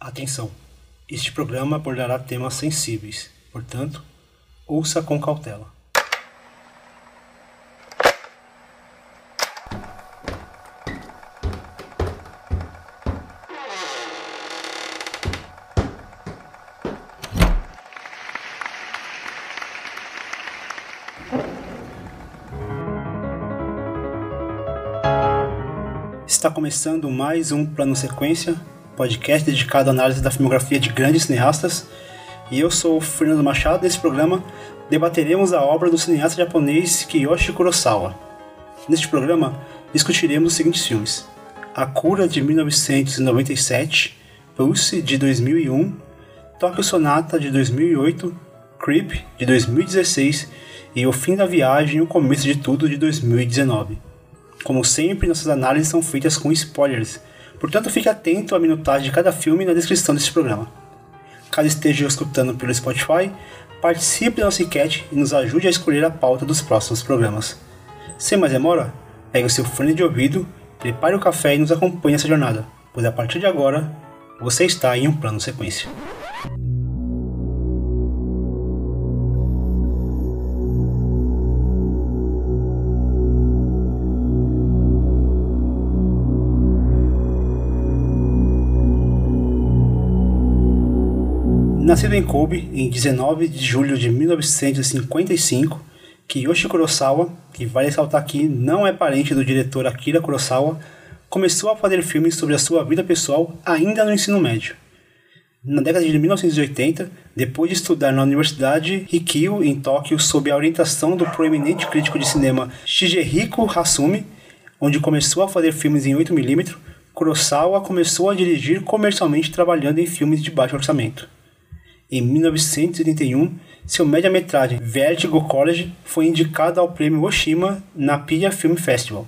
Atenção! Este programa abordará temas sensíveis, portanto, ouça com cautela. Está começando mais um Plano Sequência, podcast dedicado à análise da filmografia de grandes cineastas. E eu sou o Fernando Machado. Nesse programa debateremos a obra do cineasta japonês Kiyoshi Kurosawa. Neste programa discutiremos os seguintes filmes: A Cura de 1997, Pulse de 2001, Tokyo Sonata de 2008, Creep de 2016 e O Fim da Viagem e o Começo de Tudo de 2019. Como sempre, nossas análises são feitas com spoilers, portanto fique atento à minutagem de cada filme na descrição deste programa. Caso esteja escutando pelo Spotify, participe da nossa enquete e nos ajude a escolher a pauta dos próximos programas. Sem mais demora, pegue o seu fone de ouvido, prepare o café e nos acompanhe nessa jornada, pois a partir de agora, você está em um plano sequência. Nascido em Kobe em 19 de julho de 1955, Kiyoshi Kurosawa, que vale ressaltar aqui não é parente do diretor Akira Kurosawa, começou a fazer filmes sobre a sua vida pessoal ainda no ensino médio. Na década de 1980, depois de estudar na Universidade Rikyu em Tóquio sob a orientação do proeminente crítico de cinema Shigeriko Hasumi, onde começou a fazer filmes em 8mm, Kurosawa começou a dirigir comercialmente trabalhando em filmes de baixo orçamento. Em 1981, seu média-metragem Vertigo College foi indicado ao prêmio Oshima na Pia Film Festival.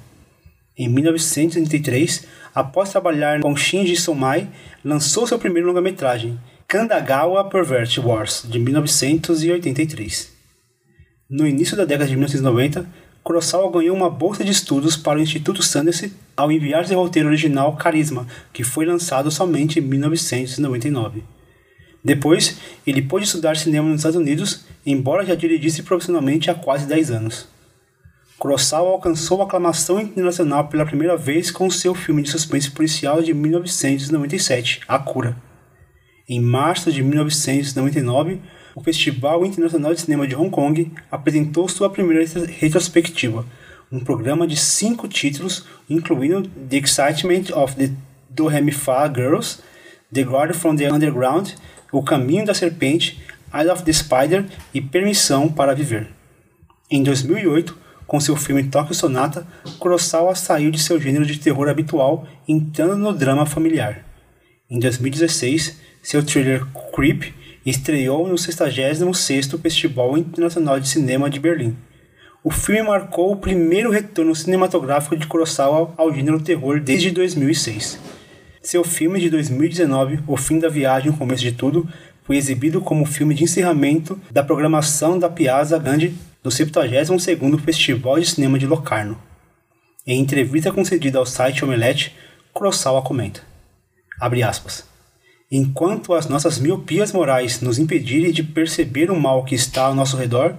Em 1983, após trabalhar com Shinji Somai, lançou seu primeiro longa-metragem, Kandagawa Pervert Wars, de 1983. No início da década de 1990, Kurosawa ganhou uma bolsa de estudos para o Instituto Sundance ao enviar seu roteiro original Carisma, que foi lançado somente em 1999. Depois, ele pôde estudar cinema nos Estados Unidos, embora já dirigisse profissionalmente há quase 10 anos. Kurosawa alcançou aclamação internacional pela primeira vez com seu filme de suspense policial de 1997, A Cura. Em março de 1999, o Festival Internacional de Cinema de Hong Kong apresentou sua primeira retrospectiva, um programa de cinco títulos, incluindo The Excitement of the Do Re Mi Fa Girls, The Guard from the Underground o Caminho da Serpente, Eye of the Spider e Permissão para Viver. Em 2008, com seu filme Tokyo Sonata, Kurosawa saiu de seu gênero de terror habitual, entrando no drama familiar. Em 2016, seu thriller Creep estreou no 66º Festival Internacional de Cinema de Berlim. O filme marcou o primeiro retorno cinematográfico de Kurosawa ao gênero terror desde 2006. Seu filme de 2019, O Fim da Viagem, O Começo de Tudo, foi exibido como filme de encerramento da programação da Piazza Grande do 72º Festival de Cinema de Locarno. Em entrevista concedida ao site Omelete, Kurosawa comenta, abre aspas, Enquanto as nossas miopias morais nos impedirem de perceber o mal que está ao nosso redor,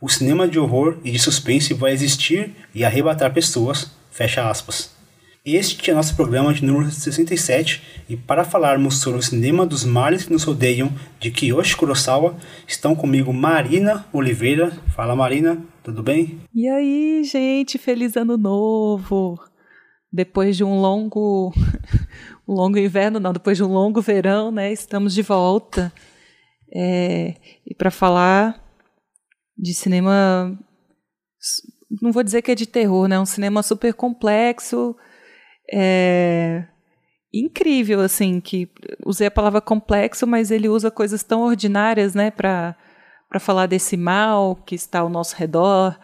o cinema de horror e de suspense vai existir e arrebatar pessoas, fecha aspas. Este é nosso programa de número 67 e para falarmos sobre o cinema dos males que nos rodeiam de Kiyoshi Kurosawa, estão comigo Marina Oliveira. Fala Marina, tudo bem? E aí, gente, feliz ano novo! Depois de um longo um longo inverno, não, depois de um longo verão, né, estamos de volta. É, e para falar de cinema não vou dizer que é de terror, né? Um cinema super complexo, é incrível, assim, que usei a palavra complexo, mas ele usa coisas tão ordinárias, né, para falar desse mal que está ao nosso redor.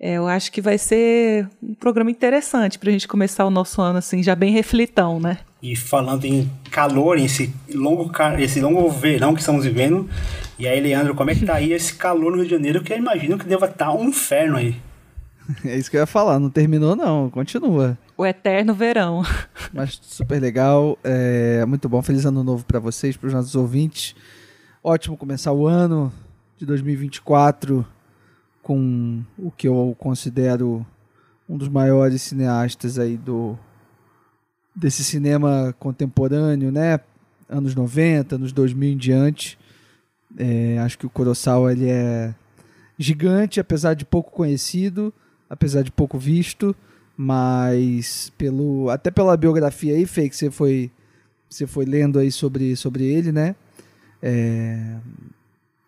É, eu acho que vai ser um programa interessante para a gente começar o nosso ano assim, já bem reflitão, né? E falando em calor, esse longo, esse longo verão que estamos vivendo, e aí, Leandro, como é que tá aí esse calor no Rio de Janeiro, que eu imagino que deva estar tá um inferno aí. É isso que eu ia falar, não terminou não, continua. O eterno verão. Mas super legal, é muito bom. Feliz ano novo para vocês, para os nossos ouvintes. Ótimo começar o ano de 2024 com o que eu considero um dos maiores cineastas aí do desse cinema contemporâneo, né? Anos 90, anos 2000 em diante. É, acho que o Kurosawa ele é gigante, apesar de pouco conhecido, apesar de pouco visto, mas pelo até pela biografia aí, Fê, que você foi você foi lendo aí sobre, sobre ele, né? É,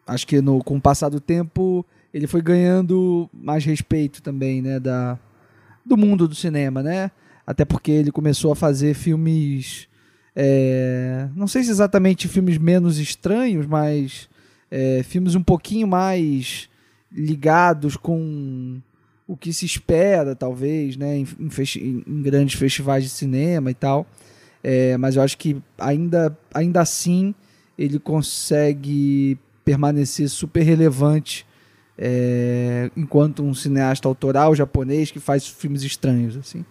acho que no, com o passar do tempo ele foi ganhando mais respeito também, né, da, do mundo do cinema, né? Até porque ele começou a fazer filmes, é, não sei se exatamente filmes menos estranhos, mas é, filmes um pouquinho mais ligados com o que se espera, talvez, né, em, em, em grandes festivais de cinema e tal. É, mas eu acho que ainda, ainda assim ele consegue permanecer super relevante é, enquanto um cineasta autoral japonês que faz filmes estranhos. assim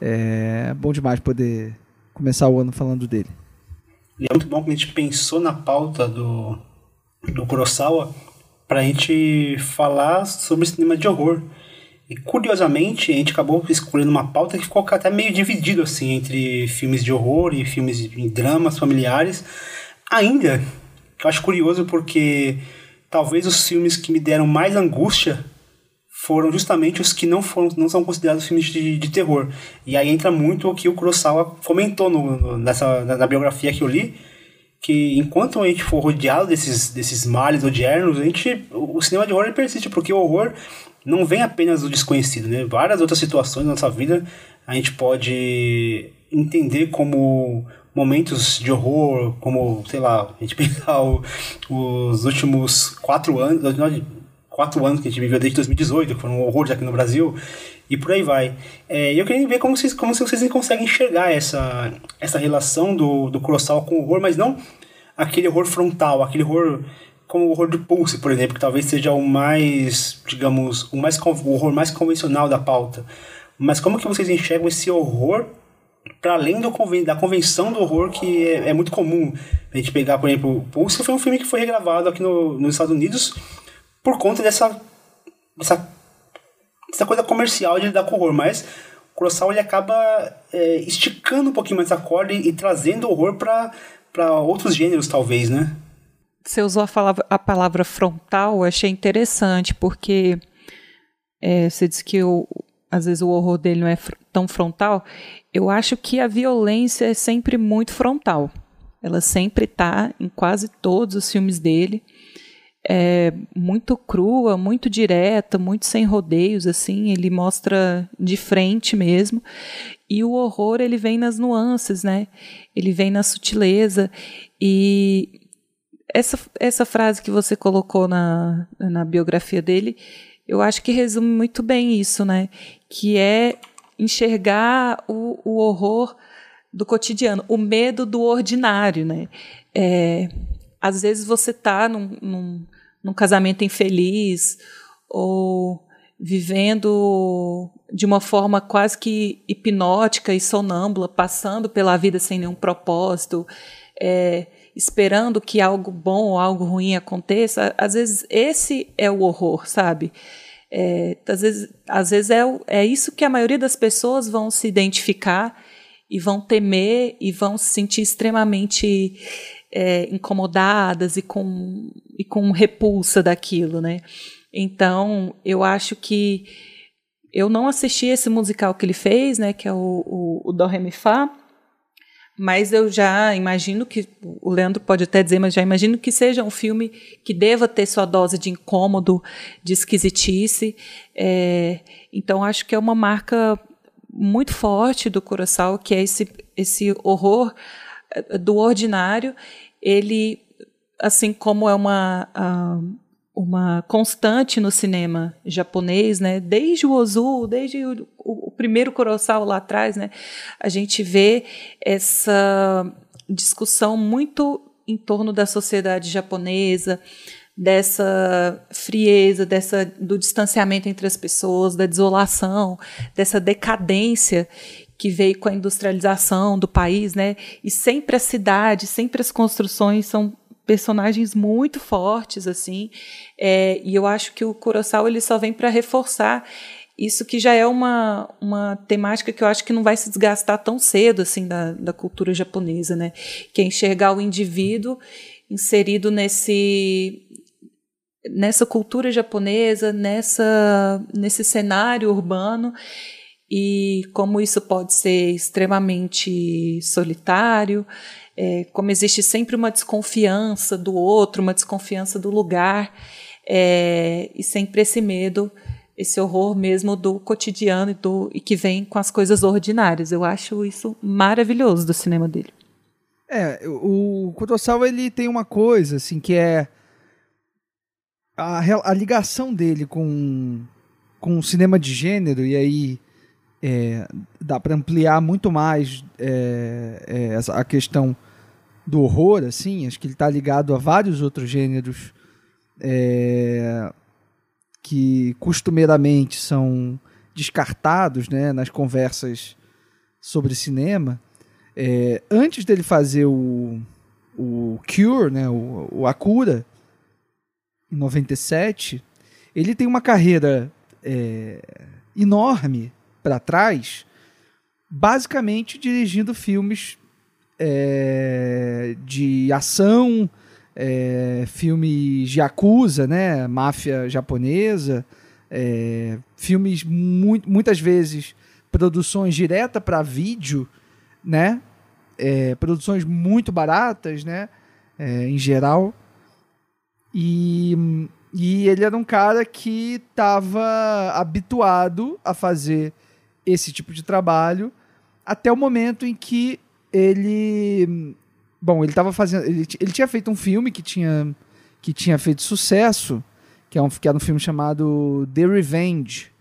É bom demais poder começar o ano falando dele. E é muito bom que a gente pensou na pauta do, do Kurosawa para a gente falar sobre cinema de horror. E curiosamente, a gente acabou escolhendo uma pauta que ficou até meio dividido assim entre filmes de horror e filmes de dramas familiares. Ainda, eu acho curioso porque talvez os filmes que me deram mais angústia foram justamente os que não foram não são considerados filmes de, de terror. E aí entra muito o que o Kurosawa comentou no, nessa na, na, biografia que eu li, que enquanto a gente for rodeado desses desses males odiernos, a gente o cinema de horror persiste, porque o horror não vem apenas do desconhecido, né? Várias outras situações na nossa vida a gente pode entender como momentos de horror, como, sei lá, a gente pensar o, os últimos quatro anos, quatro anos que a gente viveu desde 2018, que foram horrores aqui no Brasil, e por aí vai. É, eu queria ver como vocês, como vocês conseguem enxergar essa, essa relação do, do Kurosawa com o horror, mas não aquele horror frontal, aquele horror como o horror de Pulse, por exemplo, que talvez seja o mais, digamos, o, mais, o horror mais convencional da pauta. Mas como que vocês enxergam esse horror para além do da convenção do horror que é, é, muito comum a gente pegar, por exemplo, Pulse foi um filme que foi regravado aqui no, nos Estados Unidos por conta dessa, dessa, dessa coisa comercial de lidar com horror, mas o Kurosawa ele acaba é, esticando um pouquinho mais essa corda e, e trazendo horror para outros gêneros, talvez, né? Você usou a palavra, a palavra frontal, eu achei interessante, porque é, você disse que o, às vezes o horror dele não é fr tão frontal. Eu acho que a violência é sempre muito frontal. Ela sempre está em quase todos os filmes dele. É muito crua, muito direta, muito sem rodeios, assim. Ele mostra de frente mesmo. E o horror ele vem nas nuances, né? Ele vem na sutileza e essa, essa frase que você colocou na, na biografia dele, eu acho que resume muito bem isso, né? Que é enxergar o, o horror do cotidiano, o medo do ordinário, né? É, às vezes você está num, num, num casamento infeliz ou vivendo de uma forma quase que hipnótica e sonâmbula, passando pela vida sem nenhum propósito, é, esperando que algo bom ou algo ruim aconteça, às vezes esse é o horror, sabe? É, às vezes, às vezes é, é isso que a maioria das pessoas vão se identificar e vão temer e vão se sentir extremamente é, incomodadas e com, e com repulsa daquilo, né? Então, eu acho que eu não assisti esse musical que ele fez, né, que é o, o, o Do Re Mi Fá, mas eu já imagino que o Leandro pode até dizer, mas já imagino que seja um filme que deva ter sua dose de incômodo, de esquisitice. É, então acho que é uma marca muito forte do Curaçao, que é esse esse horror é, do ordinário. Ele, assim como é uma uma constante no cinema japonês, né? Desde o Ozu, desde o, o, o, primeiro Kurosawa lá atrás, né? A gente vê essa discussão muito em torno da sociedade japonesa, dessa frieza, dessa do distanciamento entre as pessoas, da desolação, dessa decadência que veio com a industrialização do país, né? E sempre a cidade, sempre as construções são personagens muito fortes assim. É, e eu acho que o Kurosawa ele só vem para reforçar isso que já é uma, uma temática que eu acho que não vai se desgastar tão cedo assim da, da cultura japonesa, né? Que é enxergar o indivíduo inserido nesse nessa cultura japonesa, nessa nesse cenário urbano e como isso pode ser extremamente solitário, é, como existe sempre uma desconfiança do outro, uma desconfiança do lugar é, e sempre esse medo, esse horror mesmo do cotidiano e, do, e que vem com as coisas ordinárias. Eu acho isso maravilhoso do cinema dele. É, o Kurosawa ele tem uma coisa assim que é a, a ligação dele com com o cinema de gênero e aí é, dá para ampliar muito mais é, é, a questão do horror, assim, acho que ele está ligado a vários outros gêneros é, que costumeiramente são descartados né, nas conversas sobre cinema. É, antes dele fazer o, o Cure, né, o, o A Cura, em 97, ele tem uma carreira é, enorme para trás, basicamente dirigindo filmes é, de ação, é, filmes de Yakuza, né, máfia japonesa, é, filmes muito, muitas vezes produções direta para vídeo, né, é, produções muito baratas, né, é, em geral. E, e ele era um cara que estava habituado a fazer esse tipo de trabalho até o momento em que ele bom ele estava fazendo ele, ele tinha feito um filme que tinha que tinha feito sucesso que é um que era um filme chamado The Revenge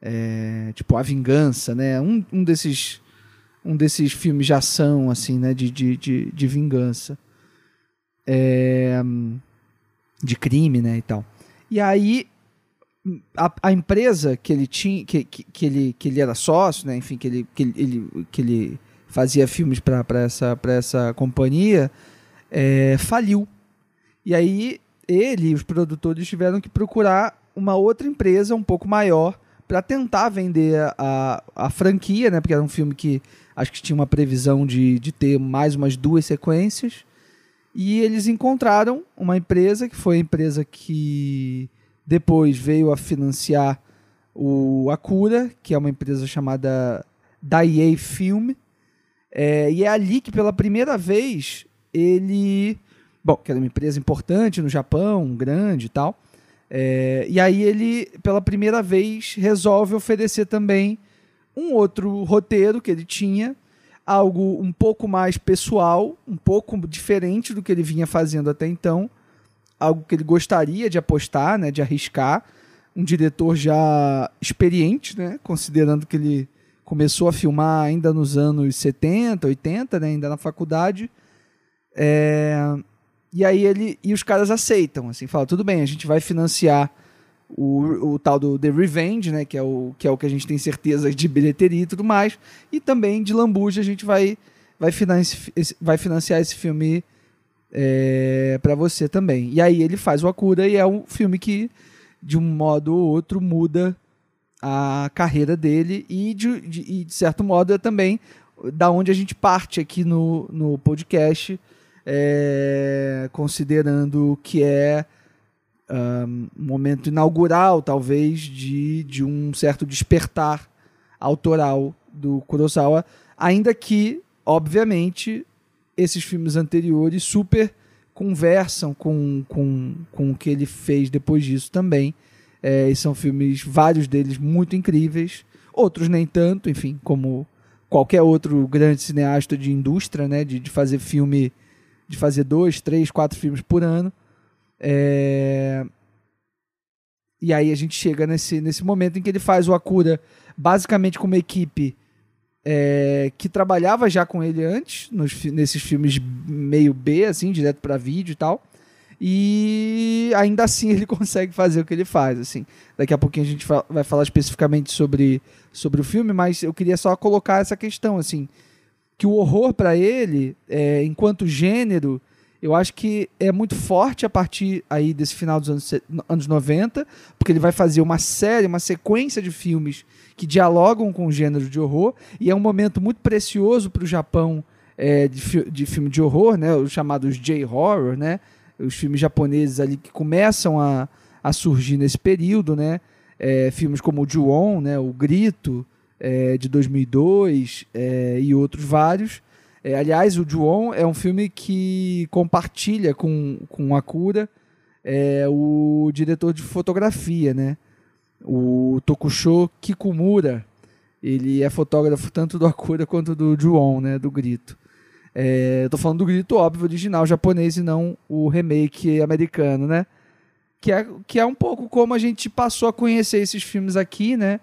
é, tipo a vingança né? Um, um desses um desses filmes de ação assim né? De, de, de, de vingança. É, de crime né? E tal. E aí a, a, empresa que ele tinha, que, que, que, ele, que ele era sócio, né? Enfim, que ele, que ele, que ele fazia filmes para essa, essa companhia, é, faliu. E aí ele e os produtores tiveram que procurar uma outra empresa um pouco maior para tentar vender a, a franquia, né? Porque era um filme que acho que tinha uma previsão de, de ter mais umas duas sequências. E eles encontraram uma empresa que foi a empresa que depois veio a financiar o Acura, que é uma empresa chamada Daiei Film. É, e é ali que pela primeira vez ele. Bom, que era uma empresa importante no Japão, grande e tal. É, e aí ele, pela primeira vez, resolve oferecer também um outro roteiro que ele tinha, algo um pouco mais pessoal, um pouco diferente do que ele vinha fazendo até então, algo que ele gostaria de apostar, né, de arriscar. Um diretor já experiente, né, considerando que ele começou a filmar ainda nos anos 70, 80, né, ainda na faculdade. É... E aí ele e os caras aceitam, assim, falam, tudo bem, a gente vai financiar o, o tal do The Revenge, né, que é, o, que é o que a gente tem certeza de bilheteria e tudo mais, e também de Lambuja a gente vai, vai, financiar, vai financiar esse filme é, para você também. E aí ele faz o Akura e é um filme que, de um modo ou outro, muda a carreira dele e de, de, e de certo modo é também da onde a gente parte aqui no, no podcast, é, considerando que é um momento inaugural, talvez, de, de um certo despertar autoral do Kurosawa, ainda que, obviamente, esses filmes anteriores super conversam com, com, com o que ele fez depois disso também. É, e são filmes, vários deles muito incríveis, outros nem tanto, enfim, como qualquer outro grande cineasta de indústria, né, de, de fazer filme, de fazer dois, três, quatro filmes por ano. É... E aí a gente chega nesse, nesse momento em que ele faz o Akura basicamente com uma equipe é, que trabalhava já com ele antes, nos, nesses filmes meio B, assim, direto para vídeo e tal. e ainda assim ele consegue fazer o que ele faz, assim. Daqui a pouquinho a gente vai falar especificamente sobre, sobre o filme, mas eu queria só colocar essa questão, assim, que o horror para ele, é, enquanto gênero, eu acho que é muito forte a partir aí desse final dos anos, anos 90, porque ele vai fazer uma série, uma sequência de filmes que dialogam com o gênero de horror, e é um momento muito precioso para o Japão é, de, de filme de horror, né, os chamados J-horror, né, os filmes japoneses ali que começam a, a surgir nesse período, né? É, filmes como o Ju-On, né? O Grito, é, de 2002 é, e outros vários. É, aliás, o Ju-On é um filme que compartilha com, com Akura é, o diretor de fotografia, né? O Tokusho Kikumura. Ele é fotógrafo tanto do Akura quanto do Ju-On, né? Do Grito. É, eu tô falando do grito óbvio original japonês e não o remake americano, né? Que é, que é um pouco como a gente passou a conhecer esses filmes aqui, né?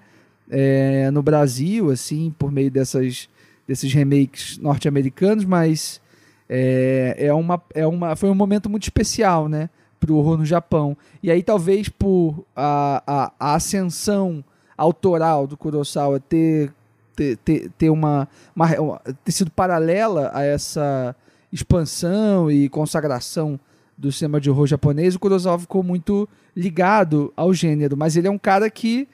É, no Brasil, assim, por meio dessas, desses remakes norte-americanos, mas é, é, uma, é uma, foi um momento muito especial, né? Pro horror no Japão. E aí, talvez por a, a, a ascensão autoral do Kurosawa ter ter, ter, ter uma, uma, ter sido paralela a essa expansão e consagração do cinema de horror japonês, o Kurosawa ficou muito ligado ao gênero, mas ele é um cara que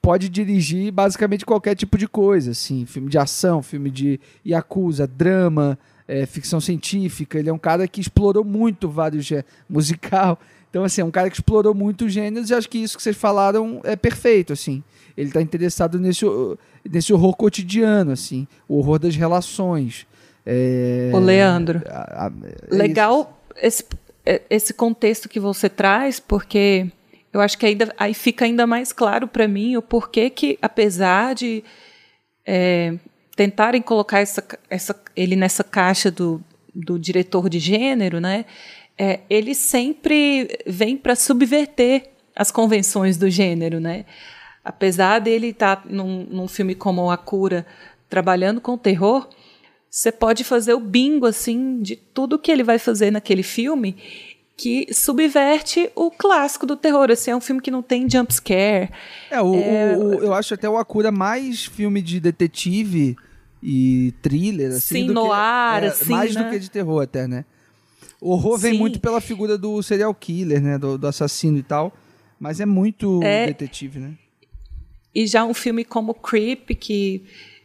pode dirigir basicamente qualquer tipo de coisa, assim, filme de ação, filme de yakuza, drama, é, ficção científica. Ele é um cara que explorou muito vários gêneros, musical. Então, assim, é um cara que explorou muito gêneros e acho que isso que vocês falaram é perfeito, assim. Ele está interessado nesse, nesse horror cotidiano, assim, o horror das relações. É, Ô, Leandro, a, a, é legal esse, é, esse contexto que você traz, porque eu acho que ainda, aí fica ainda mais claro para mim o porquê que, apesar de é, tentarem colocar essa, essa, ele nessa caixa do, do diretor de gênero, né, é, ele sempre vem para subverter as convenções do gênero, né? apesar dele estar tá num, num filme como A Cura, trabalhando com terror, você pode fazer o bingo assim de tudo que ele vai fazer naquele filme que subverte o clássico do terror. Assim, é um filme que não tem jump scare. É, o, é... o, o eu acho até o Akura mais filme de detetive e thriller, assim. Sim, no que, ar, é, assim, Mais né? do que de terror até, né? O horror Sim. vem muito pela figura do serial killer, né? Do, do assassino e tal. Mas é muito é... detetive, né? E já um filme como Creep, que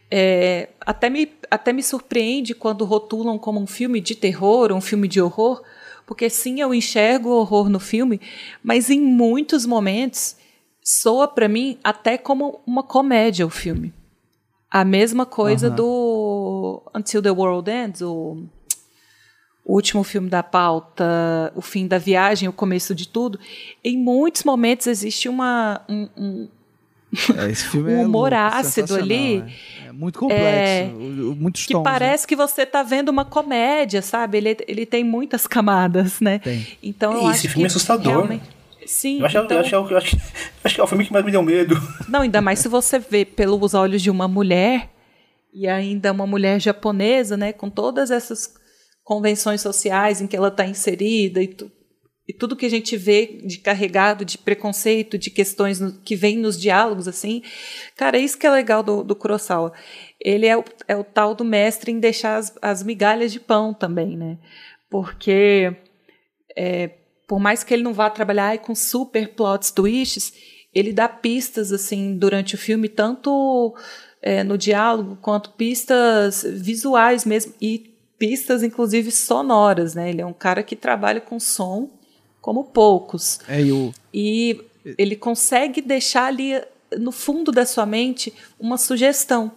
é, até, me, até me surpreende quando rotulam como um filme de terror, um filme de horror, porque sim, eu enxergo o horror no filme, mas em muitos momentos soa para mim até como uma comédia o filme. A mesma coisa do Until the World Ends, o, o último filme da pauta, o fim da viagem, o começo de tudo. Em muitos momentos existe uma, um, um é, esse filme o é humor louco, ácido ali. É, é muito complexo, é, muitos Que tons, parece né? que você está vendo uma comédia, sabe? Ele, ele tem muitas camadas, né? Tem. Então eu esse filme é assustador. Realmente... Sim, eu acho, então... eu, acho, eu, acho, eu acho que é o filme que mais me deu medo. Não, ainda mais se você vê pelos olhos de uma mulher, e ainda uma mulher japonesa, né, com todas essas convenções sociais em que ela está inserida e tu, e tudo que a gente vê de carregado de preconceito, de questões no, que vem nos diálogos, assim, cara, isso que é legal do, do Kurosawa. Ele é o, é o tal do mestre em deixar as, as migalhas de pão também, né? Porque, é, por mais que ele não vá trabalhar com super plots twists, ele dá pistas, assim, durante o filme, tanto é, no diálogo, quanto pistas visuais mesmo, e pistas, inclusive, sonoras, né? Ele é um cara que trabalha com som como poucos. É, e, o... e ele consegue deixar ali no fundo da sua mente uma sugestão.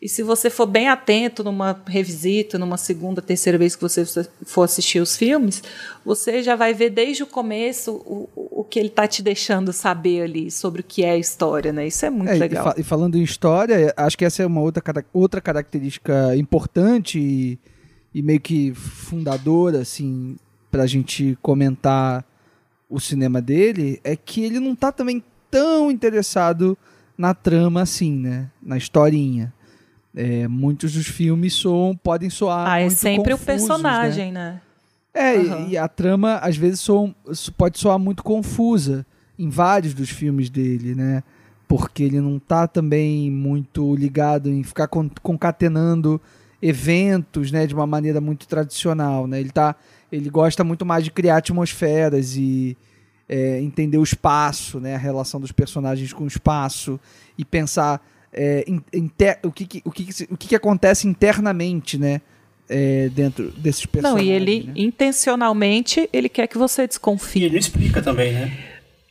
E se você for bem atento numa revisita, numa segunda, terceira vez que você for assistir os filmes, você já vai ver desde o começo o, o que ele está te deixando saber ali sobre o que é a história, né? Isso é muito é, legal. E, fa e, falando em história, acho que essa é uma outra, outra característica importante e, e meio que fundadora, assim, para a gente comentar o cinema dele é que ele não tá também tão interessado na trama assim, né? Na historinha. É, muitos dos filmes soam, podem soar. Ah, é sempre confusos, o personagem, né? né? É, Aham. e, a trama às vezes soa- pode soar muito confusa em vários dos filmes dele, né? Porque ele não tá também muito ligado em ficar con- concatenando eventos, né, de uma maneira muito tradicional, né? Ele tá, ele gosta muito mais de criar atmosferas e é, entender o espaço, né, a relação dos personagens com o espaço e pensar é, in- inter- o, que, que- o, que, o que, que acontece internamente, né, é, dentro desses Não, personagens. e ele né? intencionalmente ele quer que você E desconfie ele explica também, né?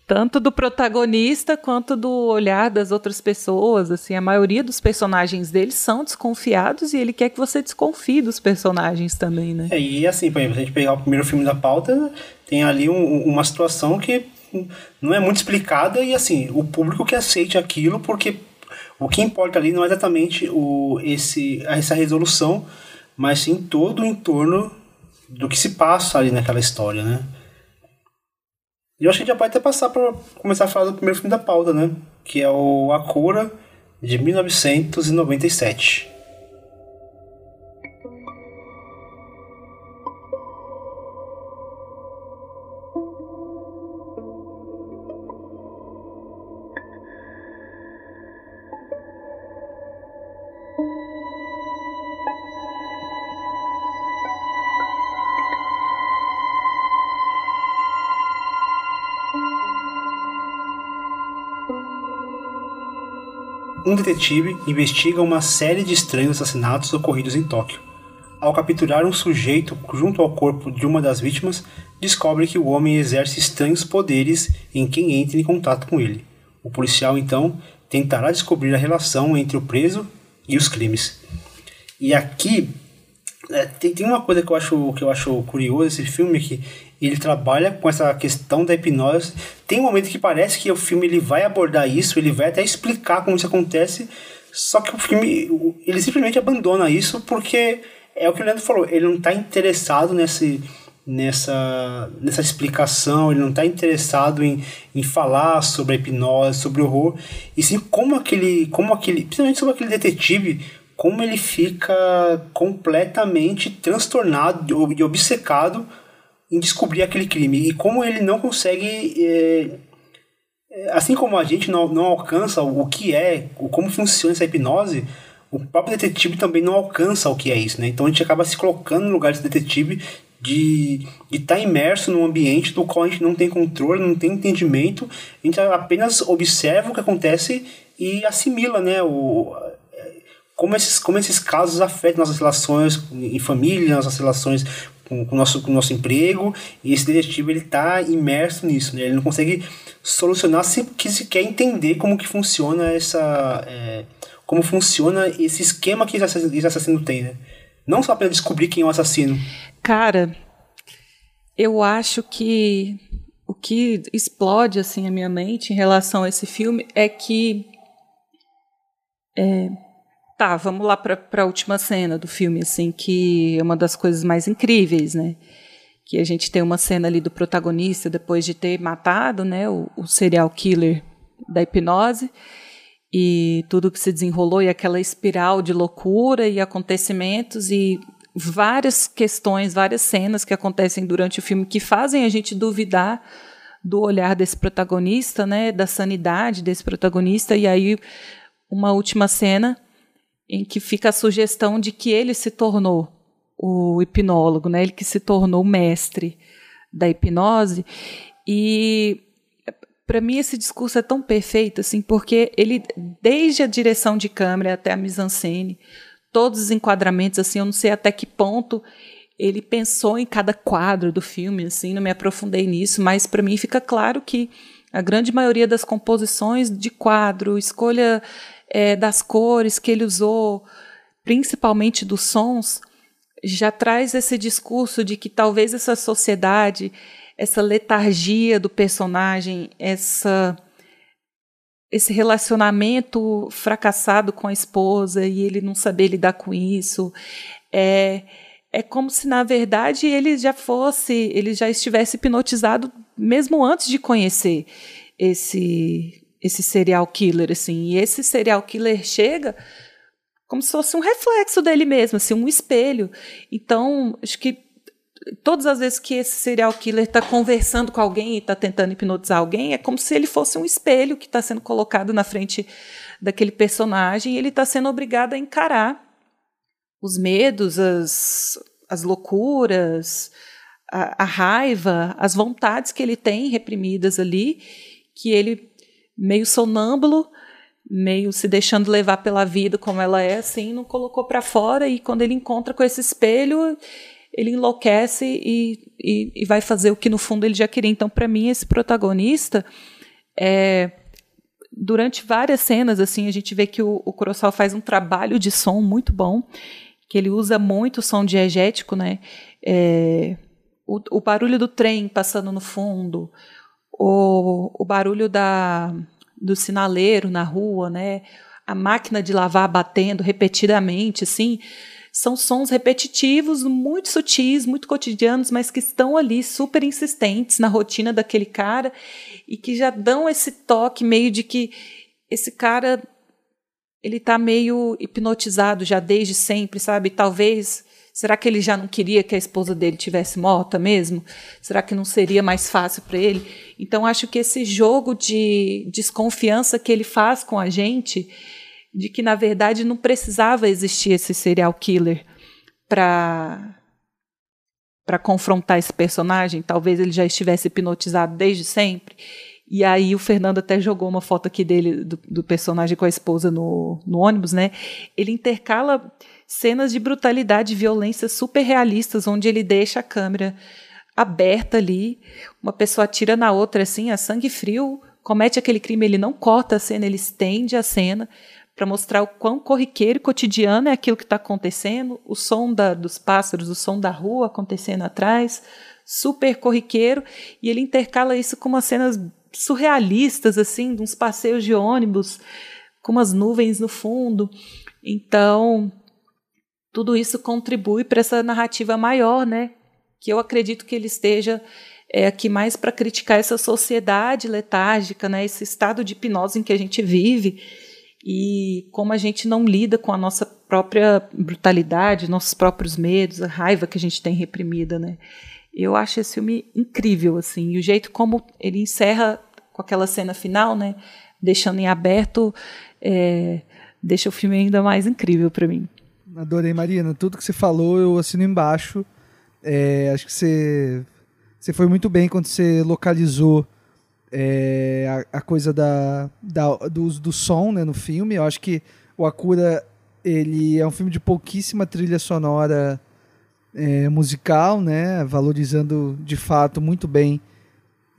Tanto do protagonista quanto do olhar das outras pessoas. Assim, a maioria dos personagens dele são desconfiados e ele quer que você desconfie dos personagens também, né? É, e assim, por exemplo, se a gente pegar o primeiro filme da pauta, tem ali um- uma situação que não é muito explicada e assim, o público que aceite aquilo, porque o que importa ali não é exatamente o, esse, essa resolução, mas sim todo o entorno do que se passa ali naquela história, né? E eu acho que a gente já pode até passar para começar a falar do primeiro filme da pauta, né? Que é o A Cura, de 1997. Um detetive investiga uma série de estranhos assassinatos ocorridos em Tóquio. Ao capturar um sujeito junto ao corpo de uma das vítimas, descobre que o homem exerce estranhos poderes em quem entra em contato com ele. O policial então tentará descobrir a relação entre o preso e os crimes. E aqui é, tem, tem uma coisa que eu acho que eu acho curioso esse filme que ele trabalha com essa questão da hipnose. Tem um momento que parece que o filme ele vai abordar isso, ele vai até explicar como isso acontece, só que o filme ele simplesmente abandona isso porque é o que o Leandro falou, ele não está interessado nesse nessa nessa explicação, ele não está interessado em, em falar sobre a hipnose, sobre o horror, e sim como aquele como aquele, principalmente sobre aquele detetive como ele fica completamente transtornado e obcecado em descobrir aquele crime. E como ele não consegue é, assim como a gente não, não alcança o, que é o como funciona essa hipnose o próprio detetive também não alcança o que é isso né? Então a gente acaba se colocando no lugar desse detetive de estar imerso num ambiente do qual a gente não tem controle, não tem entendimento, a gente apenas observa o que acontece e assimila, né, o, como esses, como esses casos afetam nossas relações em família, nossas relações com, com nosso, com o nosso emprego, e esse detetive ele está imerso nisso, né? ele não consegue solucionar que se quer entender como que funciona essa... É, como funciona esse esquema que esse assassino tem, né? Não só para descobrir quem é o assassino. Cara, eu acho que o que explode assim a minha mente em relação a esse filme é que é, tá, vamos lá para a última cena do filme, assim, que é uma das coisas mais incríveis, né? Que a gente tem uma cena ali do protagonista depois de ter matado, né, o, o serial killer da hipnose e tudo que se desenrolou e aquela espiral de loucura e acontecimentos e várias questões, várias cenas que acontecem durante o filme que fazem a gente duvidar do olhar desse protagonista, né, da sanidade desse protagonista e aí uma última cena em que fica a sugestão de que ele se tornou o hipnólogo, né, ele que se tornou o mestre da hipnose. E para mim esse discurso é tão perfeito assim, porque ele desde a direção de câmera até a mise-en-scène, todos os enquadramentos assim, eu não sei até que ponto ele pensou em cada quadro do filme, assim, não me aprofundei nisso, mas para mim fica claro que a grande maioria das composições de quadro, escolha é, das cores que ele usou, principalmente dos sons, já traz esse discurso de que talvez essa sociedade, essa letargia do personagem, essa esse relacionamento fracassado com a esposa e ele não saber lidar com isso, é é como se na verdade ele já fosse, ele já estivesse hipnotizado mesmo antes de conhecer esse esse serial killer assim. E esse serial killer chega como se fosse um reflexo dele mesmo, assim, um espelho. Então, acho que todas as vezes que esse serial killer está conversando com alguém e está tentando hipnotizar alguém, é como se ele fosse um espelho que está sendo colocado na frente daquele personagem e ele está sendo obrigado a encarar os medos, as, as loucuras, a, a raiva, as vontades que ele tem reprimidas ali, que ele, meio sonâmbulo, meio se deixando levar pela vida como ela é, assim, não colocou para fora. E quando ele encontra com esse espelho, ele enlouquece e, e, e, vai fazer o que no fundo ele já queria. Então, para mim, esse protagonista é durante várias cenas assim a gente vê que o, o faz um trabalho de som muito bom que ele usa muito o som diegético né é, o, o, barulho do trem passando no fundo o, o barulho da do sinaleiro na rua né a máquina de lavar batendo repetidamente assim são sons repetitivos, muito sutis, muito cotidianos, mas que estão ali super insistentes na rotina daquele cara e que já dão esse toque meio de que esse cara ele tá meio hipnotizado já desde sempre, sabe? Talvez será que ele já não queria que a esposa dele tivesse morta mesmo? Será que não seria mais fácil para ele? Então acho que esse jogo de desconfiança que ele faz com a gente de que na verdade não precisava existir esse serial killer para para confrontar esse personagem, talvez ele já estivesse hipnotizado desde sempre. E aí o Fernando até jogou uma foto aqui dele do, do personagem com a esposa no, no ônibus, né? Ele intercala cenas de brutalidade e violência super realistas, onde ele deixa a câmera aberta ali, uma pessoa atira na outra assim, a sangue frio, comete aquele crime, ele não corta a cena, ele estende a cena para mostrar o quão corriqueiro e cotidiano é aquilo que está acontecendo, o som da, dos pássaros, o som da rua acontecendo atrás, super corriqueiro, e ele intercala isso com umas cenas surrealistas, assim, uns passeios de ônibus, com umas nuvens no fundo. Então, tudo isso contribui para essa narrativa maior, né? Que eu acredito que ele esteja é, aqui mais para criticar essa sociedade letárgica, né? Esse estado de hipnose em que a gente vive e como a gente não lida com a nossa própria brutalidade, nossos próprios medos, a raiva que a gente tem reprimida, né? Eu acho esse filme incrível, assim, e o jeito como ele encerra com aquela cena final, né? Deixando em aberto, é, deixa o filme ainda mais incrível para mim. Adorei, Marina. Tudo que você falou, eu assino embaixo. É, acho que você, você foi muito bem quando você localizou é, a, a, coisa da, da, do uso do som né, no filme. Eu acho que o Akura ele é um filme de pouquíssima trilha sonora é, musical, né, valorizando de fato muito bem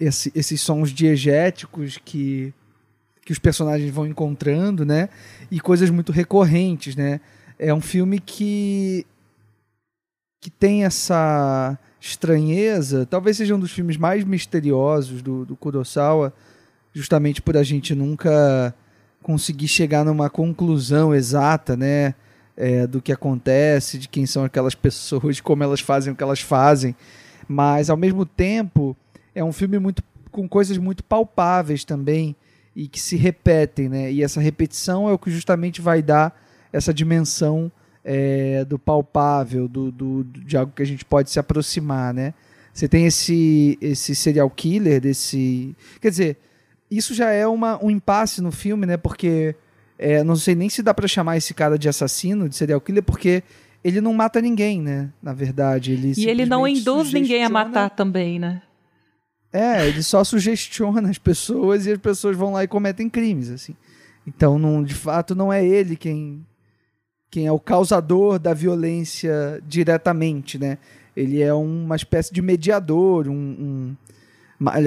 esse, esses sons diegéticos que, que os personagens vão encontrando, né, e coisas muito recorrentes, né. É um filme que que tem essa estranheza, talvez seja um dos filmes mais misteriosos do, do Kurosawa, justamente por a gente nunca conseguir chegar numa conclusão exata, né? É, do que acontece, de quem são aquelas pessoas, como elas fazem o que elas fazem. Mas, ao mesmo tempo, é um filme muito com coisas muito palpáveis também e que se repetem, né? E essa repetição é o que justamente vai dar essa dimensão é, do palpável, do, do, de algo que a gente pode se aproximar, né? Você tem esse, esse serial killer, desse. Quer dizer, isso já é uma, um impasse no filme, né? Porque é, não sei nem se dá para chamar esse cara de assassino, de serial killer, porque ele não mata ninguém, né? Na verdade, ele E ele não induz ninguém a matar também, né? É, ele só sugestiona as pessoas e as pessoas vão lá e cometem crimes, assim. Então, não, de fato, não é ele quem quem é o causador da violência diretamente, né? Ele é uma espécie de mediador, um, um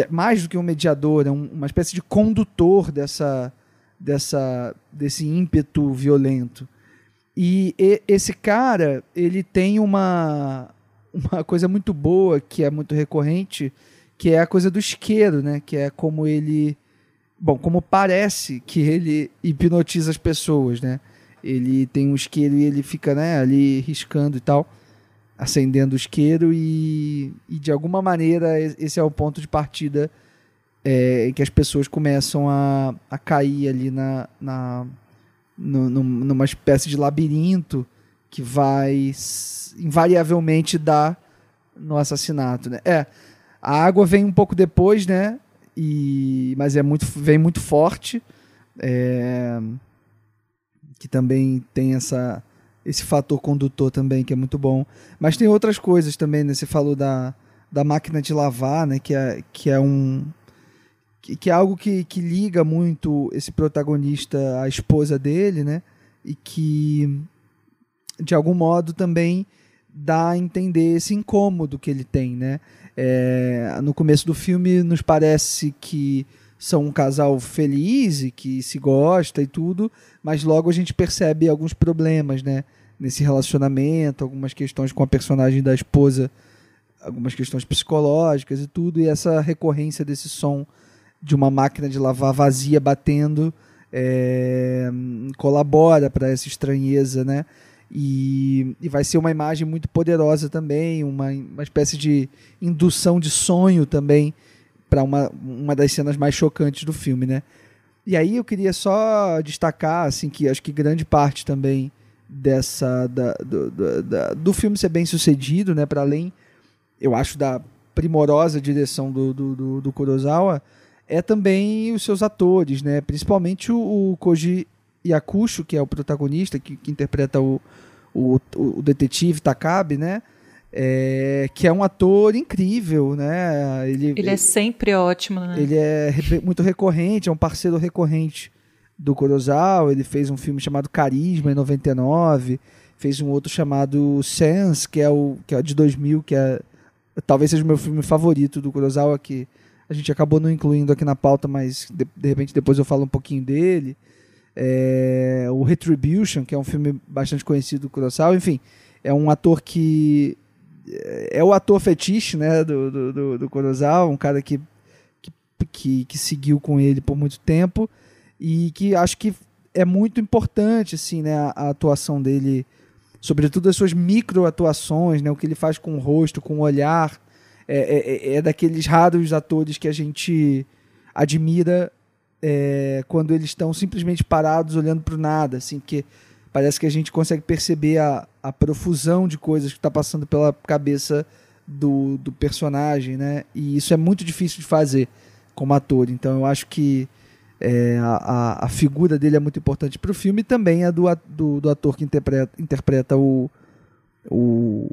mais do que um mediador, é um, uma espécie de condutor dessa, dessa, desse ímpeto violento. E, e esse cara, ele tem uma, uma coisa muito boa, que é muito recorrente, que é a coisa do isqueiro, né? Que é como ele... Bom, como parece que ele hipnotiza as pessoas, né? Ele tem um isqueiro e ele fica né, ali riscando e tal, acendendo o isqueiro e, e de alguma maneira esse é o ponto de partida é, que as pessoas começam a, a cair ali na, na no, numa espécie de labirinto que vai invariavelmente dar no assassinato, né? É, a água vem um pouco depois, né? E, mas é muito, vem muito forte. É, que também tem essa, esse fator condutor também, que é muito bom. Mas tem outras coisas também, né? Você falou da, da máquina de lavar, né? Que é, que é um... Que, que é algo que, que liga muito esse protagonista à esposa dele, né? E que, de algum modo, também dá a entender esse incômodo que ele tem, né? É, no começo do filme nos parece que são um casal feliz e que se gosta e tudo, mas logo a gente percebe alguns problemas, né? Nesse relacionamento, algumas questões com a personagem da esposa, algumas questões psicológicas e tudo, e essa recorrência desse som de uma máquina de lavar vazia batendo é, colabora para essa estranheza, né? E, e, vai ser uma imagem muito poderosa também, uma, uma espécie de indução de sonho também para uma, uma das cenas mais chocantes do filme, né? E aí eu queria só destacar, assim, que acho que grande parte também dessa da, do, do, da, do filme ser bem sucedido, né? Para além, eu acho, da primorosa direção do, do, do, do Kurosawa, é também os seus atores, né? Principalmente o, o Koji Yakusho, que é o protagonista, que, que interpreta o, o, o detetive Takabe, né? É, que é um ator incrível, né? Ele, ele é sempre ótimo, né? Ele é muito recorrente, é um parceiro recorrente do Kurosawa. Ele fez um filme chamado Carisma em 99, fez um outro chamado Sense, que é o que é de 2000, que é talvez seja o meu filme favorito do Kurosawa, que a gente acabou não incluindo aqui na pauta, mas de, de repente depois eu falo um pouquinho dele. É, o Retribution, que é um filme bastante conhecido do Kurosawa, enfim, é um ator que é o ator fetiche, né, do, do, do, do Kurosawa, um cara que, que, que, seguiu com ele por muito tempo e que acho que é muito importante, assim, né, a, atuação dele, sobretudo as suas micro atuações, né, o que ele faz com o rosto, com o olhar, é, é, é daqueles raros atores que a gente admira é, quando eles estão simplesmente parados olhando para o nada, assim, que parece que a gente consegue perceber a, a profusão de coisas que está passando pela cabeça do, do personagem, né? E isso é muito difícil de fazer como ator. Então eu acho que é, a, a figura dele é muito importante para o filme e também a do, do, do, ator que interpreta, interpreta o, o,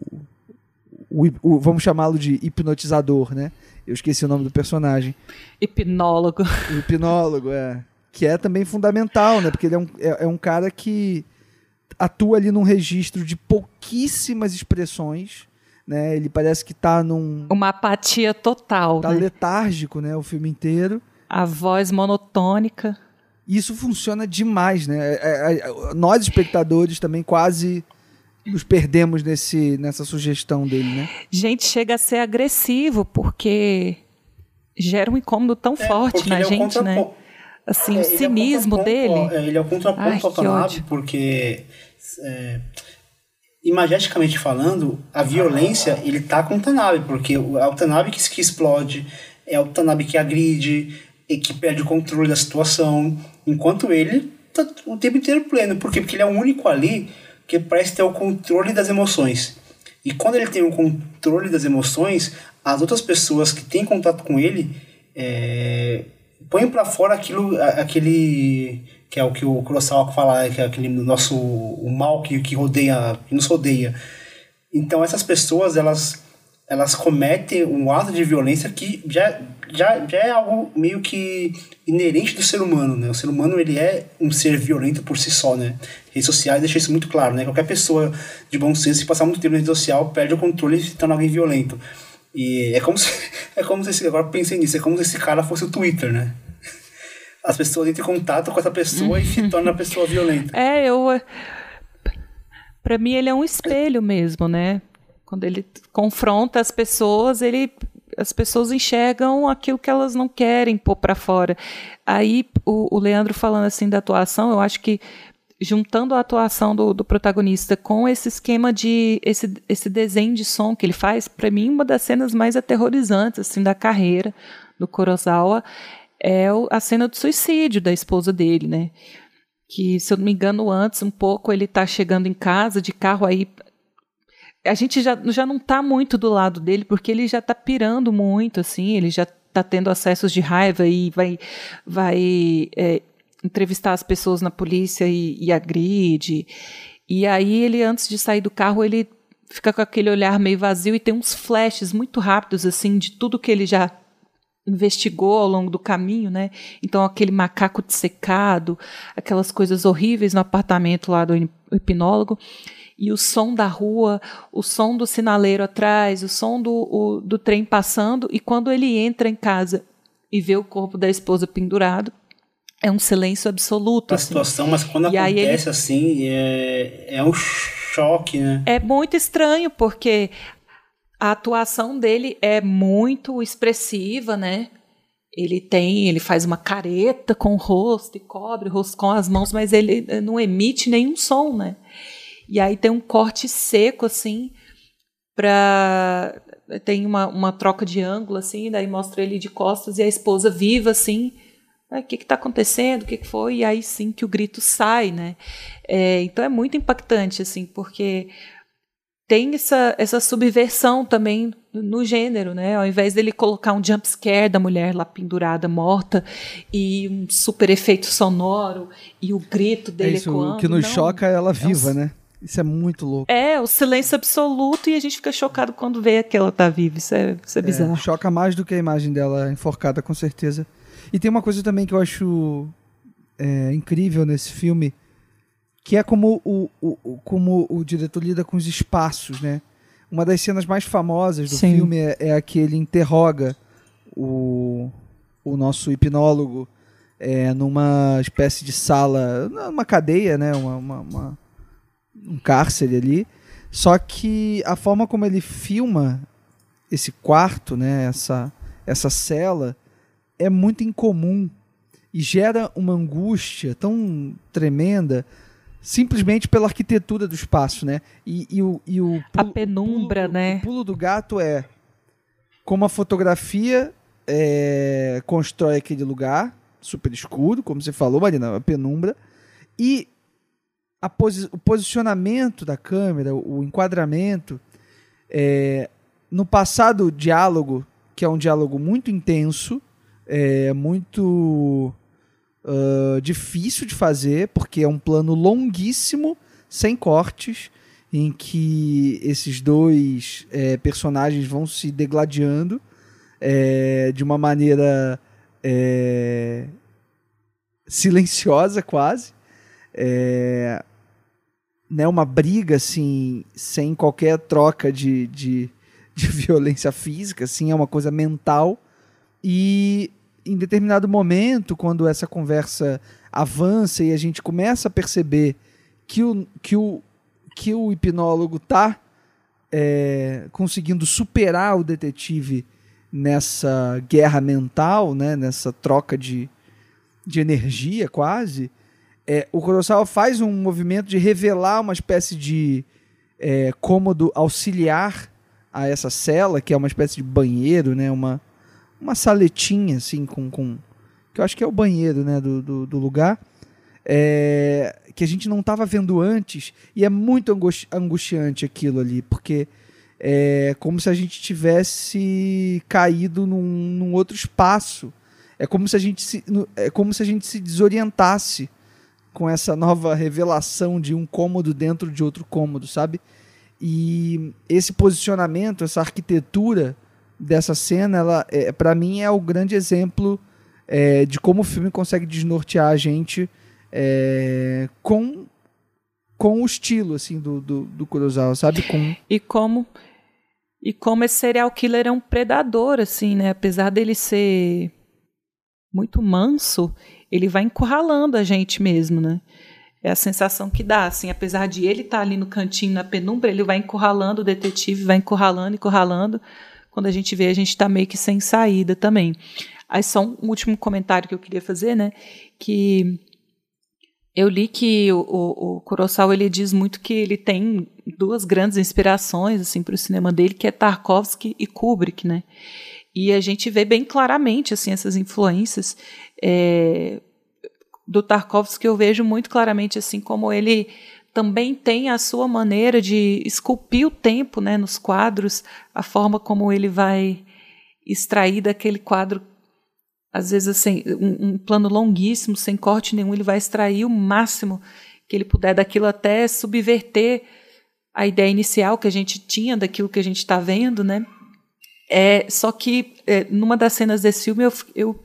o, o vamos chamá-lo de hipnotizador, né? Eu esqueci o nome do personagem. Hipnólogo. O hipnólogo, é. Que é também fundamental, né? Porque ele é um, é, é um cara que atua ali num registro de pouquíssimas expressões. Né? Ele parece que está num. Uma apatia total. Tá né? letárgico, né? O filme inteiro. A voz monotônica. Isso funciona demais, né? É, é, é, nós, espectadores, também quase nos perdemos nesse, nessa sugestão dele, né? Gente, chega a ser agressivo, porque gera um incômodo tão é, forte na gente, né? Assim, é, o cinismo é dele. ele é o contraponto ao Tanabe, porque é, imageticamente falando, a violência ele tá com o Tanabe, porque é o Tanabe que, que explode, é o Tanabe que agride e que perde o controle da situação, enquanto ele tá o tempo inteiro pleno. Por quê? Porque ele é o único ali que parece ter o controle das emoções. E quando ele tem o controle das emoções, as outras pessoas que têm contato com ele é, põem para fora aquilo, aquele que é o que o Kurosawa fala, que é aquele nosso o mal que, que rodeia, que nos rodeia. Então essas pessoas elas elas cometem um ato de violência que já, já, já é algo meio que inerente do ser humano, né? O ser humano ele é um ser violento por si só, né? Redes sociais deixam isso muito claro, né? Qualquer pessoa de bom senso, se passar muito tempo na rede social, perde o controle e se torna alguém violento. E é como se, é como se agora pensei nisso, é como se esse cara fosse o Twitter, né? as pessoas entram em contato com essa pessoa e se torna a pessoa violenta. É, eu. Para mim, ele é um espelho mesmo, né? Quando ele confronta as pessoas, ele as pessoas enxergam aquilo que elas não querem pôr para fora. Aí o, o, Leandro falando assim da atuação, eu acho que juntando a atuação do, do protagonista com esse esquema de esse, esse desenho de som que ele faz, para mim uma das cenas mais aterrorizantes assim da carreira do Kurosawa é a cena do suicídio da esposa dele, né? Que, se eu não me engano, antes um pouco ele está chegando em casa de carro aí. a gente já, já não está muito do lado dele, porque ele já está pirando muito, assim, ele já está tendo acessos de raiva e vai, vai é, entrevistar as pessoas na polícia e, e agride. E aí ele, antes de sair do carro, ele fica com aquele olhar meio vazio e tem uns flashes muito rápidos, assim, de tudo que ele já investigou ao longo do caminho, né? Então aquele macaco dissecado, aquelas coisas horríveis no apartamento lá do hipnólogo e o som da rua, o som do sinaleiro atrás, o som do, o, do trem passando e quando ele entra em casa e vê o corpo da esposa pendurado, é um silêncio absoluto. A assim. situação, mas quando e acontece ele... assim, é, é um choque, né? É muito estranho, porque a atuação dele é muito expressiva, né? Ele tem, ele faz uma careta com o rosto e cobre o rosto com as mãos, mas ele não emite nenhum som, né? E aí tem um corte seco assim para tem uma, uma troca de ângulo assim, daí mostra ele de costas e a esposa viva assim. O que está acontecendo? O que, que, foi? E aí sim que o grito sai, né? É, então é muito impactante, assim, porque tem essa, essa subversão também no gênero, né? Ao invés dele colocar um jump scare da mulher lá pendurada, morta, e um super efeito sonoro, e o grito dele é isso, ecoando. O que nos não, choca é ela viva, é um, né? Isso é muito louco. É, o silêncio absoluto e a gente fica chocado quando vê que ela tá viva. Isso é, isso é, é bizarro. Choca mais do que a imagem dela enforcada, com certeza. E tem uma coisa também que eu acho é, incrível nesse filme, que é como o, o, como o diretor lida com os espaços, né? Uma das cenas mais famosas do Sim. filme é, é a que ele interroga o, o nosso hipnólogo é, numa espécie de sala, numa cadeia, né? Uma, uma, uma, um cárcere ali. Só que a forma como ele filma esse quarto, né? Essa, essa cela é muito incomum e gera uma angústia tão tremenda simplesmente pela arquitetura do espaço, né? E, e o, e o pulo, a penumbra, pulo, né? O pulo do gato é como a fotografia é, constrói aquele lugar super escuro, como você falou, Marina, a penumbra, e a posi o posicionamento da câmera, o, enquadramento, é, no passado diálogo, que é um diálogo muito intenso, é muito uh, difícil de fazer, porque é um plano longuíssimo, sem cortes, em que esses dois é, personagens vão se degladiando é, de uma maneira é, silenciosa quase. É, né, uma briga assim, sem qualquer troca de, de, de violência física, assim, é uma coisa mental. E em determinado momento, quando essa conversa avança e a gente começa a perceber que o, que o, que o hipnólogo está é, conseguindo superar o detetive nessa guerra mental, né, nessa troca de, de energia quase, é, o Kurosawa faz um movimento de revelar uma espécie de é, cômodo auxiliar a essa cela, que é uma espécie de banheiro, né, uma, uma saletinha, assim, com, com. que eu acho que é o banheiro, né, do, do, do lugar. É, que a gente não estava vendo antes. E é muito angusti angustiante aquilo ali, porque é como se a gente tivesse caído num, num outro espaço. É como se a gente se, é como se a gente se desorientasse com essa nova revelação de um cômodo dentro de outro cômodo, sabe? E esse posicionamento, essa arquitetura dessa cena, ela, é, para mim, é o grande exemplo é, de como o filme consegue desnortear a gente é, com com o estilo assim do, do, do Kurosawa, sabe? Com... E como e como esse serial killer é um predador, assim, né? Apesar dele ser muito manso, ele vai encurralando a gente mesmo, né? É a sensação que dá, assim, apesar de ele estar tá ali no cantinho, na penumbra, ele vai encurralando o detetive, vai encurralando, encurralando, quando a gente vê, a gente está meio que sem saída também. Aí só um último comentário que eu queria fazer, né? Que eu li que o, o, o Kurosawa ele diz muito que ele tem duas grandes inspirações assim para o cinema dele, que é Tarkovsky e Kubrick, né? E a gente vê bem claramente assim essas influências é, do Tarkovsky. Eu vejo muito claramente assim como ele também tem a sua maneira de esculpir o tempo né, nos quadros, a forma como ele vai extrair daquele quadro, às vezes assim, um, um plano longuíssimo, sem corte nenhum, ele vai extrair o máximo que ele puder daquilo até subverter a ideia inicial que a gente tinha daquilo que a gente está vendo, né? É, só que é, numa das cenas desse filme eu, eu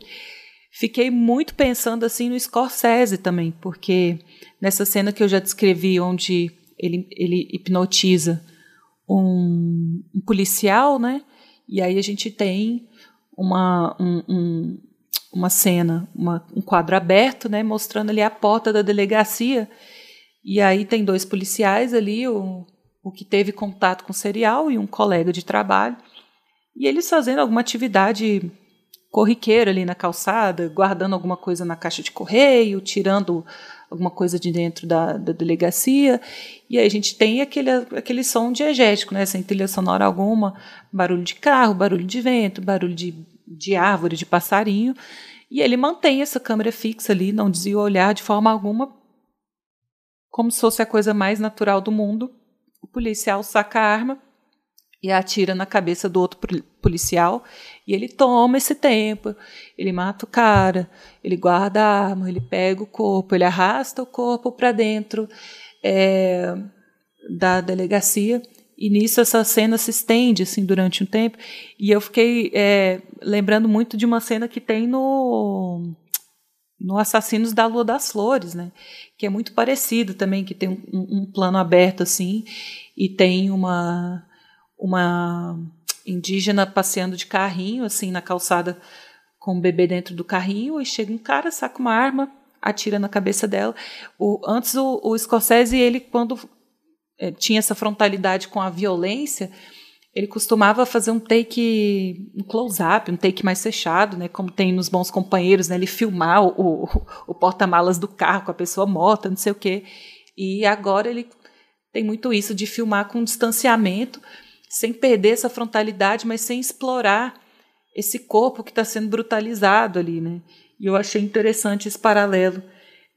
fiquei muito pensando assim no Scorsese também, porque nessa cena que eu já descrevi, onde ele, ele hipnotiza um, um policial, né? E aí a gente tem uma, um, um, uma cena, uma, um quadro aberto, né? Mostrando ali a porta da delegacia. E aí tem dois policiais ali, o, o que teve contato com o serial e um colega de trabalho. E eles fazendo alguma atividade corriqueira ali na calçada, guardando alguma coisa na caixa de correio, tirando alguma coisa de dentro da, da delegacia. E aí a gente tem aquele, aquele som diegético, né? sem trilha sonora alguma, barulho de carro, barulho de vento, barulho de, de árvore, de passarinho. E ele mantém essa câmera fixa ali, não desvia o olhar de forma alguma, como se fosse a coisa mais natural do mundo. O policial saca a arma e atira na cabeça do outro policial e ele toma esse tempo, ele mata o cara, ele guarda a arma, ele pega o corpo, ele arrasta o corpo para dentro é, da delegacia e nisso essa cena se estende assim durante um tempo e eu fiquei é, lembrando muito de uma cena que tem no no Assassinos da Lua das Flores, né? Que é muito parecido também, que tem um, um plano aberto assim e tem uma uma indígena passeando de carrinho, assim, na calçada com o bebê dentro do carrinho, e chega um cara, saca uma arma, atira na cabeça dela. O, antes, o, o Scorsese, ele, quando é, tinha essa frontalidade com a violência, ele costumava fazer um take, um close-up, um take mais fechado, né, como tem nos Bons Companheiros, né, ele filmar o, o, o porta-malas do carro com a pessoa morta, não sei o quê. E agora ele tem muito isso de filmar com distanciamento, sem perder essa frontalidade, mas sem explorar esse corpo que está sendo brutalizado ali, né? E eu achei interessante esse paralelo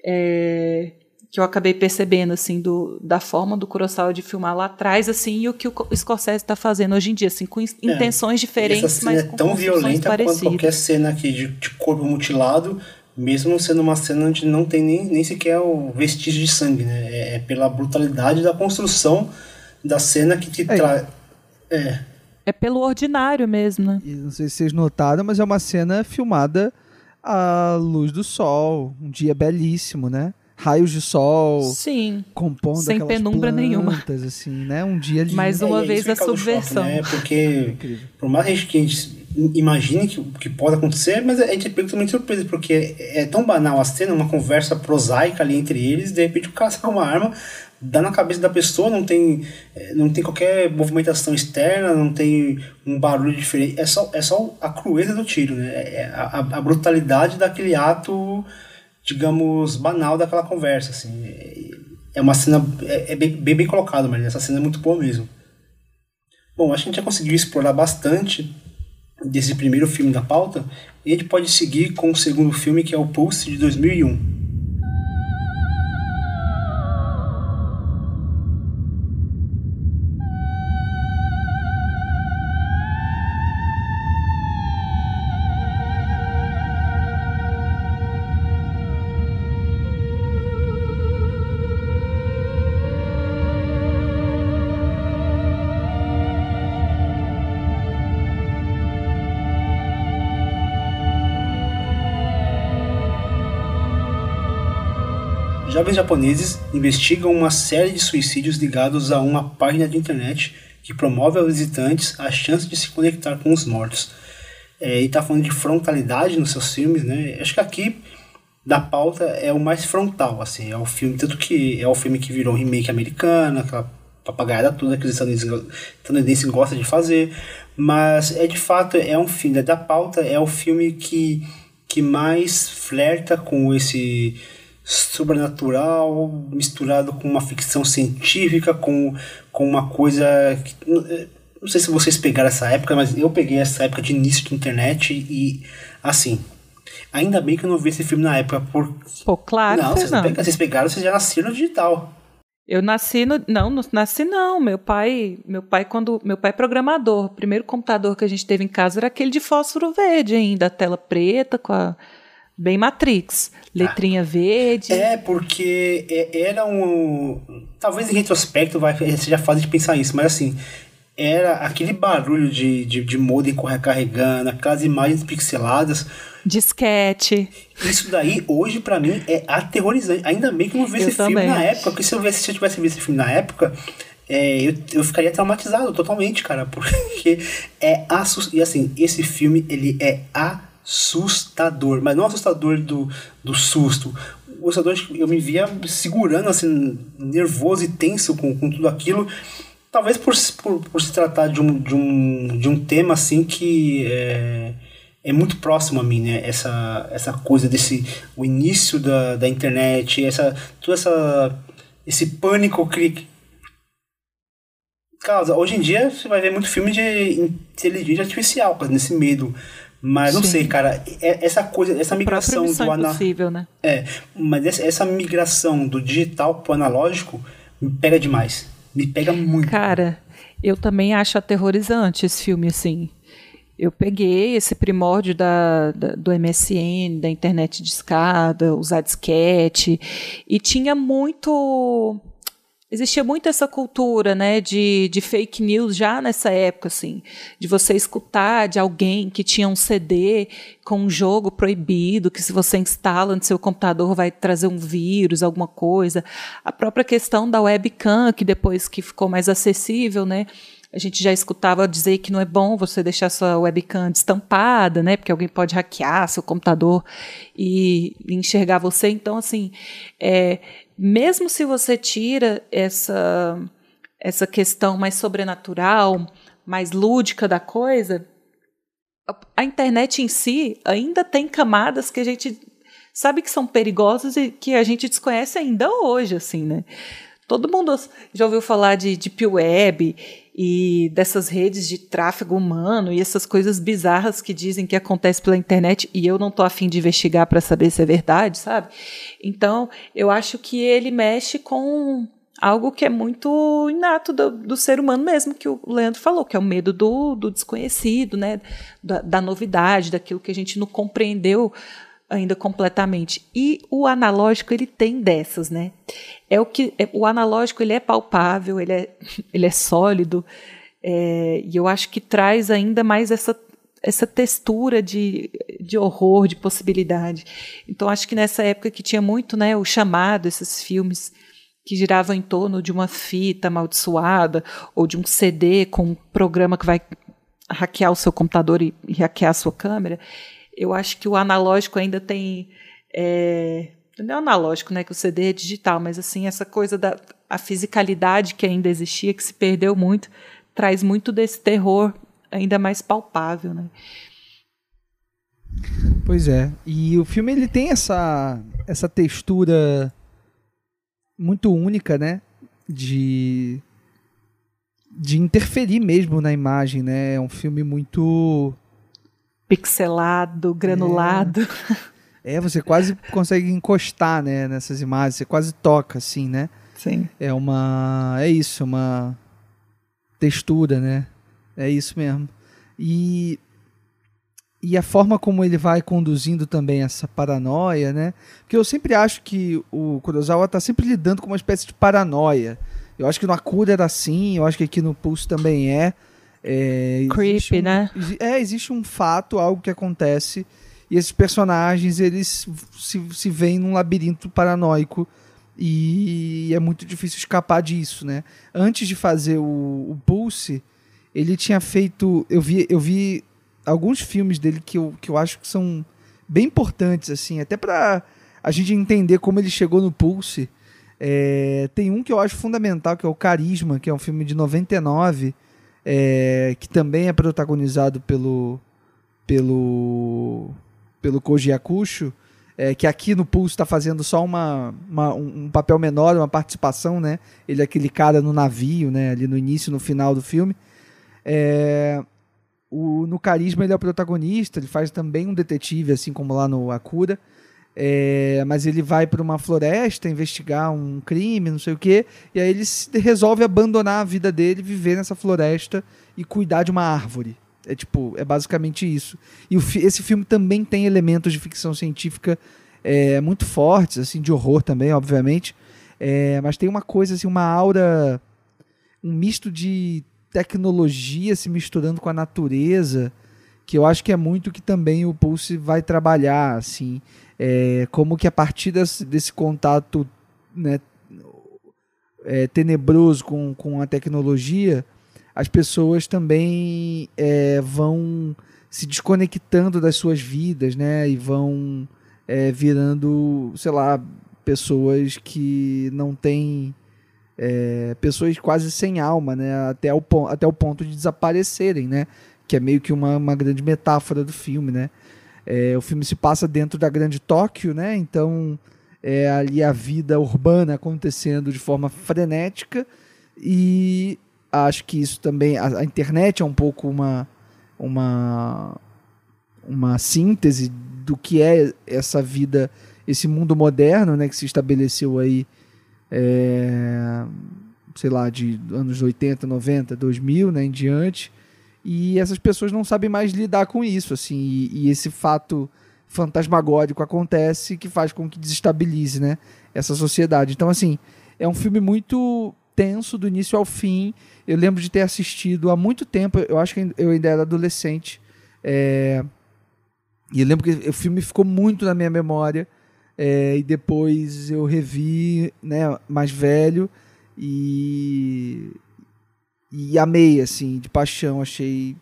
é, que eu acabei percebendo, assim, do, da forma do Kurosawa de filmar lá atrás, assim, e o que o Scorsese está fazendo hoje em dia, assim, com é, intenções diferentes, essa cena mas é tão violenta parecidas. quanto qualquer cena aqui de, de corpo mutilado, mesmo sendo uma cena onde não tem nem, nem sequer o vestígio de sangue, né? É, é pela brutalidade da construção da cena que te é. traz é. É pelo ordinário mesmo, né? E não sei se vocês notaram, mas é uma cena filmada à luz do sol, um dia belíssimo, né? Raios de sol. Sim. Compondo Sem penumbra plantas, nenhuma. assim, né? Um dia lindo. Mais uma é, vez a subversão. Choque, né? Porque, por mais que a gente imagine que, que pode acontecer, mas a gente fica muito surpreso, porque é tão banal a cena, uma conversa prosaica ali entre eles, de repente o cara saca uma arma, dá na cabeça da pessoa, não tem, é, não tem qualquer movimentação externa, não tem um barulho diferente, é só, é só a crueza do tiro, né? É, é a, a brutalidade daquele ato, digamos, banal daquela conversa, assim. É uma cena, é, é bem, bem, bem colocado, mas essa cena é muito boa mesmo. Bom, acho que a gente já conseguiu explorar bastante desse primeiro filme da pauta, e a gente pode seguir com o segundo filme, que é o Pulse, de 2001. Jovens japoneses investigam uma série de suicídios ligados a uma página de internet que promove aos visitantes a chance de se conectar com os mortos. É, e está falando de frontalidade nos seus filmes, né? Acho que aqui da pauta é o mais frontal, assim, é o filme, tanto que é o filme que virou um remake americano, aquela papagaiada toda que os estadunidenses gostam de fazer, mas é de fato, é um filme, da pauta é o filme que, que mais flerta com esse sobrenatural misturado com uma ficção científica, com, com uma coisa. Que, não sei se vocês pegaram essa época, mas eu peguei essa época de início de internet e, assim. Ainda bem que eu não vi esse filme na época. Por... Pô, claro. Não, vocês, não. Pegaram, vocês pegaram, vocês já nasceram no digital. Eu nasci no, não, não nasci não. Meu pai, meu pai quando meu pai é programador. O primeiro computador que a gente teve em casa era aquele de fósforo verde ainda, tela preta com a bem Matrix, letrinha ah. verde. É porque é, era um, talvez em retrospecto vai seja fácil de pensar isso, mas assim era aquele barulho de, de, de modem carregando, aquelas imagens pixeladas. Disquete. Isso daí, hoje, para mim, é aterrorizante. Ainda bem que eu não vi eu esse filme na época, porque se eu, se eu tivesse visto esse filme na época, é, eu, eu ficaria traumatizado totalmente, cara, porque é assustador. E assim, esse filme, ele é assustador, mas não assustador do, do susto. O assustador, eu me via segurando, assim, nervoso e tenso com, com tudo aquilo talvez por, por, por, se tratar de um, de, um, de um tema assim que é, é muito próximo a mim, né? Essa, essa coisa desse o início da, da internet, essa toda essa esse pânico que causa. Hoje em dia você vai ver muito filme de inteligência artificial, nesse medo. Mas não Sim. sei, cara, é, essa coisa, essa migração do analógico. Né? É, mas essa, essa migração do digital pro analógico me pega demais. Me pega muito. Cara, eu também acho aterrorizante esse filme, assim. Eu peguei esse primórdio da, da, do MSN, da internet de escada, usar disquete, e tinha muito existia muito essa cultura, né, de, de fake news já nessa época, assim, de você escutar de alguém que tinha um CD com um jogo proibido, que se você instala no seu computador vai trazer um vírus, alguma coisa. A própria questão da webcam, que depois que ficou mais acessível, né, a gente já escutava dizer que não é bom você deixar sua webcam destampada, né? Porque alguém pode hackear seu computador e enxergar você. Então, assim, é, mesmo se você tira essa, essa questão mais sobrenatural, mais lúdica da coisa, a, internet em si ainda tem camadas que a gente sabe que são perigosas e que a gente desconhece ainda hoje, assim, né? Todo mundo já ouviu falar de Deep Web e dessas redes de tráfego humano e essas coisas bizarras que dizem que acontece pela internet e eu não estou afim de investigar para saber se é verdade, sabe? Então, eu acho que ele mexe com algo que é muito inato do, do, ser humano mesmo, que o Leandro falou, que é o medo do, do desconhecido, né? Da, da, novidade, daquilo que a gente não compreendeu ainda completamente. E o analógico ele tem dessas, né? É o que é, o analógico ele é palpável, ele é, ele é sólido é, e eu acho que traz ainda mais essa essa textura de, de horror, de possibilidade. Então acho que nessa época que tinha muito, né, o chamado, esses filmes que giravam em torno de uma fita amaldiçoada ou de um CD com um programa que vai hackear o seu computador e, e hackear a sua câmera, eu acho que o analógico ainda tem. É, não é analógico, né? Que o CD é digital, mas assim, essa coisa da a fisicalidade que ainda existia, que se perdeu muito, traz muito desse terror ainda mais palpável, né? Pois é. E o filme ele tem essa essa textura muito única, né? De de interferir mesmo na imagem, né? É um filme muito pixelado, granulado. É. é, você quase consegue encostar, né, nessas imagens, você quase toca assim, né? Sim. É uma é isso, uma textura, né? É isso mesmo. E e a forma como ele vai conduzindo também essa paranoia, né? Porque eu sempre acho que o Kurosawa está sempre lidando com uma espécie de paranoia. Eu acho que no Akira era assim, eu acho que aqui no Pulse também é. É, Creepy, um, né? É, existe um fato, algo que acontece, e esses personagens, eles se, se veem num labirinto paranoico e é muito difícil escapar disso, né? Antes de fazer o, o Pulse, ele tinha feito... Eu vi, eu vi alguns filmes dele que eu, que eu acho que são bem importantes, assim, até para a gente entender como ele chegou no Pulse. É, tem um que eu acho fundamental, que é o Carisma, que é um filme de 99, é, que também é protagonizado pelo pelo pelo Koji Yakusho, é, que aqui no Pulse está fazendo só uma, uma, um papel menor, uma participação, né? Ele é aquele cara no navio, né? Ali no início, no final do filme. É, o, no Carisma ele é o protagonista, ele faz também um detetive, assim como lá no Akura. É, mas ele vai para uma floresta investigar um crime, não sei o quê, e aí ele resolve abandonar a vida dele, viver nessa floresta e cuidar de uma árvore. É tipo, é basicamente isso. E fi esse filme também tem elementos de ficção científica é, muito fortes, assim, de horror também, obviamente. É, mas tem uma coisa, assim, uma aura, um misto de tecnologia se misturando com a natureza, que eu acho que é muito que também o Pulse vai trabalhar, assim, é, como que a partir desse, desse contato né, é, tenebroso com, com a tecnologia, as pessoas também é, vão se desconectando das suas vidas, né? E vão é, virando, sei lá, pessoas que não têm. É, pessoas quase sem alma, né? Até o, até o ponto de desaparecerem, né? Que é meio que uma, uma grande metáfora do filme, né? É, o filme se passa dentro da grande Tóquio, né? Então é ali a vida urbana acontecendo de forma frenética e acho que isso também a, a, internet é um pouco uma uma uma síntese do que é essa vida esse mundo moderno né que se estabeleceu aí é, sei lá de anos 80 90 2000 né em diante e essas pessoas não sabem mais lidar com isso assim e, e esse fato fantasmagórico acontece que faz com que desestabilize né essa sociedade então assim é um filme muito tenso do início ao fim. Eu lembro de ter assistido há muito tempo, eu acho que eu ainda era adolescente. É... E eu lembro que o filme ficou muito na minha memória. É... E depois eu revi, né, mais velho. E. E amei, assim, de paixão. Achei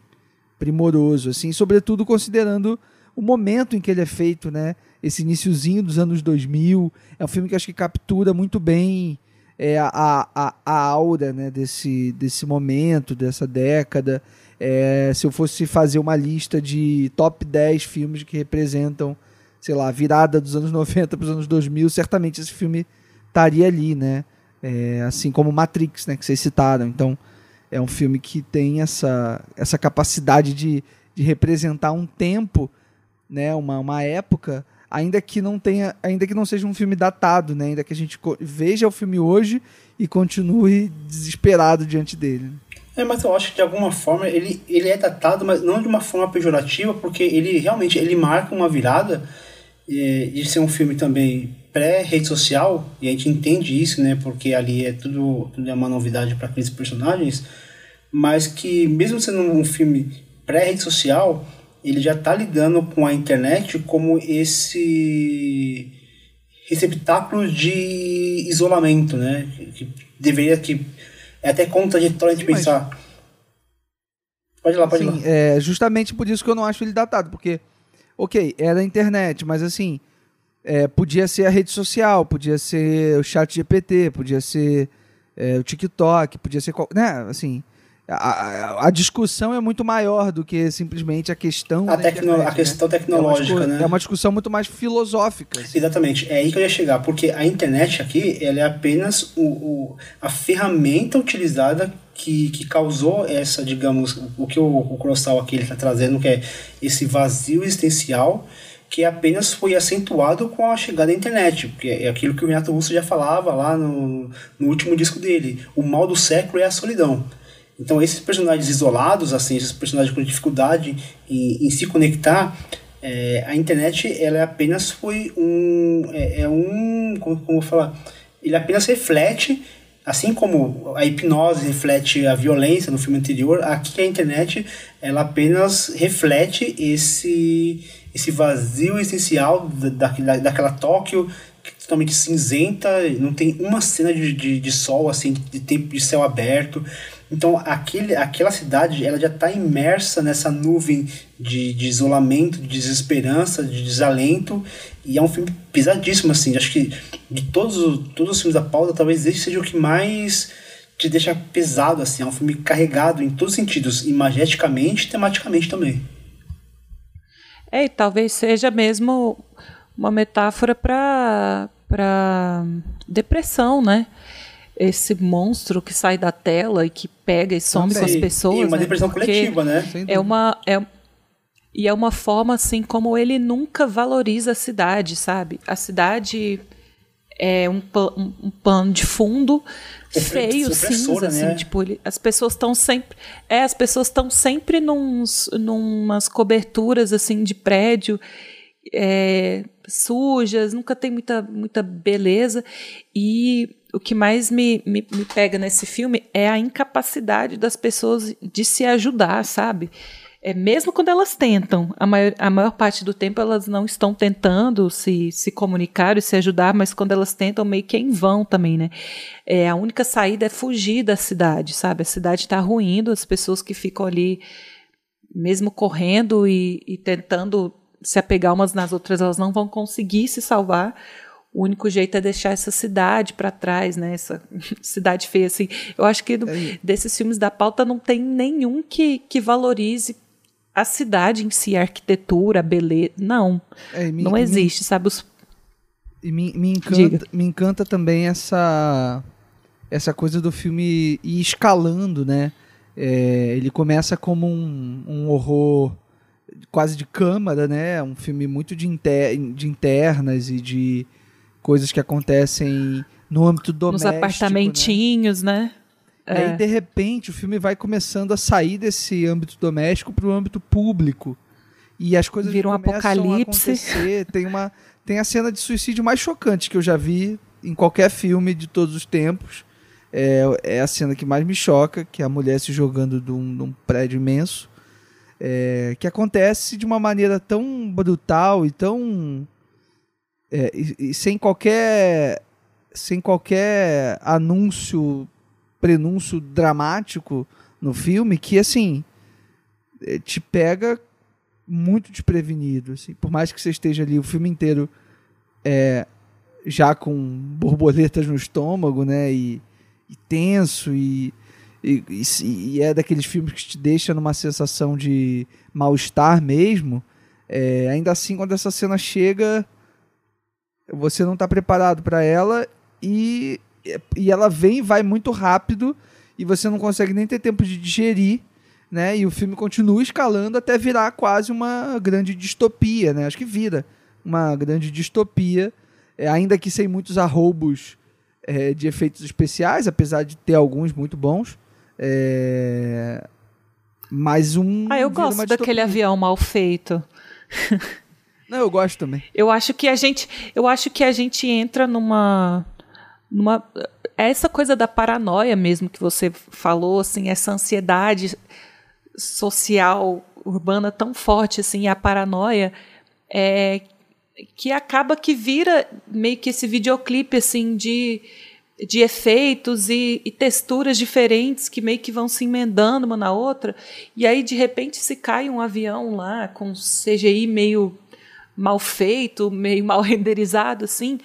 primoroso, assim, sobretudo considerando o momento em que ele é feito, né? Esse iníciozinho dos anos 2000. É um filme que acho que captura muito bem é, a, a, a aura né, desse, desse momento, dessa década. É, se eu fosse fazer uma lista de top 10 filmes que representam, sei lá, a virada dos anos 90 para os anos 2000, certamente esse filme estaria ali, né? É, assim como Matrix, né, que vocês citaram. Então, é um filme que tem essa, essa capacidade de, de representar um tempo, né, uma, uma época ainda que não tenha, ainda que não seja um filme datado, né? Ainda que a gente veja o filme hoje e continue desesperado diante dele. É, mas eu acho que de alguma forma ele, ele é datado, mas não de uma forma pejorativa, porque ele realmente ele marca uma virada é, de ser um filme também pré-rede social, e a gente entende isso, né? Porque ali é tudo, tudo é uma novidade para aqueles personagens, mas que mesmo sendo um filme pré-rede social, ele já está lidando com a internet como esse receptáculo de isolamento, né? Que deveria que é até contraditório a gente pensar. Pode ir lá, pode Sim, ir lá. É justamente por isso que eu não acho ele datado, porque ok, era a internet, mas assim é, podia ser a rede social, podia ser o chat GPT, podia ser é, o TikTok, podia ser né, assim a, a, discussão é muito maior do que simplesmente a questão a, tecno, internet, a questão né? tecnológica, é né? É uma discussão muito mais filosófica. Assim. Exatamente, é aí que eu ia chegar, porque a internet aqui ela é apenas o, o a ferramenta utilizada que, que causou essa, digamos, o que o, o Kurosawa aqui está trazendo, que é esse vazio existencial que apenas foi acentuado com a chegada da internet, porque é aquilo que o Renato Russo já falava lá no, no último disco dele, o mal do século é a solidão. Então esses personagens isolados, assim, esses personagens com dificuldade em, em se conectar, é, a internet ela apenas foi um é, é um como, como eu falar, ele apenas reflete assim como a hipnose reflete a violência no filme anterior, aqui a internet ela apenas reflete esse esse vazio essencial da, da, daquela Tóquio totalmente cinzenta, não tem uma cena de, de, de sol assim, de tempo de céu aberto. Então, aquele, aquela cidade ela já está imersa nessa nuvem de, de isolamento, de desesperança, de desalento. E é um filme pesadíssimo, assim. Acho que de todos, todos os filmes da pauta, talvez esse seja o que mais te deixa pesado, assim. É um filme carregado em todos os sentidos, imageticamente e tematicamente também. É, e talvez seja mesmo uma metáfora para depressão, né? esse monstro que sai da tela e que pega e some com as pessoas. E uma né? depressão Porque coletiva, né? É uma. É, E é uma forma assim como ele nunca valoriza a cidade, sabe? A cidade é um, um, um pano de fundo feio, cinza, assim, né? tipo, ele, as pessoas estão sempre, é, as pessoas estão sempre nos, numas coberturas assim de prédio é, sujas, nunca tem muita, muita beleza e o que mais me, me, me pega nesse filme é a incapacidade das pessoas de se ajudar, sabe? É, mesmo quando elas tentam, a maior, a maior parte do tempo elas não estão tentando se, se comunicar e se ajudar, mas quando elas tentam, meio que em vão também, né? É, a única saída é fugir da cidade, sabe? A cidade está ruindo, as pessoas que ficam ali, mesmo correndo e, e tentando se apegar umas nas outras, elas não vão conseguir se salvar. O único jeito é deixar essa cidade para trás, né? Essa cidade feia, assim. Eu acho que é. desses filmes da pauta não tem nenhum que, que valorize a cidade em si, a arquitetura, a beleza. Não. É, me, não existe, me, sabe? Os... E me, me, encanta, me encanta também essa, essa coisa do filme ir escalando, né? É, ele começa como um, um horror quase de câmara, né? Um filme muito de, inter, de internas e de coisas que acontecem no âmbito doméstico. Nos apartamentinhos, né? né? É. E aí, de repente, o filme vai começando a sair desse âmbito doméstico para o âmbito público. E as coisas Vira um apocalipse. Tem, uma, tem a cena de suicídio mais chocante que eu já vi em qualquer filme de todos os tempos. É, é a cena que mais me choca, que é a mulher se jogando de um, de um prédio imenso. É, que acontece de uma maneira tão brutal e tão. É, e, e sem qualquer sem qualquer anúncio prenúncio dramático no filme que, assim, eh, te pega muito desprevenido. Assim. Por mais que você esteja ali o filme inteiro é, já com borboletas no estômago, né? E, e tenso e, e, e, é daqueles filmes que te deixa numa sensação de mal-estar mesmo. É, ainda assim, quando essa cena chega, você não está preparado para ela e e ela vem e vai muito rápido e você não consegue nem ter tempo de digerir, né? E o filme continua escalando até virar quase uma grande distopia, né? Acho que vira uma grande distopia, é, ainda que sem muitos arroubos é, de efeitos especiais, apesar de ter alguns muito bons. É... Mais um. Ah, eu gosto daquele avião mal feito. Não, eu gosto também. Eu acho que a gente, eu acho que a gente entra numa numa essa coisa da paranoia mesmo que você falou, assim, essa ansiedade social urbana tão forte, assim, a paranoia é que acaba que vira meio que esse videoclipe assim de de efeitos e, e, texturas diferentes que meio que vão se emendando uma na outra. E aí, de repente, se cai um avião lá com CGI meio mal feito, meio mal renderizado, assim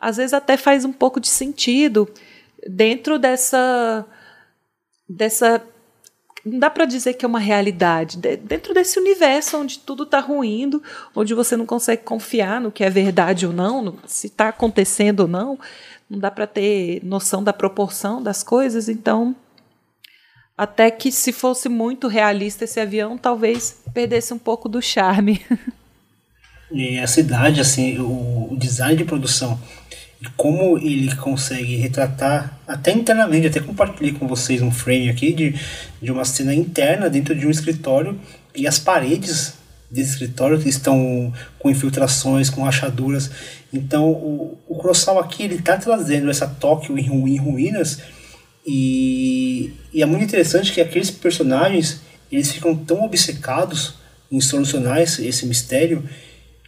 às vezes até faz um pouco de sentido dentro dessa dessa não dá para dizer que é uma realidade dentro desse universo onde tudo está ruindo, onde você não consegue confiar no que é verdade ou não, se está acontecendo ou não, não dá para ter noção da proporção das coisas. Então, até que se fosse muito realista esse avião, talvez perdesse um pouco do charme. E a cidade, assim, o, o design de produção e como ele consegue retratar, até internamente, até compartilhei com vocês um frame aqui de, de uma cena interna dentro de um escritório e as paredes desse escritório estão com infiltrações, com rachaduras. Então o, o Kurosawa aqui ele está trazendo essa Tóquio em, em ruínas e, e é muito interessante que aqueles personagens eles ficam tão obcecados em solucionar esse, esse mistério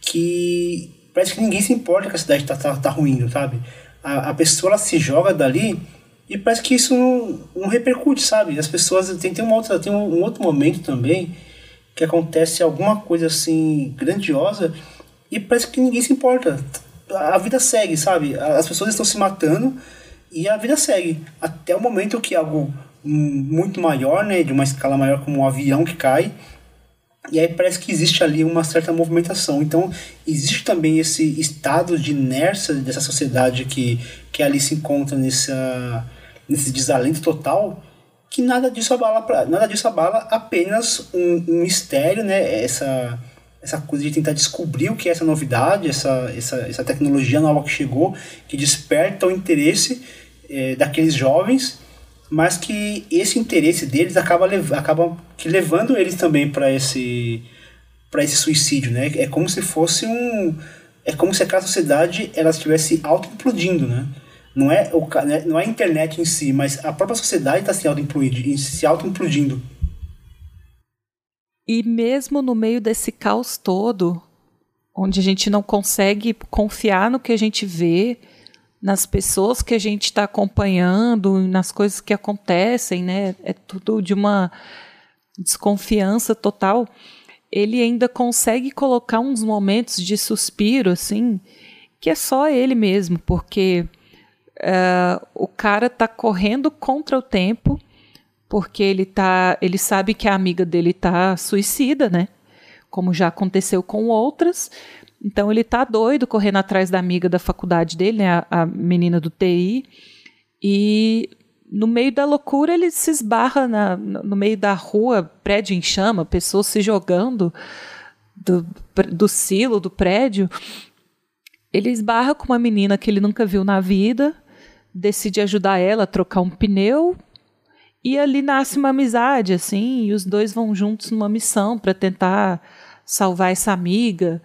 que parece que ninguém se importa que a cidade tá, tá, tá ruindo, sabe? A, a pessoa ela se joga dali e parece que isso não, não repercute, sabe? As pessoas tem, tem, uma outra, tem um, um outro momento também que acontece alguma coisa assim grandiosa e parece que ninguém se importa. A vida segue, sabe? As pessoas estão se matando e a vida segue. Até o momento que algo muito maior, né, de uma escala maior como um avião que cai, e aí parece que existe ali uma certa movimentação. Então, existe também esse estado de inércia dessa sociedade que, que ali se encontra nessa, nesse desalento total, que nada disso abala, nada disso abala apenas um, um mistério, né? Essa, essa coisa de tentar descobrir o que é essa novidade, essa, essa, essa tecnologia nova que chegou, que desperta o interesse é, daqueles jovens, mas que esse interesse deles acaba, acaba que levando eles também para esse para esse suicídio, né? É como se fosse um é como se aquela sociedade ela estivesse auto-implodindo, né? Não é, o, né, não é a internet em si, mas a própria sociedade está se auto-implodindo. Se auto -implodindo. E mesmo no meio desse caos todo, onde a gente não consegue confiar no que a gente vê, nas pessoas que a gente está acompanhando, nas coisas que acontecem, né? É tudo de uma desconfiança total. Ele ainda consegue colocar uns momentos de suspiro, assim, que é só ele mesmo, porque uh, o cara está correndo contra o tempo, porque ele tá, ele sabe que a amiga dele está suicida, né? Como já aconteceu com outras, então ele tá doido correndo atrás da amiga da faculdade dele, né, a, a menina do TI, e no meio da loucura ele se esbarra na, no meio da rua, prédio em chama, pessoas se jogando do, do silo do prédio. Ele esbarra com uma menina que ele nunca viu na vida, decide ajudar ela a trocar um pneu e ali nasce uma amizade assim, e os dois vão juntos numa missão para tentar salvar essa amiga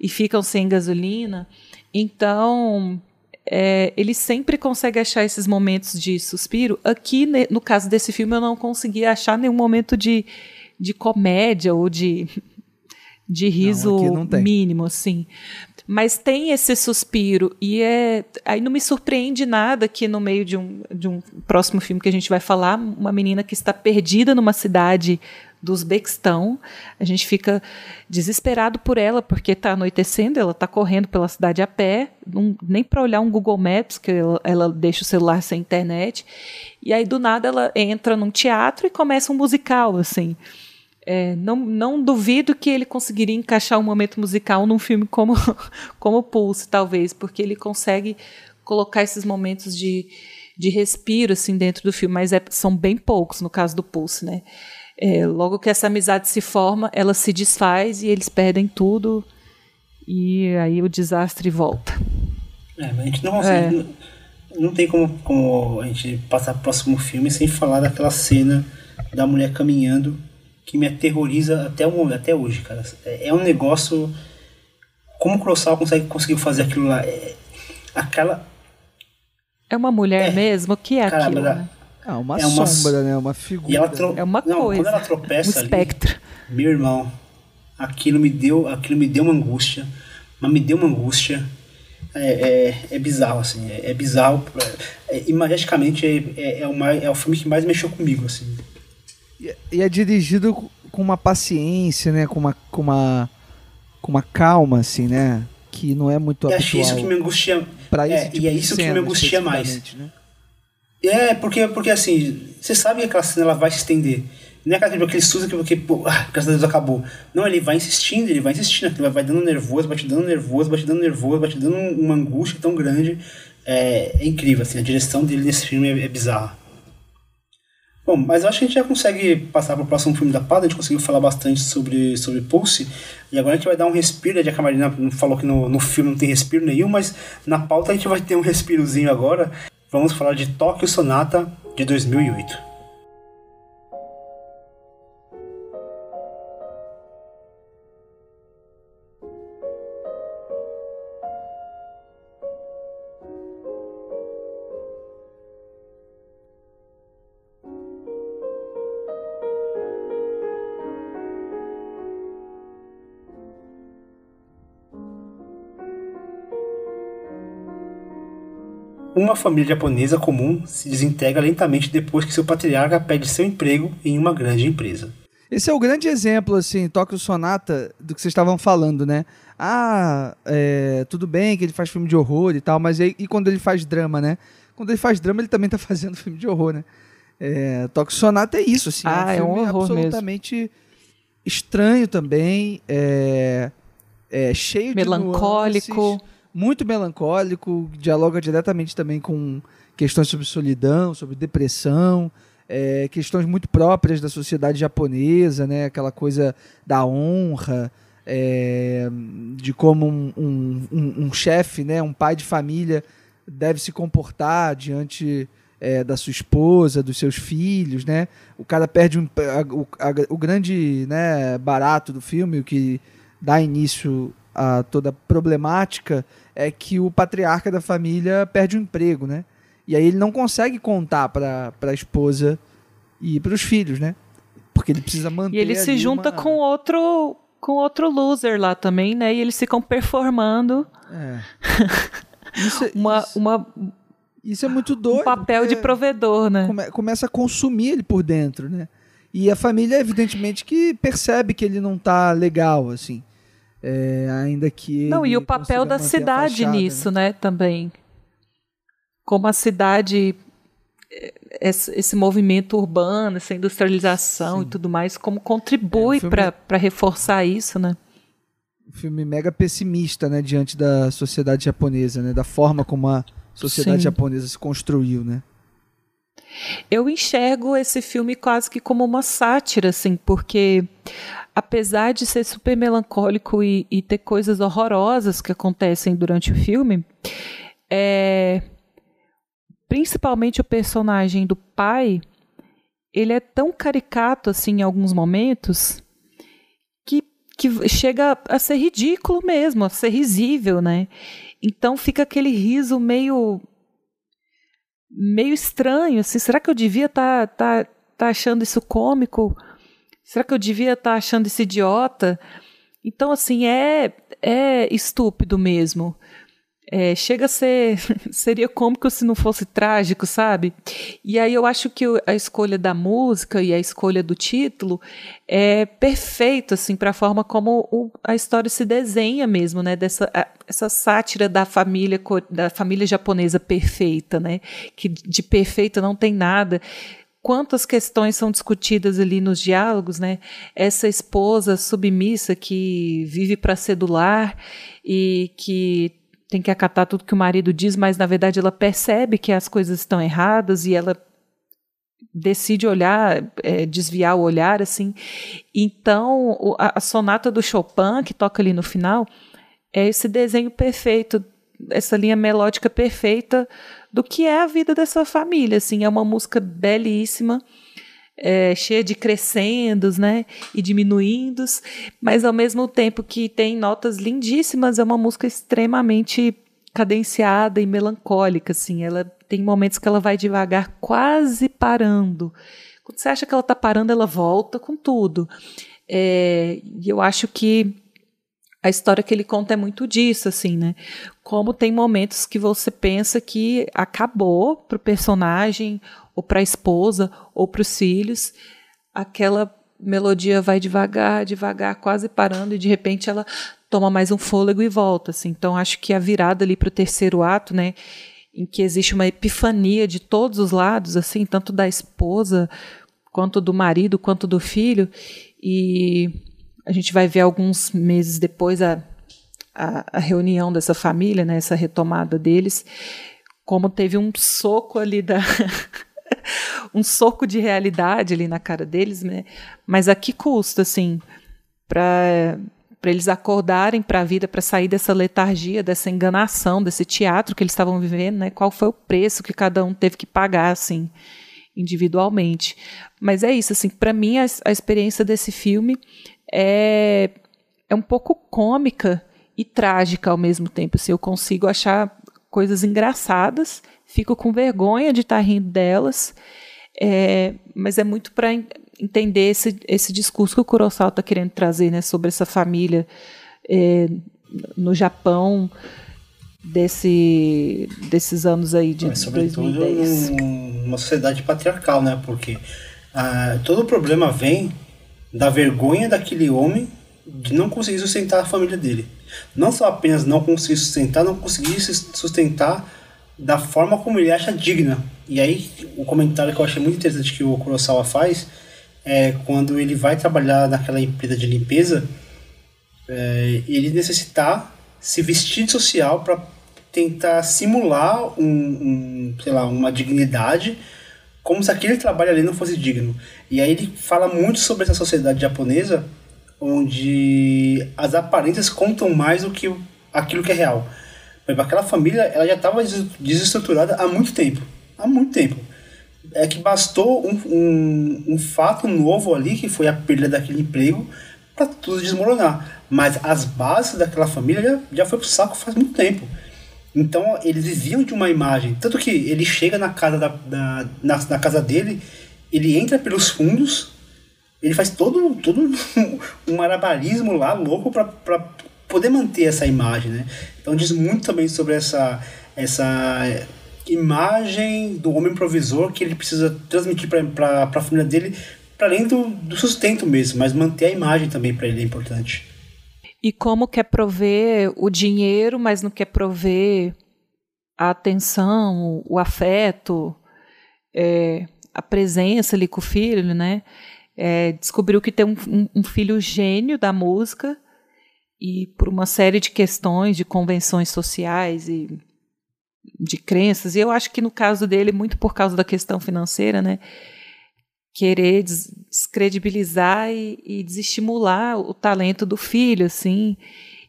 e ficam sem gasolina. Então, é, ele sempre consegue achar esses momentos de suspiro. Aqui, no caso desse filme, eu não consegui achar nenhum momento de, de comédia ou de, de riso não, não mínimo, assim. Mas tem esse suspiro, e é. Aí não me surpreende nada que no meio de um, de um próximo filme que a gente vai falar, uma menina que está perdida numa cidade do Uzbequistão. A gente fica desesperado por ela, porque está anoitecendo, ela está correndo pela cidade a pé, não, nem para olhar um Google Maps, que ela, ela, deixa o celular sem internet. E aí, do nada, ela entra num teatro e começa um musical, assim. É, não, não duvido que ele conseguiria encaixar um momento musical num filme como, como Pulse, talvez, porque ele consegue colocar esses momentos de, de respiro assim dentro do filme, mas é, são bem poucos no caso do Pulse, né? É, logo que essa amizade se forma, ela se desfaz e eles perdem tudo e aí o desastre volta. É, mas a gente não consegue, é. não, não tem como, como a gente passar pro próximo filme sem falar daquela cena da mulher caminhando que me aterroriza até, o, até hoje, cara. É, é um negócio. Como o Kurosawa consegue conseguiu fazer aquilo lá? É, aquela. É uma mulher é, mesmo? O que é cara, aquilo? Né? É uma é sombra, né? Uma figura. E tro... É uma não, coisa. Quando ela tropeça um espectro. Ali, meu irmão, aquilo me deu, aquilo me deu uma angústia, mas me deu uma angústia. É, é, é bizarro, assim, é, é bizarro. É, imageticamente é, é, é, o mais, é o filme que mais mexeu comigo, assim. E, e é dirigido com uma paciência, né? Com uma, com uma, com uma calma, assim, né? Que não é muito e habitual. isso que me angustia. Pra esse é, tipo e é isso que me angustia mais. Né? É, porque, porque assim, você sabe que aquela cena ela vai se estender. Não é aquela, tipo, aquele susto que, porque, pô, ah, graças a Deus acabou. Não, ele vai insistindo, ele vai insistindo, ele vai, dando nervoso, vai te dando nervoso, vai te dando nervoso, vai te dando uma angústia tão grande. É, é incrível, assim, a direção dele nesse filme é, é bizarra. Bom, mas eu acho que a gente já consegue passar para o próximo filme da Pada, a gente conseguiu falar bastante sobre, sobre Pulse, e agora a gente vai dar um respiro, a Camarina falou que no, no filme não tem respiro nenhum, mas na pauta a gente vai ter um respirozinho agora, vamos falar de Tóquio Sonata de 2008. Uma família japonesa comum se desintegra lentamente depois que seu patriarca perde seu emprego em uma grande empresa. Esse é o grande exemplo, assim, Tóquio Sonata, do que vocês estavam falando, né? Ah, é, tudo bem que ele faz filme de horror e tal, mas e, e, quando ele faz drama, né? Quando ele faz drama, ele também tá fazendo filme de horror, né? É, Tóquio Sonata é isso, assim. Ah, é um, filme é um horror absolutamente mesmo. estranho também, é, é cheio Melancólico. de Melancólico muito melancólico, dialoga diretamente também com questões sobre solidão, sobre depressão. é, questões muito próprias da sociedade japonesa, né? Aquela coisa da honra, é, de como um, um, um, um chefe, né? Um pai de família deve se comportar diante é, da sua esposa, dos seus filhos, né? O cara perde um, a, o, a, o grande né, barato do filme, o que dá início a toda a problemática, é que o patriarca da família perde o emprego, né? E aí ele não consegue contar para a esposa e para os filhos, né? Porque ele precisa manter. E ele se junta uma... com outro com outro loser lá também, né? E eles ficam performando. É. Isso, é, uma, isso... uma isso é muito doido. Um papel de provedor, né? Come, começa a consumir ele por dentro, né? E a família, evidentemente, que percebe que ele não tá legal, assim. É, ainda que. Não, e o papel da cidade fachada, nisso, né? né? Também. Como a cidade. É, esse movimento urbano, essa industrialização Sim. e tudo mais, como contribui é, filme... para reforçar isso, né? Um filme mega pessimista, né, diante da sociedade japonesa, né, da forma como a, sociedade Sim. japonesa se construiu, né? Eu enxergo esse filme quase que como uma sátira, assim, porque apesar de ser super melancólico e, e ter coisas horrorosas que acontecem durante o filme, é, principalmente o personagem do pai, ele é tão caricato assim em alguns momentos que, que chega a ser ridículo mesmo, a ser risível, né? Então fica aquele riso meio meio estranho, assim, será que eu devia estar tá, tá, tá achando isso cômico? Será que eu devia estar tá achando isso idiota? Então, assim, é, é estúpido mesmo. É, chega a ser. seria cômico se não fosse trágico, sabe? E aí eu acho que a escolha da música e a escolha do título é perfeito, assim, para a forma como o, a história se desenha mesmo, né? Dessa a, essa sátira da família, da família japonesa perfeita, né? Que de perfeita não tem nada quantas questões são discutidas ali nos diálogos, né? Essa esposa submissa que vive para sedular e que tem que acatar tudo que o marido diz, mas na verdade ela percebe que as coisas estão erradas e ela decide olhar, é, desviar o olhar, assim. Então, a, a, sonata do Chopin, que toca ali no final, é esse desenho perfeito, essa linha melódica perfeita do que é a vida dessa família, assim. É uma música belíssima, é, cheia de crescendos, né, e diminuindos, mas ao mesmo tempo que tem notas lindíssimas, é uma música extremamente cadenciada e melancólica, assim. Ela tem momentos que ela vai devagar, quase parando. Quando você acha que ela está parando, ela volta com tudo. É, e eu acho que a história que ele conta é muito disso, assim, né? Como tem momentos que você pensa que acabou pro personagem, ou para a esposa, ou para os filhos, aquela melodia vai devagar, devagar, quase parando, e de repente ela toma mais um fôlego e volta. Assim. Então, acho que a virada ali para o terceiro ato, né, em que existe uma epifania de todos os lados, assim, tanto da esposa, quanto do marido, quanto do filho, e a gente vai ver alguns meses depois a, a, a reunião dessa família, né, essa retomada deles, como teve um soco ali da um soco de realidade ali na cara deles, né? Mas a que custa, assim, para para eles acordarem para a vida, para sair dessa letargia, dessa enganação, desse teatro que eles estavam vivendo, né? Qual foi o preço que cada um teve que pagar, assim, individualmente? Mas é isso, assim, para mim a, a experiência desse filme é é um pouco cômica e trágica ao mesmo tempo. Assim, eu consigo achar coisas engraçadas, fico com vergonha de estar tá rindo delas, é, mas é muito para entender esse, esse discurso que o Kurosawa está querendo trazer né, sobre essa família é, no Japão desse, desses anos aí de Mas, 2010. uma sociedade patriarcal, né? Porque ah, todo o problema vem da vergonha daquele homem de não conseguir sustentar a família dele. Não só apenas não conseguir sustentar, não conseguir sustentar da forma como ele acha digna. E aí, o comentário que eu achei muito interessante que o Kurosawa faz é quando ele vai trabalhar naquela empresa de limpeza, é, ele necessitar se vestir de social para tentar simular um, um, sei lá, uma dignidade como se aquele trabalho ali não fosse digno. E aí ele fala muito sobre essa sociedade japonesa, onde as aparências contam mais do que aquilo que é real. Aquela família ela já estava desestruturada há muito tempo. Há muito tempo. É que bastou um, um, um fato novo ali, que foi a perda daquele emprego, para tudo desmoronar. Mas as bases daquela família já, já foi pro saco faz muito tempo. Então eles viviam de uma imagem. Tanto que ele chega na casa, da, da na, na, casa dele, ele entra pelos fundos, ele faz todo, todo um marabarismo lá louco para poder manter essa imagem. Né? Então diz muito também sobre essa, essa imagem do homem provisor que ele precisa transmitir para a família dele, para além do, do sustento mesmo, mas manter a imagem também para ele é importante e como quer prover o dinheiro, mas não quer prover a atenção, o afeto, é, a presença ali com o filho, né? É, descobriu que tem um, um, um, filho gênio da música e por uma série de questões, de convenções sociais e de crenças, e eu acho que no caso dele, muito por causa da questão financeira, né? Querer descredibilizar e, e desestimular o talento do filho, assim.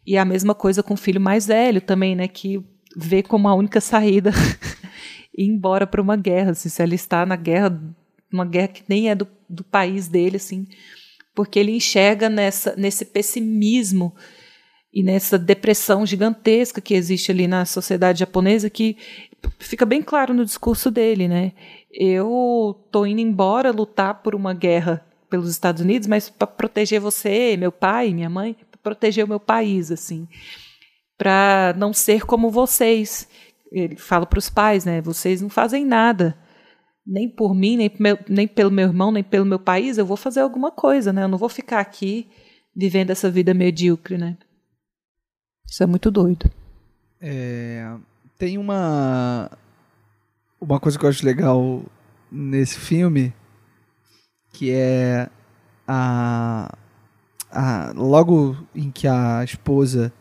E a mesma coisa com o filho mais velho também, né? Que vê como a única saída ir embora para uma guerra, assim, se alistar na guerra, uma guerra que nem é do, do país dele, assim, porque ele enxerga nessa, nesse pessimismo e nessa depressão gigantesca que existe ali na sociedade japonesa que fica bem claro no discurso dele, né? Eu tô indo embora lutar por uma guerra pelos Estados Unidos, mas para proteger você, meu pai, minha mãe, para proteger o meu país, assim, para não ser como vocês. Ele fala para os pais, né? Vocês não fazem nada, nem por mim, nem, meu, nem pelo meu irmão, nem pelo meu país. Eu vou fazer alguma coisa, né? Eu não vou ficar aqui vivendo essa vida medíocre, né? Isso é muito doido. É, tem uma uma coisa que eu acho legal nesse filme, que é a, a logo em que a esposa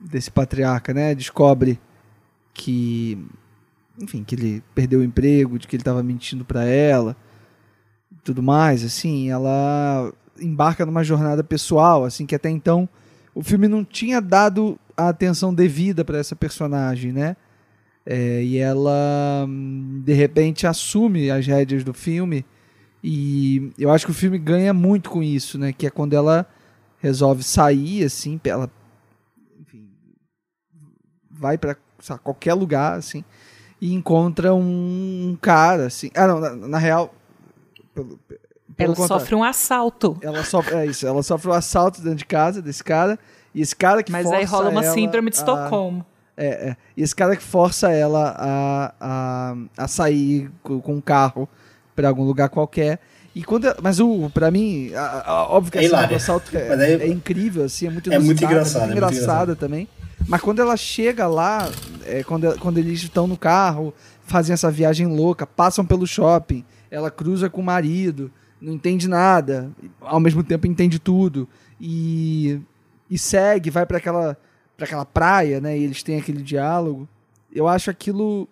desse patriarca, né, descobre que enfim, que ele perdeu o emprego, de que ele estava mentindo para ela, tudo mais, assim, ela embarca numa jornada pessoal, assim, que até então o filme não tinha dado a atenção devida para essa personagem, né? É, e ela, de repente, assume as rédeas do filme. E eu acho que o filme ganha muito com isso, né? Que é quando ela resolve sair, assim, ela enfim, vai para qualquer lugar, assim, e encontra um, um cara, assim. Ah, não, na, na real. Pelo, pelo ela contrário. sofre um assalto. Ela sofre, é isso, ela sofre um assalto dentro de casa desse cara. E esse cara que Mas aí rola uma síndrome de Estocolmo. É, é. E esse cara que força ela a, a, a sair com, um carro para algum lugar qualquer. E quando, mas o para mim, a, a, óbvio que é a assalto é, é, é, incrível, assim, é muito, é muito engraçada, é muito engraçada também. Mas quando ela chega lá, é, quando, quando eles estão no carro, fazem essa viagem louca, passam pelo shopping, ela cruza com o marido, não entende nada, ao mesmo tempo entende tudo e, e segue, vai para aquela para aquela praia, né? E eles têm aquele diálogo. Eu acho aquilo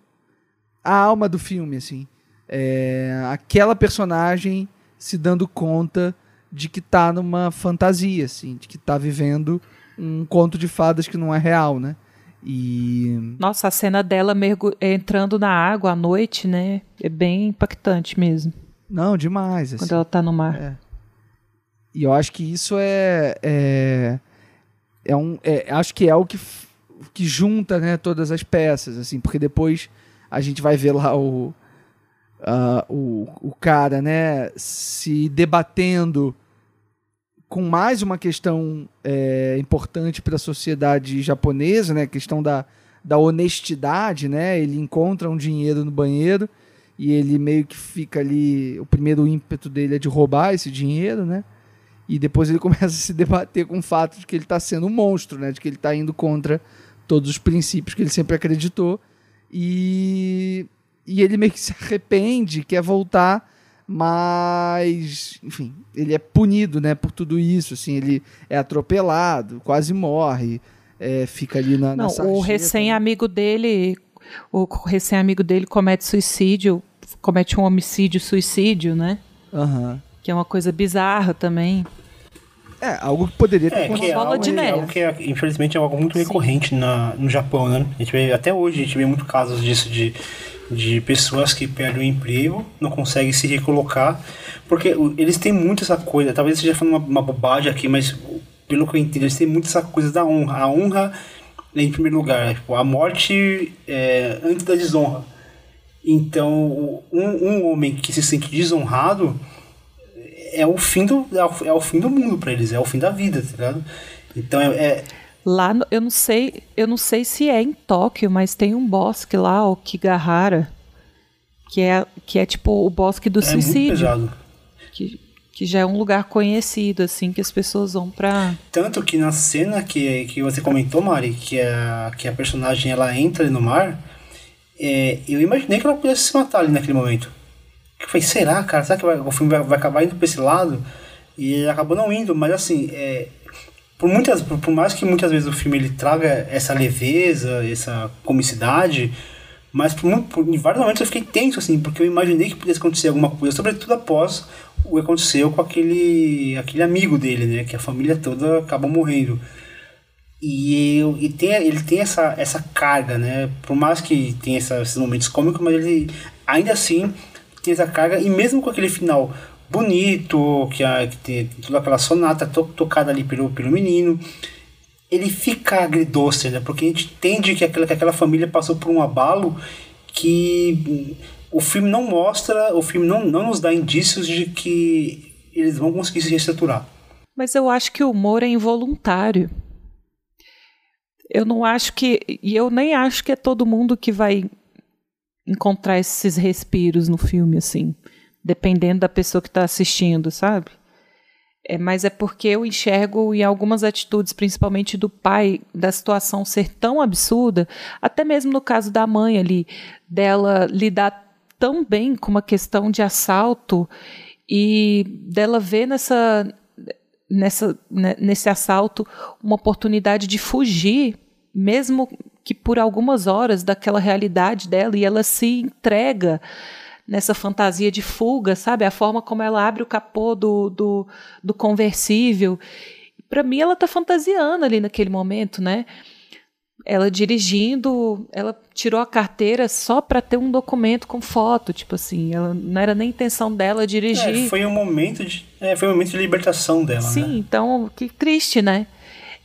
a alma do filme, assim. É aquela personagem se dando conta de que tá numa fantasia, assim, de que tá vivendo um conto de fadas que não é real, né? E nossa, a cena dela mergu... entrando na água à noite, né? É bem impactante mesmo. Não, demais. Assim. Quando ela tá no mar. É. E eu acho que isso é, é é um, é, acho que é o que, que junta né, todas as peças, assim, porque depois a gente vai ver lá o, uh, o, o cara né, se debatendo com mais uma questão é, importante para a sociedade japonesa, né, a questão da, da honestidade, né? Ele encontra um dinheiro no banheiro e ele meio que fica ali, o primeiro ímpeto dele é de roubar esse dinheiro, né? E depois ele começa a se debater com o fato de que ele está sendo um monstro, né? De que ele está indo contra todos os princípios que ele sempre acreditou. E, e ele meio que se arrepende, quer voltar, mas, enfim, ele é punido, né? Por tudo isso, assim, ele é atropelado, quase morre, é, fica ali na, Não, na O recém-amigo dele, o recém-amigo dele comete suicídio comete um homicídio, suicídio, né? Aham. Que é uma coisa bizarra também. É, algo que poderia ter É, que é Uma bola algo, de é neve. algo que, é, infelizmente, é algo muito recorrente na, no Japão, né? A gente vê, até hoje a gente vê muitos casos disso, de, de pessoas que perdem o emprego, não conseguem se recolocar, porque eles têm muito essa coisa, talvez eu esteja falando uma, uma bobagem aqui, mas pelo que eu entendo, eles têm muito essa coisa da honra. A honra é em primeiro lugar, tipo, a morte é antes da desonra. Então, um, um homem que se sente desonrado é o fim do, é o, é fim do mundo pra eles, é o fim da vida, tá ligado? Então, é, é- Lá, no- eu não sei, eu não sei se é em Tóquio, mas tem um bosque lá, o Kigahara, que é, que é tipo o bosque do é suicídio, que, que já é um lugar conhecido, assim, que as pessoas vão pra. Tanto que na cena que, que você comentou, Mari, que a, que a personagem ela entra no mar, é, eu imaginei que ela pudesse se matar ali naquele momento. Eu falei, será, cara? Será que vai- o filme vai, vai acabar indo pra esse lado? E acabou não indo, mas assim, é, por, muitas, por, por mais que muitas vezes o filme ele traga essa leveza, essa comicidade, mas por, por- em vários momentos eu fiquei tenso, assim, porque eu imaginei que pudesse acontecer alguma coisa, sobretudo após o que aconteceu com aquele, aquele amigo dele, né? Que a família toda acabou morrendo. E, eu- e tem, ele tem essa, essa carga, né? Por mais que tenha essa- esses momentos cômicos, mas ele ainda assim essa carga, e mesmo com aquele final bonito, que, a, que tem toda aquela sonata to, tocada ali pelo, pelo menino, ele fica agridoce, né? Porque a gente entende que aquela, que aquela família passou por um abalo que o filme não mostra, o filme não, não nos dá indícios de que eles vão conseguir se reestruturar. Mas eu acho que o humor é involuntário. Eu não acho que. E eu nem acho que é todo mundo que vai encontrar esses respiros no filme, assim. Dependendo da pessoa que está assistindo, sabe? É, mas é porque eu enxergo em algumas atitudes, principalmente do pai, da situação ser tão absurda, até mesmo no caso da mãe ali, dela lidar tão bem com uma questão de assalto e dela ver nessa, nessa, né, nesse assalto uma oportunidade de fugir, mesmo que por algumas horas daquela realidade dela, e ela se entrega nessa fantasia de fuga, sabe? A forma como ela abre o capô do, do, do conversível. Para mim, ela está fantasiando ali naquele momento, né? Ela dirigindo, ela tirou a carteira só para ter um documento com foto, tipo assim, ela não era nem intenção dela dirigir. É, foi um momento de, é, foi um momento de libertação dela, Sim, né? então, que triste, né?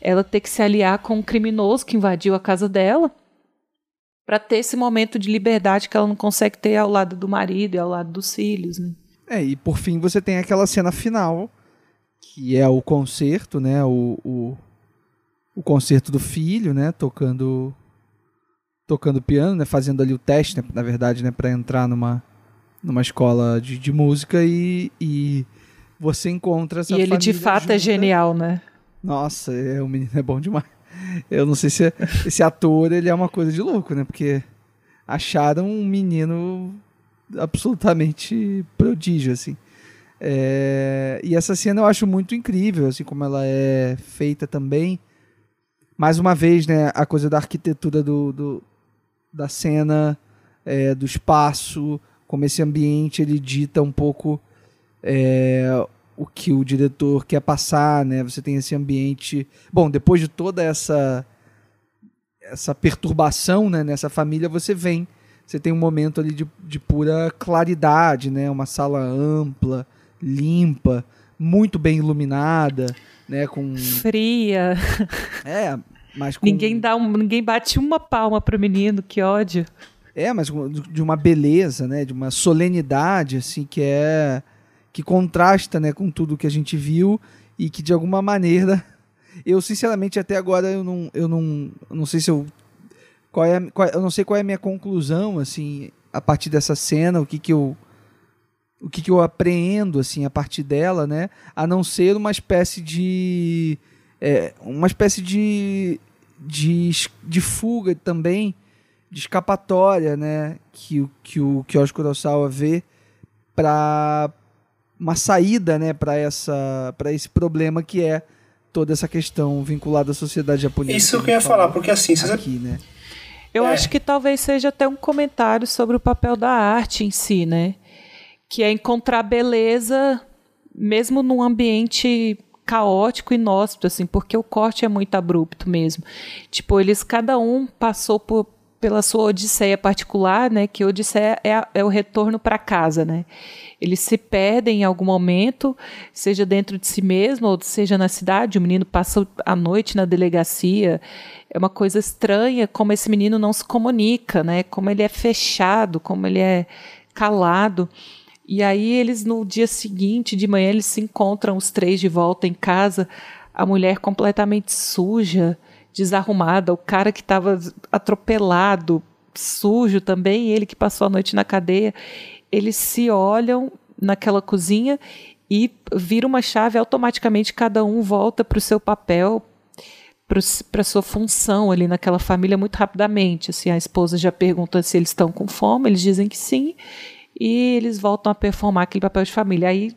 Ela ter que se aliar com um criminoso que invadiu a casa dela para ter esse momento de liberdade que ela não consegue ter ao lado do marido e ao lado dos filhos, né? É, e por fim você tem aquela cena final, que é o concerto, né? O, o, o concerto do filho, né? Tocando tocando piano, né? Fazendo ali o teste, né? na verdade, né? Para entrar numa, numa escola de, de música e, e você encontra essa e ele de fato é junta. genial, né? Nossa, é, o menino é bom demais. Eu não sei se esse ator ele é uma coisa de louco, né? Porque acharam um menino absolutamente prodígio, assim. É, e essa cena eu acho muito incrível, assim como ela é feita também. Mais uma vez, né, a coisa da arquitetura do, do- da cena, é, do espaço, como esse ambiente ele dita um pouco é, o que o diretor quer passar, né? Você tem esse ambiente. Bom, depois de toda essa essa perturbação, né, nessa família, você vem, você tem um momento ali de, de pura claridade, né? Uma sala ampla, limpa, muito bem iluminada, né? Com Fria. é, mas com, Ninguém dá um, ninguém bate uma palma pro menino, que ódio. É, mas de uma beleza, né? De uma solenidade, assim, que é. Que contrasta, né, com tudo que a gente viu e que de alguma maneira. Eu, sinceramente, até agora eu não. Eu não, não sei se eu. Qual é, qual- eu não sei qual é a minha conclusão, assim, a partir dessa cena, o que que eu. O que, que eu apreendo, assim, a partir dela, né? A não ser uma espécie de. é, uma espécie de. de, de fuga também de escapatória, né, que, que o Kyoshi Kurosawa vê para uma saída, né, para essa para esse problema que é toda essa questão vinculada à sociedade japonesa. Isso que eu ia falar, porque assim, você aqui, né? Eu é. acho que talvez seja até um comentário sobre o papel da arte em si, né? Que é encontrar beleza mesmo num ambiente caótico e inóspito, assim, porque o corte é muito abrupto mesmo. Tipo, eles cada um passou por, pela sua odisseia particular, né? Que odisseia é, a, é o retorno para casa, né? Eles se perdem em algum momento, seja dentro de si mesmo ou seja na cidade. O menino passa a noite na delegacia. É uma coisa estranha como esse menino não se comunica, né? Como ele é fechado, como ele é calado. E aí eles no dia seguinte, de manhã, eles se encontram os três de volta em casa, a mulher completamente suja, desarrumada, o cara que estava atropelado, sujo também, ele que passou a noite na cadeia. Eles se olham naquela cozinha e vira uma chave automaticamente cada um volta para o seu papel, para sua função ali naquela família muito rapidamente. Assim, a esposa já pergunta se eles estão com fome, eles dizem que sim, e eles voltam a performar aquele papel de família. Aí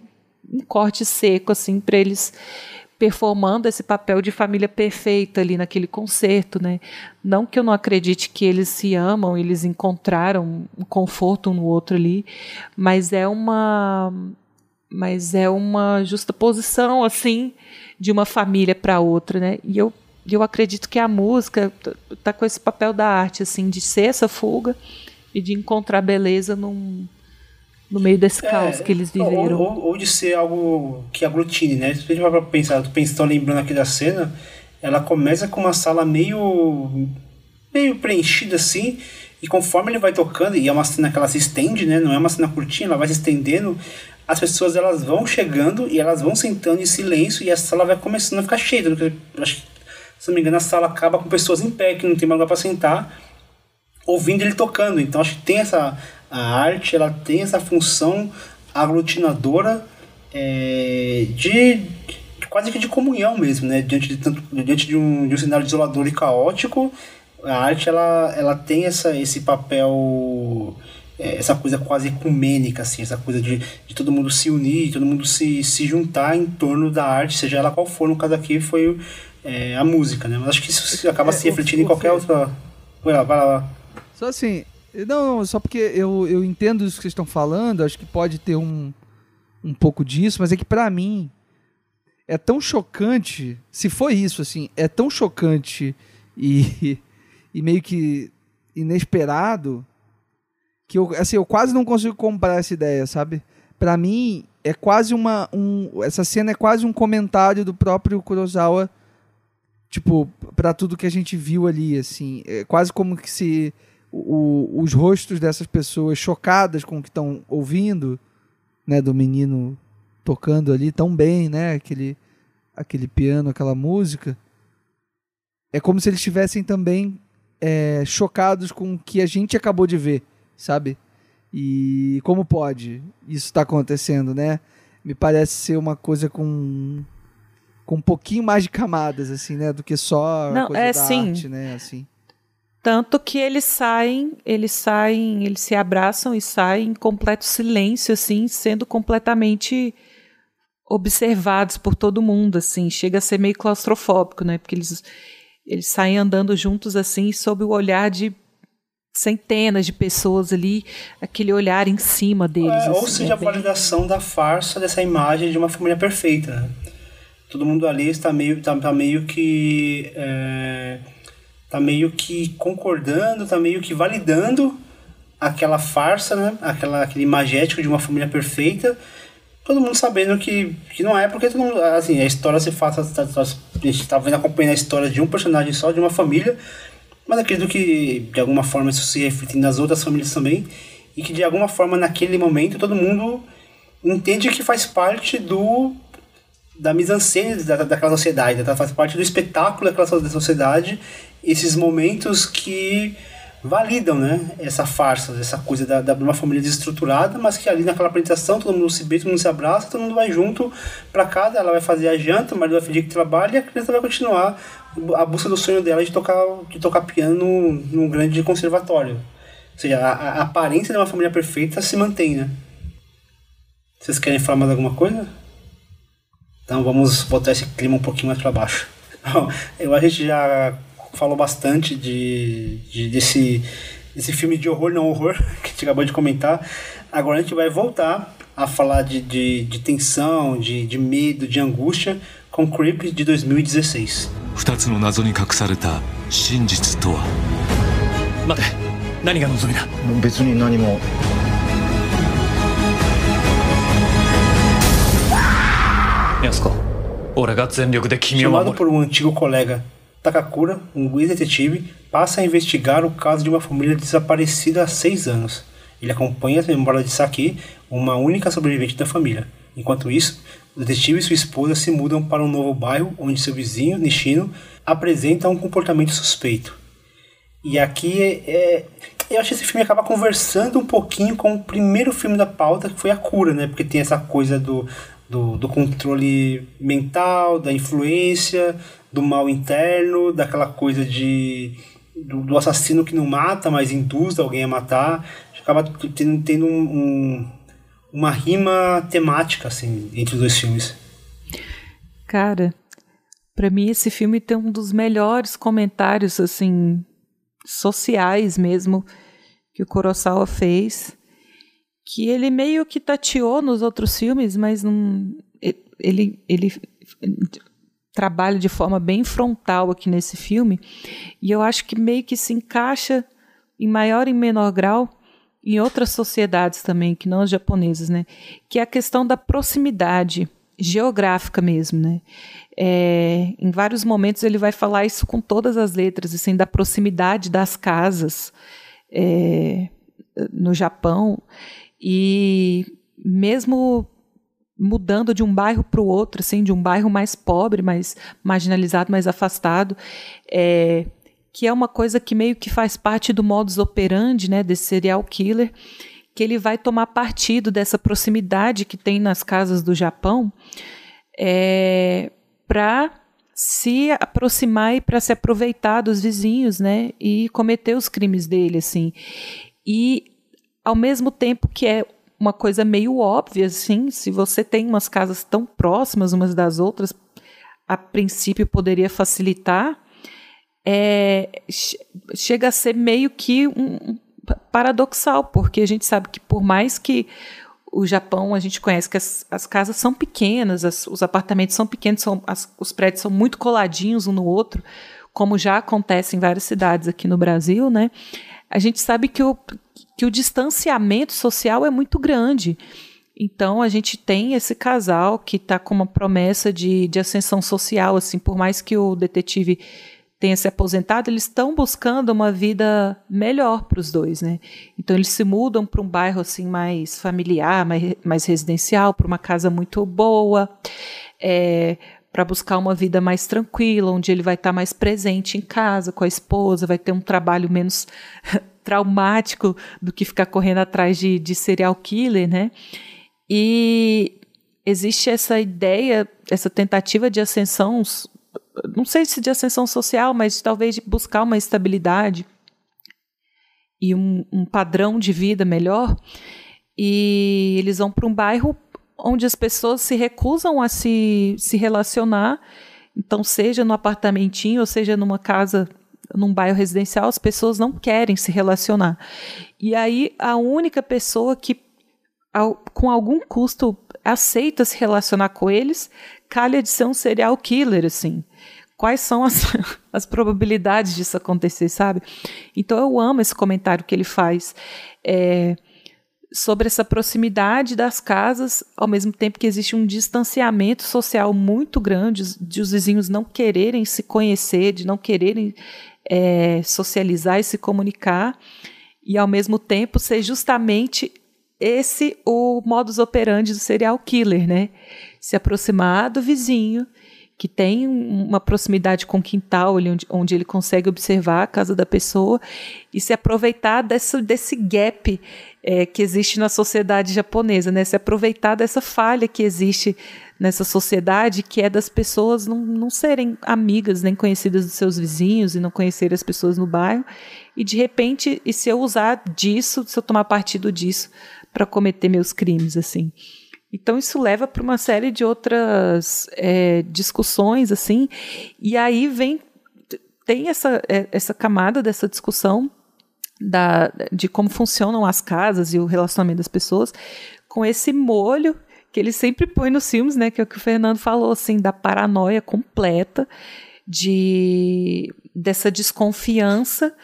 um corte seco assim para eles performando esse papel de família perfeita ali naquele concerto, né? Não que eu não acredite que eles se amam, eles encontraram um conforto um no outro ali, mas é uma mas é uma justa posição assim de uma família para outra, né? E eu eu acredito que a música tá com esse papel da arte assim de ser essa fuga e de encontrar beleza num no meio desse é, caos que eles viveram. Ou, ou, ou, de ser algo que aglutine, né? Se a gente vai pensar, tô pensando, lembrando aqui da cena, ela começa com uma sala meio meio preenchida assim, e conforme ele vai tocando, e é uma cena que ela se estende, né? Não é uma cena curtinha, ela vai se estendendo, as pessoas elas vão chegando e elas vão sentando em silêncio e a sala vai começando a ficar cheia. Acho que, se não me engano, a sala acaba com pessoas em pé, que não tem mais lugar para sentar, ouvindo ele tocando. Então acho que tem essa a arte ela tem essa função aglutinadora é, de, de, quase que de comunhão mesmo, né? Diante de, tanto, diante de um, de um cenário desolador e caótico, a arte ela, ela tem essa, esse papel é, essa coisa quase ecumênica, assim, essa coisa de, de todo mundo se unir, todo mundo se, se juntar em torno da arte, seja ela qual for, no caso aqui foi é, a música, né? Mas acho que isso acaba é, se refletindo em qualquer outra. Vai lá, vai lá. Só assim, não, só porque eu, eu entendo isso que vocês estão falando, acho que pode ter um, um pouco disso, mas é que para mim é tão chocante, se foi isso, assim, é tão chocante e, e meio que inesperado que eu, assim, eu quase não consigo comprar essa ideia, sabe? Para mim é quase uma um, essa cena é quase um comentário do próprio Kurosawa, tipo, para tudo que a gente viu ali, assim, é quase como que se o, os rostos dessas pessoas chocadas com o que estão ouvindo, né, do menino tocando ali tão bem, né, aquele, aquele piano, aquela música, é como se eles estivessem também é, chocados com o que a gente acabou de ver, sabe? E como pode isso estar tá acontecendo, né? Me parece ser uma coisa com com um pouquinho mais de camadas, assim, né? Do que só Não, a coisa é, da sim. arte, né? Assim. Tanto que eles saem, eles saem, eles se abraçam e saem em completo silêncio, assim, sendo completamente observados por todo mundo, assim, chega a ser meio claustrofóbico, né? Porque eles, eles saem andando juntos, assim, sob o olhar de centenas de pessoas ali, aquele olhar em cima deles. É, assim, ou seja, é a validação da farsa dessa imagem de uma família perfeita. Né? Todo mundo ali está meio, está, tá meio que é tá meio que concordando, tá meio que validando aquela farsa, né? Aquela, aquele imagético de uma família perfeita. Todo mundo sabendo que, que não é, porque todo mundo, assim, a história se faz, a gente tá vendo acompanhando a história de um personagem só, de uma família, mas acredito que de alguma forma isso se reflete nas outras famílias também, e que de alguma forma naquele momento todo mundo entende que faz parte do da mise-en-scène da, daquela sociedade, tá? faz parte do espetáculo daquela sociedade, esses momentos que validam né, essa farsa, essa coisa da, uma família desestruturada, mas que ali naquela apresentação todo mundo se beija, todo mundo se abraça, todo mundo vai junto para casa, ela vai fazer a janta, o marido vai fingir que trabalha e a criança vai continuar a busca do sonho dela de tocar, de tocar piano num grande conservatório. Ou seja, a, a aparência de uma família perfeita se mantém, né? Vocês querem falar mais alguma coisa? Então vamos botar esse clima um pouquinho mais para baixo. eu a gente já falou bastante de, de desse, desse filme de horror não horror que a gente acabou de comentar. Agora a gente vai voltar a falar de, de, de tensão, de, de medo, de angústia com Creep de 2016. 二つの謎に隠された真実とは待て何が望みだ別に何も安子俺が全力で君を Chamado 守る por um antigo colega, Takakura, um ex-detetive, passa a investigar o caso de uma família desaparecida há seis anos. Ele acompanha as memórias de Saki, uma única sobrevivente da família. Enquanto isso, o detetive e sua esposa se mudam para um novo bairro onde seu vizinho, Nishino, apresenta um comportamento suspeito. E aqui é, é- eu acho que esse filme acaba conversando um pouquinho com o primeiro filme da pauta, que foi A Cura, né? Porque tem essa coisa do, do, do controle mental, da influência, do mal interno, daquela coisa de do, do assassino que não mata, mas induz alguém a matar. Acaba tendo, tendo um, um- uma rima temática assim entre os dois filmes. Cara, pra mim esse filme tem um dos melhores comentários assim sociais mesmo que o Kurosawa fez, que ele meio que tateou nos outros filmes, mas não ele ele trabalha de forma bem frontal aqui nesse filme, e eu acho que meio que se encaixa em maior e menor grau em outras sociedades também, que não as japonesas, né? Que é a questão da proximidade geográfica mesmo, né? É, em vários momentos ele vai falar isso com todas as letras, assim, da proximidade das casas é, no Japão e mesmo mudando de um bairro para o outro, assim, de um bairro mais pobre, mais marginalizado, mais afastado, é, que é uma coisa que meio que faz parte do modus operandi, né, desse serial killer, que ele vai tomar partido dessa proximidade que tem nas casas do Japão é, para se aproximar e para se aproveitar dos vizinhos, né, e cometer os crimes dele, assim. E ao mesmo tempo que é uma coisa meio óbvia, assim, se você tem umas casas tão próximas umas das outras, a princípio poderia facilitar, é, che- chega a ser meio que um paradoxal, porque a gente sabe que por mais que o Japão, a gente conhece que as, as casas são pequenas, as- os apartamentos são pequenos, são, as- os prédios são muito coladinhos um no outro, como já acontece em várias cidades aqui no Brasil, né? A gente sabe que o, que o distanciamento social é muito grande. Então a gente tem esse casal que está com uma promessa de, de ascensão social, assim, por mais que o detetive tenha se aposentado, eles estão buscando uma vida melhor para os dois, né? Então eles se mudam para um bairro assim mais familiar, mais, mais residencial, para uma casa muito boa, para buscar uma vida mais tranquila, onde ele vai estar mais presente em casa com a esposa, vai ter um trabalho menos traumático do que ficar correndo atrás de, de serial killer, né? E existe essa ideia, essa tentativa de ascensão, não sei se de ascensão social, mas talvez de buscar uma estabilidade e um, um padrão de vida melhor. E eles vão para um bairro onde as pessoas se recusam a se, se relacionar. Então, seja no apartamentinho, ou seja numa casa, num bairro residencial, as pessoas não querem se relacionar. E aí, a única pessoa que, ao, com algum custo, aceita se relacionar com eles, calha de ser um serial killer, assim. Quais são as, as probabilidades disso acontecer, sabe? Então, eu amo esse comentário que ele faz. É, sobre essa proximidade das casas, ao mesmo tempo que existe um distanciamento social muito grande, de os vizinhos não quererem se conhecer, de não quererem é, socializar e se comunicar, e ao mesmo tempo ser justamente esse o modus operandi do serial killer, né? Se aproximar do vizinho, que tem uma proximidade com o quintal, onde, onde ele consegue observar a casa da pessoa, e se aproveitar desse, desse gap é, que existe na sociedade japonesa, né? Se aproveitar dessa falha que existe nessa sociedade, que é das pessoas não, não serem amigas nem conhecidas dos seus vizinhos e não conhecerem as pessoas no bairro, e de repente, e se eu usar disso, se eu tomar partido disso para cometer meus crimes, assim. Então isso leva para uma série de outras é, discussões assim, e aí vem tem essa, é, essa camada dessa discussão da, de como funcionam as casas e o relacionamento das pessoas, com esse molho que ele sempre põe nos filmes, né? Que é o que o Fernando falou, assim, da paranoia completa, de dessa desconfiança,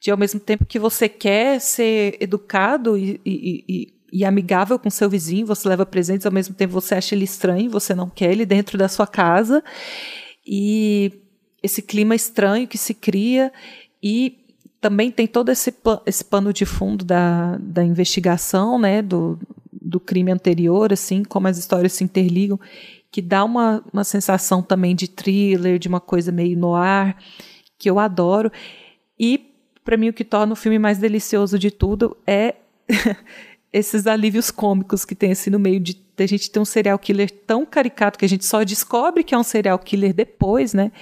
de ao mesmo tempo que você quer ser educado e, e, e, e amigável com seu vizinho, você leva presentes, ao mesmo tempo você acha ele estranho, você não quer ele dentro da sua casa. E esse clima estranho que se cria e também tem todo esse, esse pano de fundo da, da investigação, né, do, do crime anterior, assim, como as histórias se interligam, que dá uma, uma sensação também de thriller, de uma coisa meio no ar, que eu adoro. E, para mim, o que torna o filme mais delicioso de tudo é esses alívios cômicos que tem assim no meio de a gente ter um serial killer tão caricato que a gente só descobre que é um serial killer depois, né?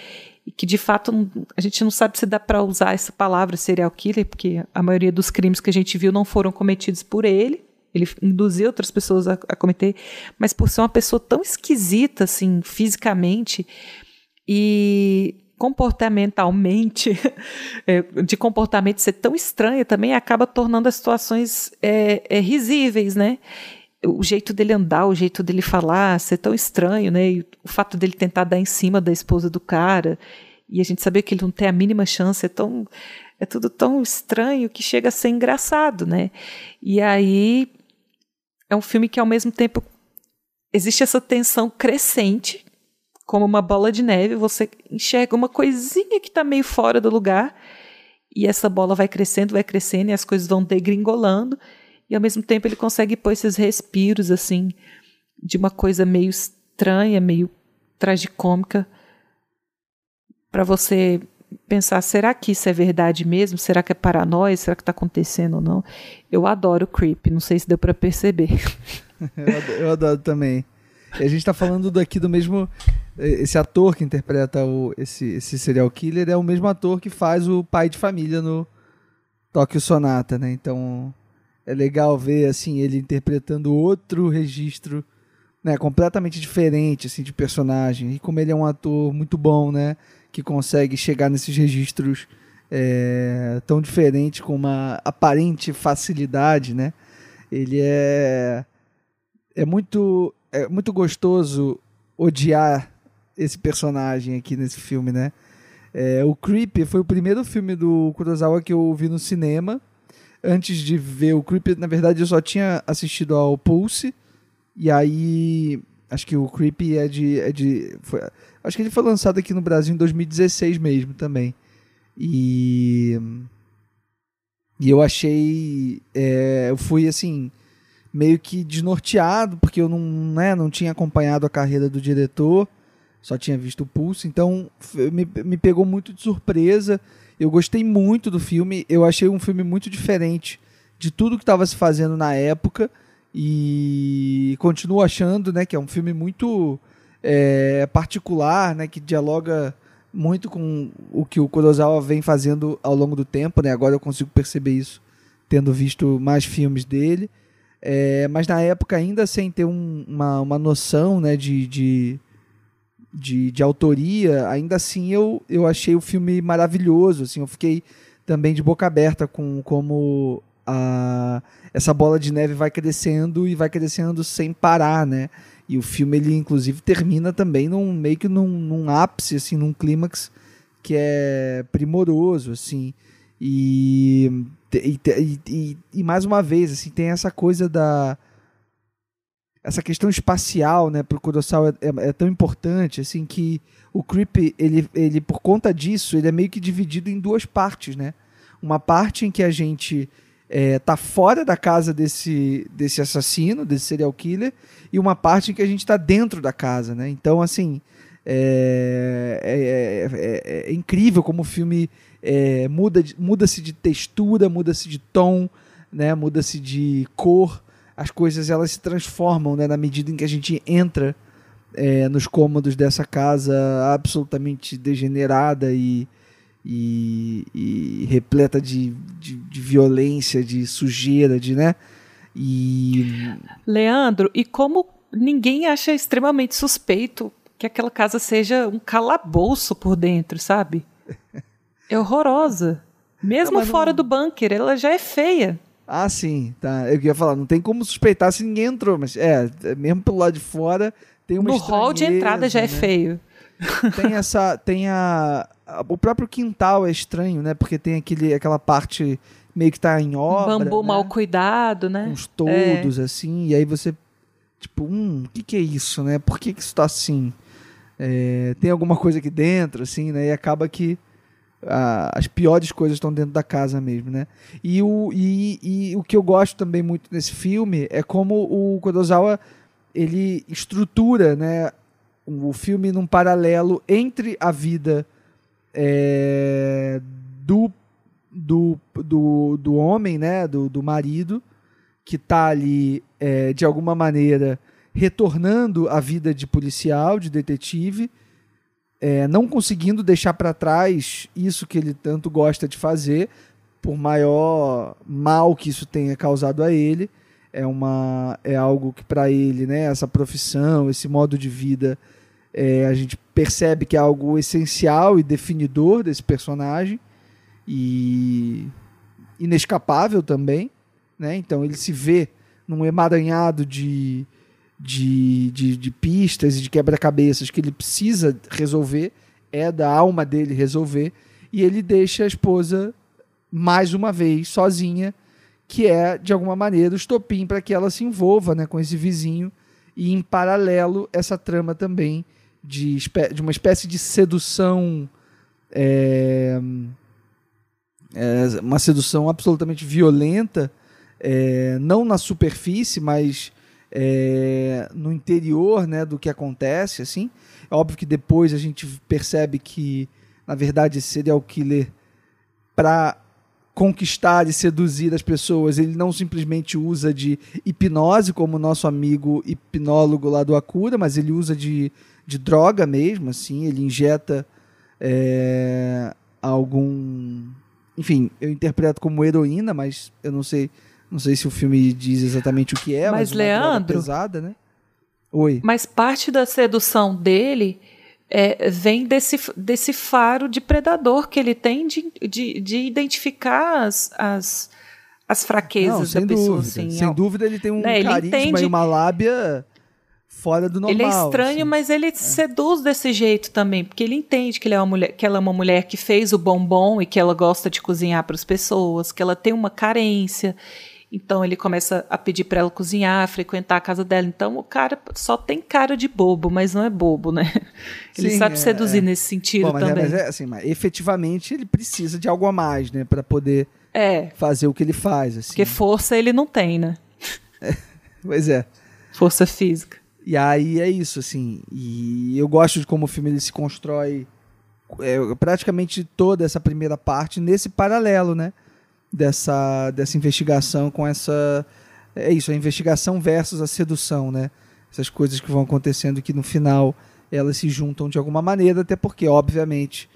e que de fato a gente não sabe se dá para usar essa palavra serial killer, porque a maioria dos crimes que a gente viu não foram cometidos por ele. Ele induziu outras pessoas a, a cometer, mas por ser uma pessoa tão esquisita, assim, fisicamente e comportamentalmente, é, de comportamento ser tão estranha, também acaba tornando as situações é, é, risíveis, né? o jeito dele andar, o jeito dele falar, ser tão estranho, né? E o fato dele tentar dar em cima da esposa do cara e a gente saber que ele não tem a mínima chance, é tão é tudo tão estranho que chega a ser engraçado, né? E aí é um filme que ao mesmo tempo existe essa tensão crescente, como uma bola de neve, você enxerga uma coisinha que está meio fora do lugar e essa bola vai crescendo, vai crescendo e as coisas vão degringolando e ao mesmo tempo ele consegue pôr esses respiros assim de uma coisa meio estranha, meio tragicômica para você pensar, será que isso é verdade mesmo? Será que é paranoia? Será que está acontecendo ou não? Eu adoro Creep, não sei se deu para perceber. eu, adoro, eu, adoro, também. E a gente está falando daqui do mesmo. Esse ator que interpreta o, esse, esse serial killer é o mesmo ator que faz o pai de família no Tóquio Sonata, né? Então é legal ver assim ele interpretando outro registro, né, completamente diferente assim de personagem. E como ele é um ator muito bom, né, que consegue chegar nesses registros é, tão diferentes com uma aparente facilidade, né? Ele é é muito é muito gostoso odiar esse personagem aqui nesse filme, né? É, o Creep foi o primeiro filme do Kurosawa que eu vi no cinema antes de ver o Creep, na verdade eu só tinha assistido ao Pulse. E aí. Acho que o Creep é de. É de foi, acho que ele foi lançado aqui no Brasil em 2016 mesmo também. E. E eu achei. É, eu fui assim. Meio que desnorteado, porque eu não, né, não tinha acompanhado a carreira do diretor, só tinha visto o Pulse, então me, me pegou muito de surpresa. Eu gostei muito do filme, eu achei um filme muito diferente de tudo que estava se fazendo na época e continuo achando, né, que é um filme muito é, particular, né, que dialoga muito com o que o Kurosawa vem fazendo ao longo do tempo, né? Agora eu consigo perceber isso tendo visto mais filmes dele, é, mas na época ainda sem ter um, uma, uma noção, né, de, de de, de autoria, ainda assim eu, eu achei o filme maravilhoso. Assim, eu fiquei também de boca aberta com como a, essa bola de neve vai crescendo e vai crescendo sem parar, né? E o filme, ele inclusive termina também num, meio que num, num ápice, assim, num clímax que é primoroso, assim. E, e, e, e, mais uma vez, assim, tem essa coisa da essa questão espacial, né, para o Kurosawa é, é, é, tão importante, assim, que o Creep, ele, ele, por conta disso, ele é meio que dividido em duas partes, né? Uma parte em que a gente é, tá fora da casa desse, desse assassino, desse serial killer, e uma parte em que a gente está dentro da casa, né? Então, assim, é, é, é, é incrível como o filme muda, muda-se de textura, muda-se de tom, né? Muda-se de cor, as coisas elas se transformam né, na medida em que a gente entra é, nos cômodos dessa casa absolutamente degenerada e, e, e repleta de, de, de, violência, de sujeira, de né? E Leandro, e como ninguém acha extremamente suspeito que aquela casa seja um calabouço por dentro, sabe? É horrorosa. Mesmo Não, fora não- do bunker, ela já é feia. Ah, sim, tá. Eu ia falar, não tem como suspeitar se ninguém entrou, mas é, é, mesmo pelo lado de fora, tem uma No hall de entrada já é né? feio. Tem essa, tem a, a- o próprio quintal é estranho, né? Porque tem aquele, aquela parte meio que tá em obra, bambu né? mal cuidado, né? uns todos assim, e aí você tipo, hum, o que que é isso, né? Por que que isso tá assim? É, tem alguma coisa aqui dentro, assim, né? E acaba que ah, as piores coisas estão dentro da casa mesmo, né? E o, e, e o que eu gosto também muito nesse filme é como o Kurosawa ele estrutura, né, o filme num paralelo entre a vida é, do, do, do, do homem, né, do, do marido, que está ali, é, de alguma maneira, retornando à vida de policial, de detetive, é, não conseguindo deixar para trás isso que ele tanto gosta de fazer, por maior mal que isso tenha causado a ele. É, uma, é algo que para ele, né, essa profissão, esse modo de vida, é, a gente percebe que é algo essencial e definidor desse personagem e inescapável também, né? Então ele se vê num emaranhado de, de, de, de pistas e de quebra-cabeças que ele precisa resolver, é da alma dele resolver, e ele deixa a esposa mais uma vez sozinha, que é de alguma maneira o estopim para que ela se envolva, né, com esse vizinho e em paralelo essa trama também de, de uma espécie de sedução é, é, uma sedução absolutamente violenta é, não na superfície mas é, no interior né, do que acontece assim. É óbvio que depois a gente percebe que na verdade esse serial killer para conquistar e seduzir as pessoas, ele não simplesmente usa de hipnose, como o nosso amigo hipnólogo lá do Acura, mas ele usa de, de droga mesmo, assim, ele injeta é, algum... Enfim, eu interpreto como heroína, mas eu não sei, não sei se o filme diz exatamente o que é, mas, Mas, Leandro- pesada, né? Oi. Mas parte da sedução dele é, vem desse, desse faro de predador que ele tem de, de, de identificar as, as, as fraquezas Não, sem da pessoa. dúvida. assim. sem dúvida ele tem um ele carisma entende- e uma lábia fora do normal. Ele é estranho, assim. mas ele seduz desse jeito também, porque ele entende que, ele é uma mulher, que ela é uma mulher que fez o bombom e que ela gosta de cozinhar para as pessoas, que ela tem uma carência. Então ele começa a pedir para ela cozinhar, frequentar a casa dela. Então o cara só tem cara de bobo, mas não é bobo, né? Ele Sim, sabe é, seduzir é. nesse sentido Bom, mas, é, também. mas é assim, mas efetivamente ele precisa de algo a mais, né, Pra poder É, fazer o que ele faz, assim. porque força ele não tem, né? Pois é. Força física. E aí é isso, assim. E eu gosto de como o filme ele se constrói é, praticamente toda essa primeira parte nesse paralelo, né? Dessa, dessa investigação com essa. É isso, a investigação versus a sedução, né? Essas coisas que vão acontecendo que no final elas se juntam de alguma maneira, até porque, obviamente,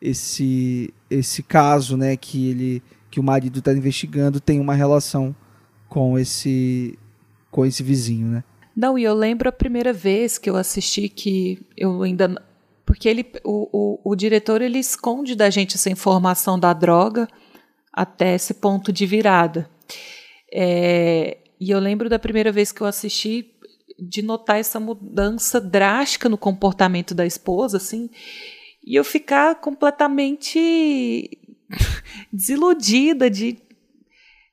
esse, esse caso, né, que ele que o marido está investigando tem uma relação com esse com esse vizinho, né? Não, e eu lembro a primeira vez que eu assisti que eu ainda. Porque ele, o, o, o diretor ele esconde da gente essa informação da droga até esse ponto de virada. É, e eu lembro da primeira vez que eu assisti de notar essa mudança drástica no comportamento da esposa, assim, e eu ficar completamente desiludida de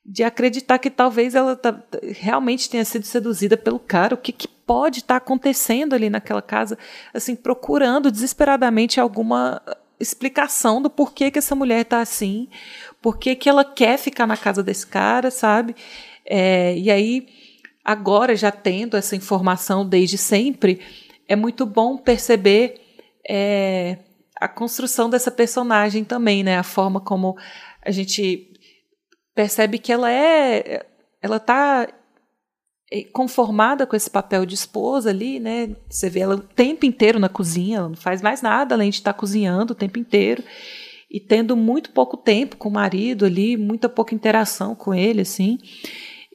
de acreditar que talvez ela tá- realmente tenha sido seduzida pelo cara. O que, que pode estar acontecendo ali naquela casa? Assim, procurando desesperadamente alguma explicação do porquê que essa mulher está assim, por que que ela quer ficar na casa desse cara, sabe? É, e aí, agora já tendo essa informação desde sempre, é muito bom perceber é, a construção dessa personagem também, né? A forma como a gente percebe que ela é ela tá eh, conformada com esse papel de esposa ali, né? Você vê ela o tempo inteiro na cozinha, ela não faz mais nada além de estar cozinhando o tempo inteiro e tendo muito pouco tempo com o marido ali, muita pouca interação com ele, assim.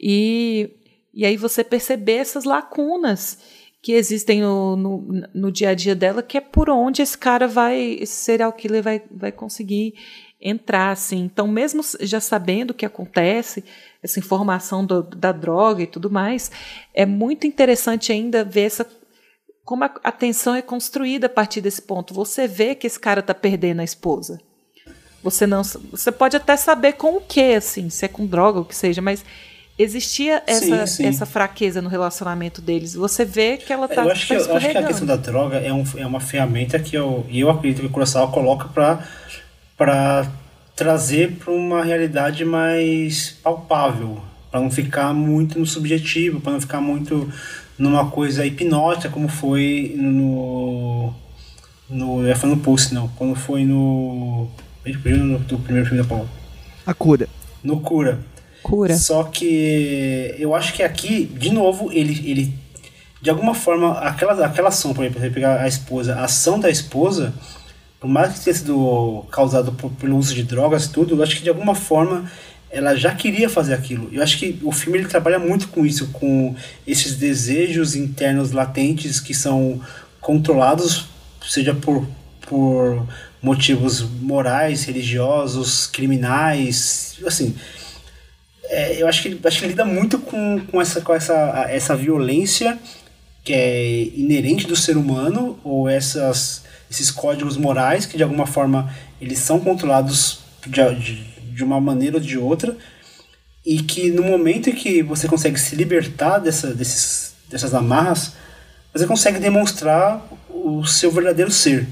E, e aí você perceber essas lacunas que existem no, no, no, dia a dia dela, que é por onde esse cara vai, esse serial killer vai, vai conseguir entrar, assim. Então, mesmo já sabendo o que acontece, essa informação do, da droga e tudo mais, é muito interessante ainda ver essa como a atenção é construída a partir desse ponto. Você vê que esse cara está perdendo a esposa. Você não, você pode até saber com o que, assim, se é com droga ou o que seja, mas existia essa, sim, sim. essa fraqueza no relacionamento deles. Você vê que ela está eu acho que, eu acho que a questão da droga é, um, é uma ferramenta que eu, eu acredito que o Kurosawa coloca para trazer para uma realidade mais palpável, para não ficar muito no subjetivo, para não ficar muito numa coisa hipnótica como foi no no eu no Pulse não, quando foi no no, no primeiro filme da Paula. A cura. No cura. Cura. Só que eu acho que aqui, de novo, ele, ele de alguma forma, aquela, aquela ação, por exemplo, você pegar a esposa, a ação da esposa, por mais que tenha sido causado por, pelo uso de drogas tudo, eu acho que de alguma forma ela já queria fazer aquilo. Eu acho que o filme ele trabalha muito com isso, com esses desejos internos latentes que são controlados, seja por, por motivos morais, religiosos, criminais, assim. É, eu acho que, acho que lida muito com, com, essa, com essa, essa violência que é inerente do ser humano, ou essas esses códigos morais que de alguma forma eles são controlados de, de, de uma maneira ou de outra e que no momento em que você consegue se libertar dessa, desses, dessas amarras, você consegue demonstrar o seu verdadeiro ser.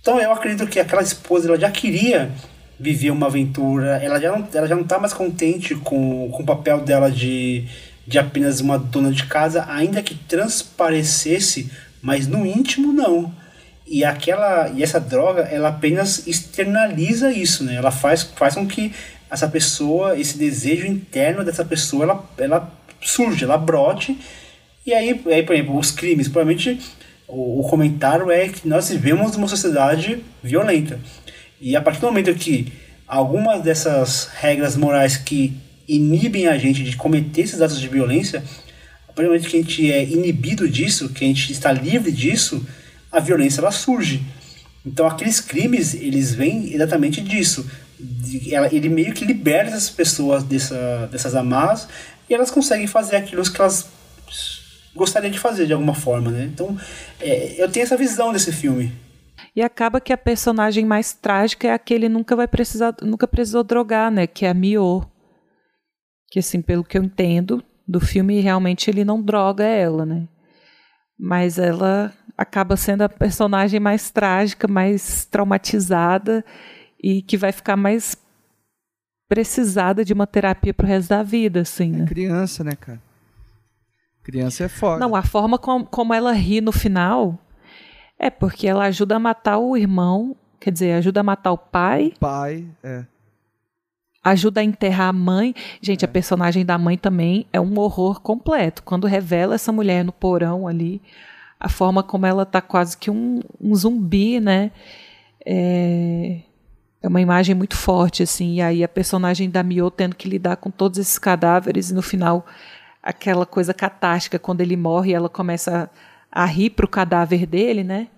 Então eu acredito que aquela esposa ela já queria viver uma aventura, ela já não, ela já não está mais contente com, com o papel dela de, de apenas uma dona de casa, ainda que transparecesse, mas no íntimo não. E aquela e essa droga ela apenas externaliza isso né? Ela faz faz com que essa pessoa esse desejo interno dessa pessoa ela, ela surge ela brote. E aí, aí por exemplo os crimes provavelmente o, o comentário é que nós vivemos numa sociedade violenta e a partir do momento que algumas dessas regras morais que inibem a gente de cometer esses atos de violência a partir do momento que a gente é inibido disso que a gente está livre disso a violência ela surge. Então aqueles crimes, eles vêm exatamente disso. Ele meio que liberta as pessoas dessa, dessas amarras e elas conseguem fazer aquilo que elas gostariam de fazer de alguma forma, né? Então é, eu tenho essa visão desse filme. E acaba que a personagem mais trágica é a que ele nunca vai precisar, nunca precisou drogar, né? Que é a Mio. Que assim, pelo que eu entendo do filme, realmente ele não droga ela, né? Mas ela acaba sendo a personagem mais trágica, mais traumatizada e que vai ficar mais precisada de uma terapia pro resto da vida, assim, né? É criança, né, cara? Criança é foda. Não, a forma com, como ela ri no final é porque ela ajuda a matar o irmão, quer dizer, ajuda a matar o pai. Pai, é. Ajuda a enterrar a mãe. Gente, é. a personagem da mãe também é um horror completo. Quando revela essa mulher no porão ali, a forma como ela está quase que um, um zumbi, né? É, é, uma imagem muito forte, assim. E aí a personagem da Mio tendo que lidar com todos esses cadáveres e no final aquela coisa catástica quando ele morre, ela começa a, a rir pro cadáver dele, né?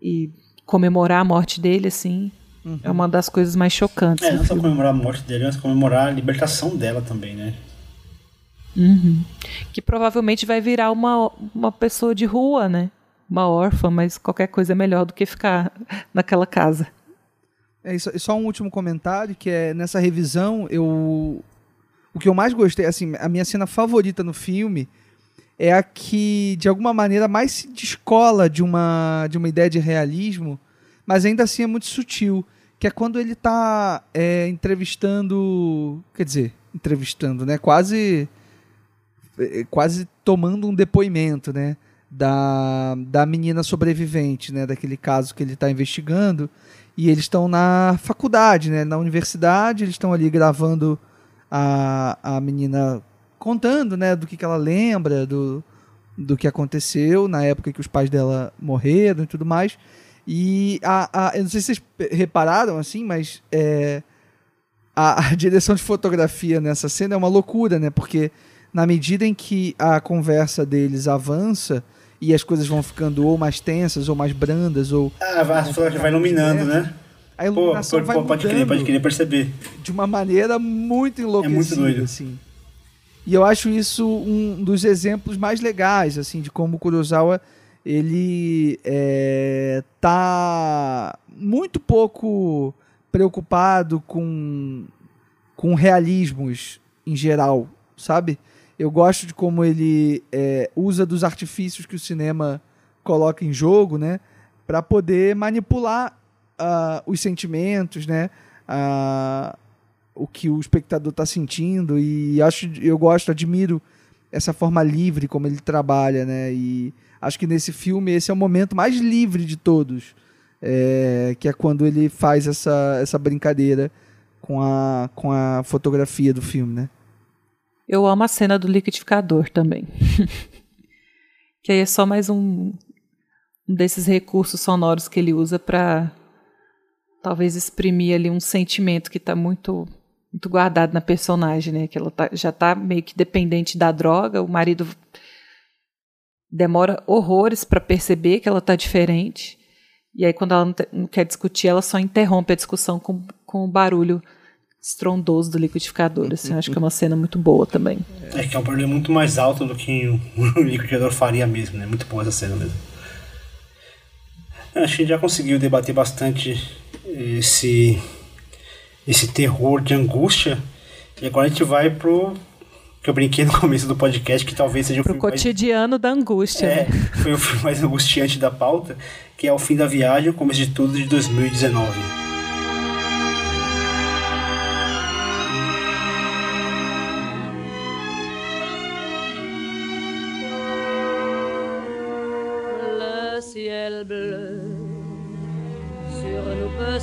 E comemorar a morte dele, assim. Uhum. É uma das coisas mais chocantes. É, não só comemorar a morte dele, mas comemorar a libertação dela também, né? Uhum. Que provavelmente vai virar uma, uma pessoa de rua, né? Uma órfã, mas qualquer coisa é melhor do que ficar naquela casa. É isso, só um último comentário, que é nessa revisão, eu o que eu mais gostei, assim, a minha cena favorita no filme é a que de alguma maneira mais se descola de uma de uma ideia de realismo, mas ainda assim é muito sutil, que é quando ele está é, entrevistando, quer dizer, entrevistando, né? Quase é, quase tomando um depoimento, né? Da, da menina sobrevivente, né? Daquele caso que ele está investigando. E eles estão na faculdade, né? Na universidade, eles estão ali gravando a, a menina contando, né? Do que, que ela lembra, do, do que aconteceu na época que os pais dela morreram e tudo mais. E a, a, eu não sei se vocês repararam assim, mas é, a, a, direção de fotografia nessa cena é uma loucura, né? Porque na medida em que a conversa deles avança e as coisas vão ficando ou mais tensas ou mais brandas ou Ah, vai, vai, vai iluminando, né? A Pô, iluminação pô, vai pô, pode crer, mudando pode querer perceber. de uma maneira muito enlouquecida, doido. assim. E eu acho isso um dos exemplos mais legais, assim, de como o Kurosawa ele é, tá muito pouco preocupado com com realismos em geral, sabe? Eu gosto de como ele é, usa dos artifícios que o cinema coloca em jogo, né, para poder manipular ah, os sentimentos, né, ah, o que o espectador está sentindo e acho, eu gosto, admiro essa forma livre como ele trabalha, né, e acho que nesse filme esse é o momento mais livre de todos, é, que é quando ele faz essa, essa brincadeira com a, com a fotografia do filme, né. Eu amo a cena do liquidificador também. que aí é só mais um, um desses recursos sonoros que ele usa para talvez exprimir ali um sentimento que está muito muito guardado na personagem, né? Que ela tá- já está meio que dependente da droga, o marido demora horrores para perceber que ela está diferente. E aí quando ela não, quer discutir, ela só interrompe a discussão com, com o barulho estrondoso do liquidificador. Assim, acho que é uma cena muito boa também. É que é um problema muito mais alto do que o liquidificador faria mesmo, né? Muito boa essa cena mesmo. Acho que a gente já conseguiu debater bastante esse, esse terror de angústia. E agora a gente vai pro. que eu brinquei no começo do podcast, que talvez seja o Pro filme mais- cotidiano da angústia. É, né? foi o filme mais angustiante da pauta, que é O Fim da Viagem, o começo de tudo de 2019.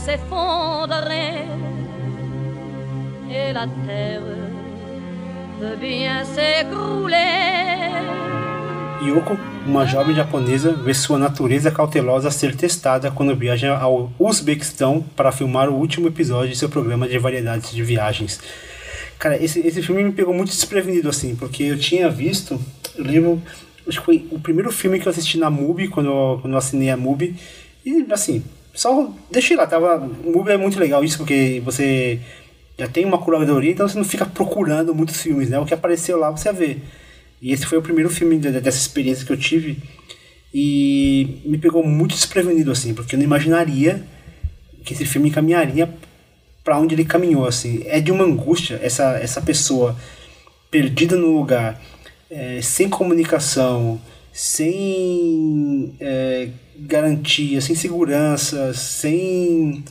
S'effondrer et la terre bien s'écrouler. Yoko, uma jovem japonesa, vê sua natureza cautelosa ser testada quando viaja ao Uzbequistão para filmar o último episódio de seu programa de variedades de viagens. Cara, esse, esse filme me pegou muito desprevenido, assim, porque eu tinha visto, eu lembro, acho que foi o primeiro filme que eu assisti na MUBI, quando quando eu assinei a MUBI, e assim, só deixei lá, tava, MUBI é muito legal isso, porque você já tem uma curadoria, então você não fica procurando muitos filmes, né? O que apareceu lá você vê. E esse foi o primeiro filme de- dessa experiência que eu tive e me pegou muito desprevenido assim, porque eu não imaginaria que esse filme caminharia para onde ele caminhou assim. É de uma angústia essa essa pessoa perdida no lugar, é, sem comunicação, sem é, garantia, sem segurança, sem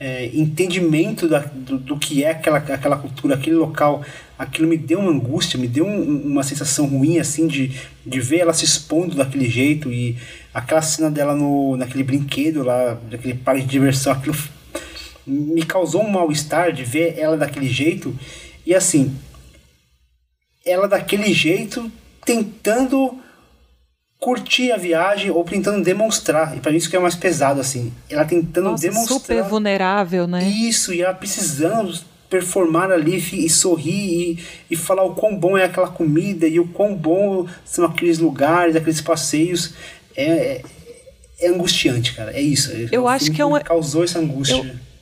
é, entendimento da, do, do que é aquela, aquela cultura, aquele local, aquilo me deu uma angústia, me deu um- uma sensação ruim, assim, de, de ver ela se expondo daquele jeito e aquela cena dela no, naquele brinquedo lá, daquele parque de diversão, aquilo me causou um mal-estar de ver ela daquele jeito. E assim, ela daquele jeito tentando curtir a viagem ou tentando demonstrar, e para mim isso que é mais pesado, assim, ela tentando Nossa, demonstrar super vulnerável, né? isso, e ela precisando performar ali e sorrir e, e falar o quão bom é aquela comida e o quão bom são aqueles lugares, aqueles passeios. É, é, é angustiante, cara. É isso. Eu O acho que é um- me causou essa angústia. Eu-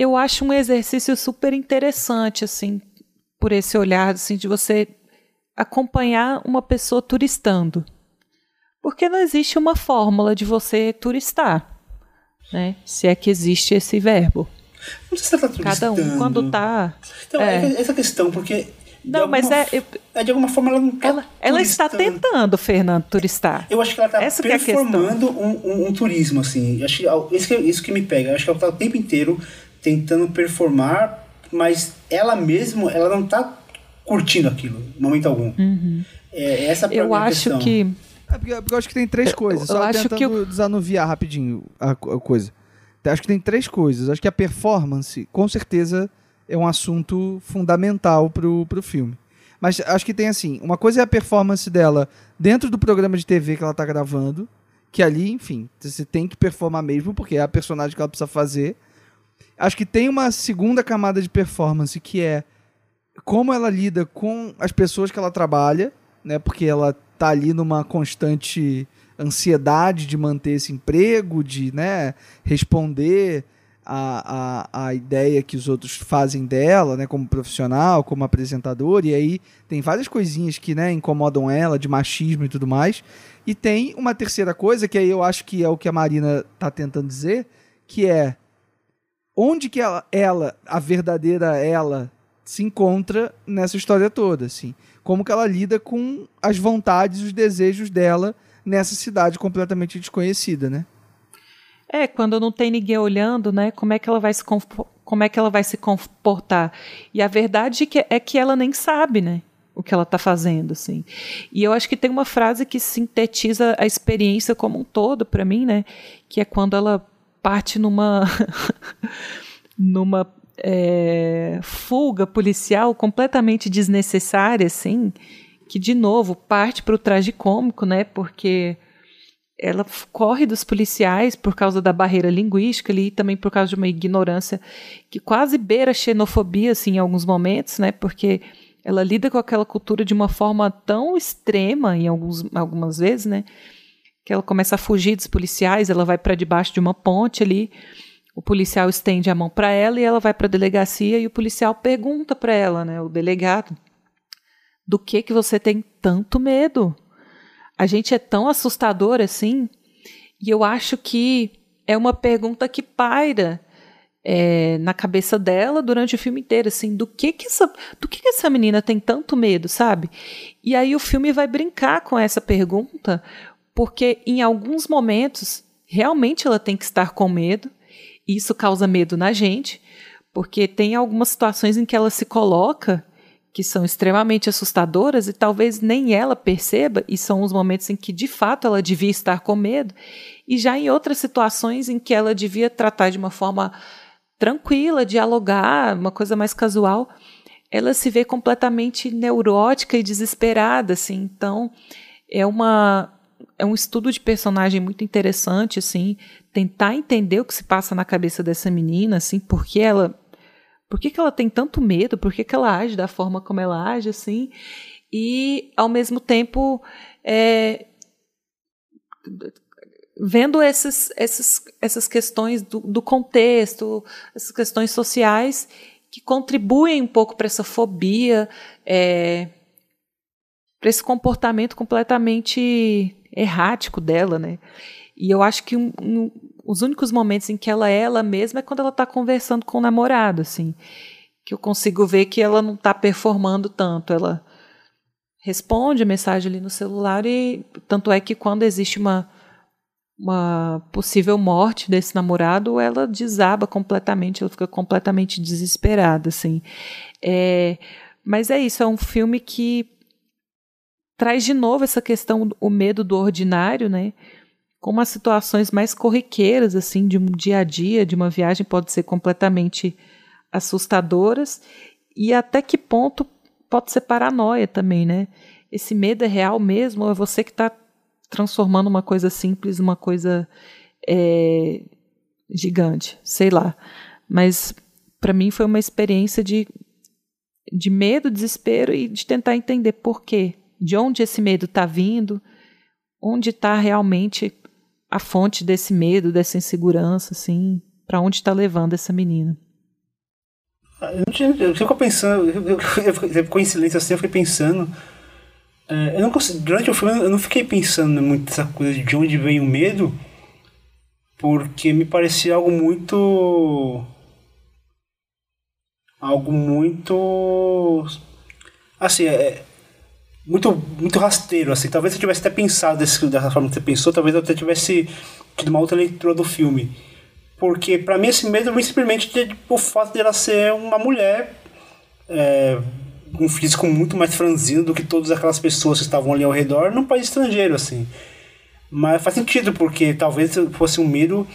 Eu acho um exercício super interessante, assim, por esse olhar, assim, de você acompanhar uma pessoa turistando. Porque não existe uma fórmula de você turistar, né? Se é que existe esse verbo. Não sei se ela tá Cada um turistando. quando tá. Então, é. é. essa questão, porque. Não, mas alguma é- f- eu- é, De alguma forma ela não tá Ela, ela está turistando. tentando, Fernando, turistar. Eu acho que ela tá Essa é questão. performando um, um, um turismo, assim. Eu Acho que, isso, que, isso que me pega. Eu acho que ela tá o tempo inteiro tentando performar, mas ela mesma, ela não tá curtindo aquilo, em momento algum. É, essa Uhum. Eu mim é a acho questão. que. É porque, porque eu acho que tem três coisas. eu Só acho tentando que eu- desanuviar rapidinho a, a coisa. Então, Acho que tem três coisas. Acho que a performance, com certeza, é um assunto fundamental pro, pro filme. Mas acho que tem assim, uma coisa é a performance dela dentro do programa de TV que ela tá gravando, que ali, enfim, você tem que performar mesmo, porque é a personagem que ela precisa fazer. Acho que tem uma segunda camada de performance que é como ela lida com as pessoas que ela trabalha, né? Porque ela tá ali numa constante ansiedade de manter esse emprego, de né, responder a, a, a ideia que os outros fazem dela, né, como profissional, como apresentador, e aí tem várias coisinhas que né, incomodam ela, de machismo e tudo mais. E tem uma terceira coisa, que aí eu acho que é o que a Marina tá tentando dizer, que é onde que ela, ela a verdadeira ela, se encontra nessa história toda, assim. Como que ela lida com as vontades os desejos dela nessa cidade completamente desconhecida, né? É, quando não tem ninguém olhando, né? Como é que ela vai se como é que ela vai se comportar? E a verdade é que ela nem sabe, né? O que ela está fazendo, assim. E eu acho que tem uma frase que sintetiza a experiência como um todo para mim, né? Que é quando ela parte numa numa é, fuga policial completamente desnecessária, assim, que de novo parte para o tragicômico, né? Porque ela corre dos policiais por causa da barreira linguística ali, e também por causa de uma ignorância que quase beira a xenofobia assim, em alguns momentos, né? Porque ela lida com aquela cultura de uma forma tão extrema em alguns, algumas vezes, né? Que ela começa a fugir dos policiais, ela vai para debaixo de uma ponte ali, o policial estende a mão para ela e ela vai para a delegacia e o policial pergunta para ela, né, o delegado, do que que você tem tanto medo? A gente é tão assustador assim, e eu acho que é uma pergunta que paira é, na cabeça dela durante o filme inteiro, assim, do que que essa, do que que essa menina tem tanto medo, sabe? E aí o filme vai brincar com essa pergunta, porque em alguns momentos realmente ela tem que estar com medo, isso causa medo na gente, porque tem algumas situações em que ela se coloca que são extremamente assustadoras e talvez nem ela perceba, e são os momentos em que de fato ela devia estar com medo, e já em outras situações em que ela devia tratar de uma forma tranquila, dialogar, uma coisa mais casual, ela se vê completamente neurótica e desesperada, assim. Então, é uma é um estudo de personagem muito interessante, assim, tentar entender o que se passa na cabeça dessa menina, assim, porque ela por que, que ela tem tanto medo? Por que, que ela age da forma como ela age, assim? E, ao mesmo tempo, é, vendo esses, esses, essas questões do, do, contexto, essas questões sociais que contribuem um pouco para essa fobia, é, para esse comportamento completamente errático dela, né? E eu acho que um, um, os únicos momentos em que ela é ela mesma é quando ela está conversando com o namorado, assim. Que eu consigo ver que ela não está performando tanto. Ela responde a mensagem ali no celular e tanto é que quando existe uma uma possível morte desse namorado, ela desaba completamente, ela fica completamente desesperada, assim. É, mas é isso, é um filme que traz de novo essa questão, o medo do ordinário, né? como as situações mais corriqueiras assim de um dia a dia, de uma viagem pode ser completamente assustadoras e até que ponto pode ser paranoia também, né? Esse medo é real mesmo ou é você que está transformando uma coisa simples numa coisa é, gigante, sei lá. Mas para mim foi uma experiência de, de medo, desespero e de tentar entender por quê, de onde esse medo está vindo, onde está realmente a fonte desse medo, dessa insegurança, assim, para onde está levando essa menina. Eu, tinha, eu fico pensando, eu, eu, eu, assim, eu fiquei pensando. É, eu não consigo, durante o filme eu não fiquei pensando muito nessa coisa de onde vem o medo, porque me parecia algo muito. algo muito. Assim, é, muito, muito rasteiro, assim. Talvez eu tivesse até pensado desse, dessa forma que você pensou, talvez eu até tivesse tido uma outra leitura do filme. Porque para mim esse medo vem simplesmente de, tipo, o fato de ela ser uma mulher é, um físico muito mais franzino do que todas aquelas pessoas que estavam ali ao redor num país estrangeiro, assim. Mas faz sentido, porque talvez fosse um medo,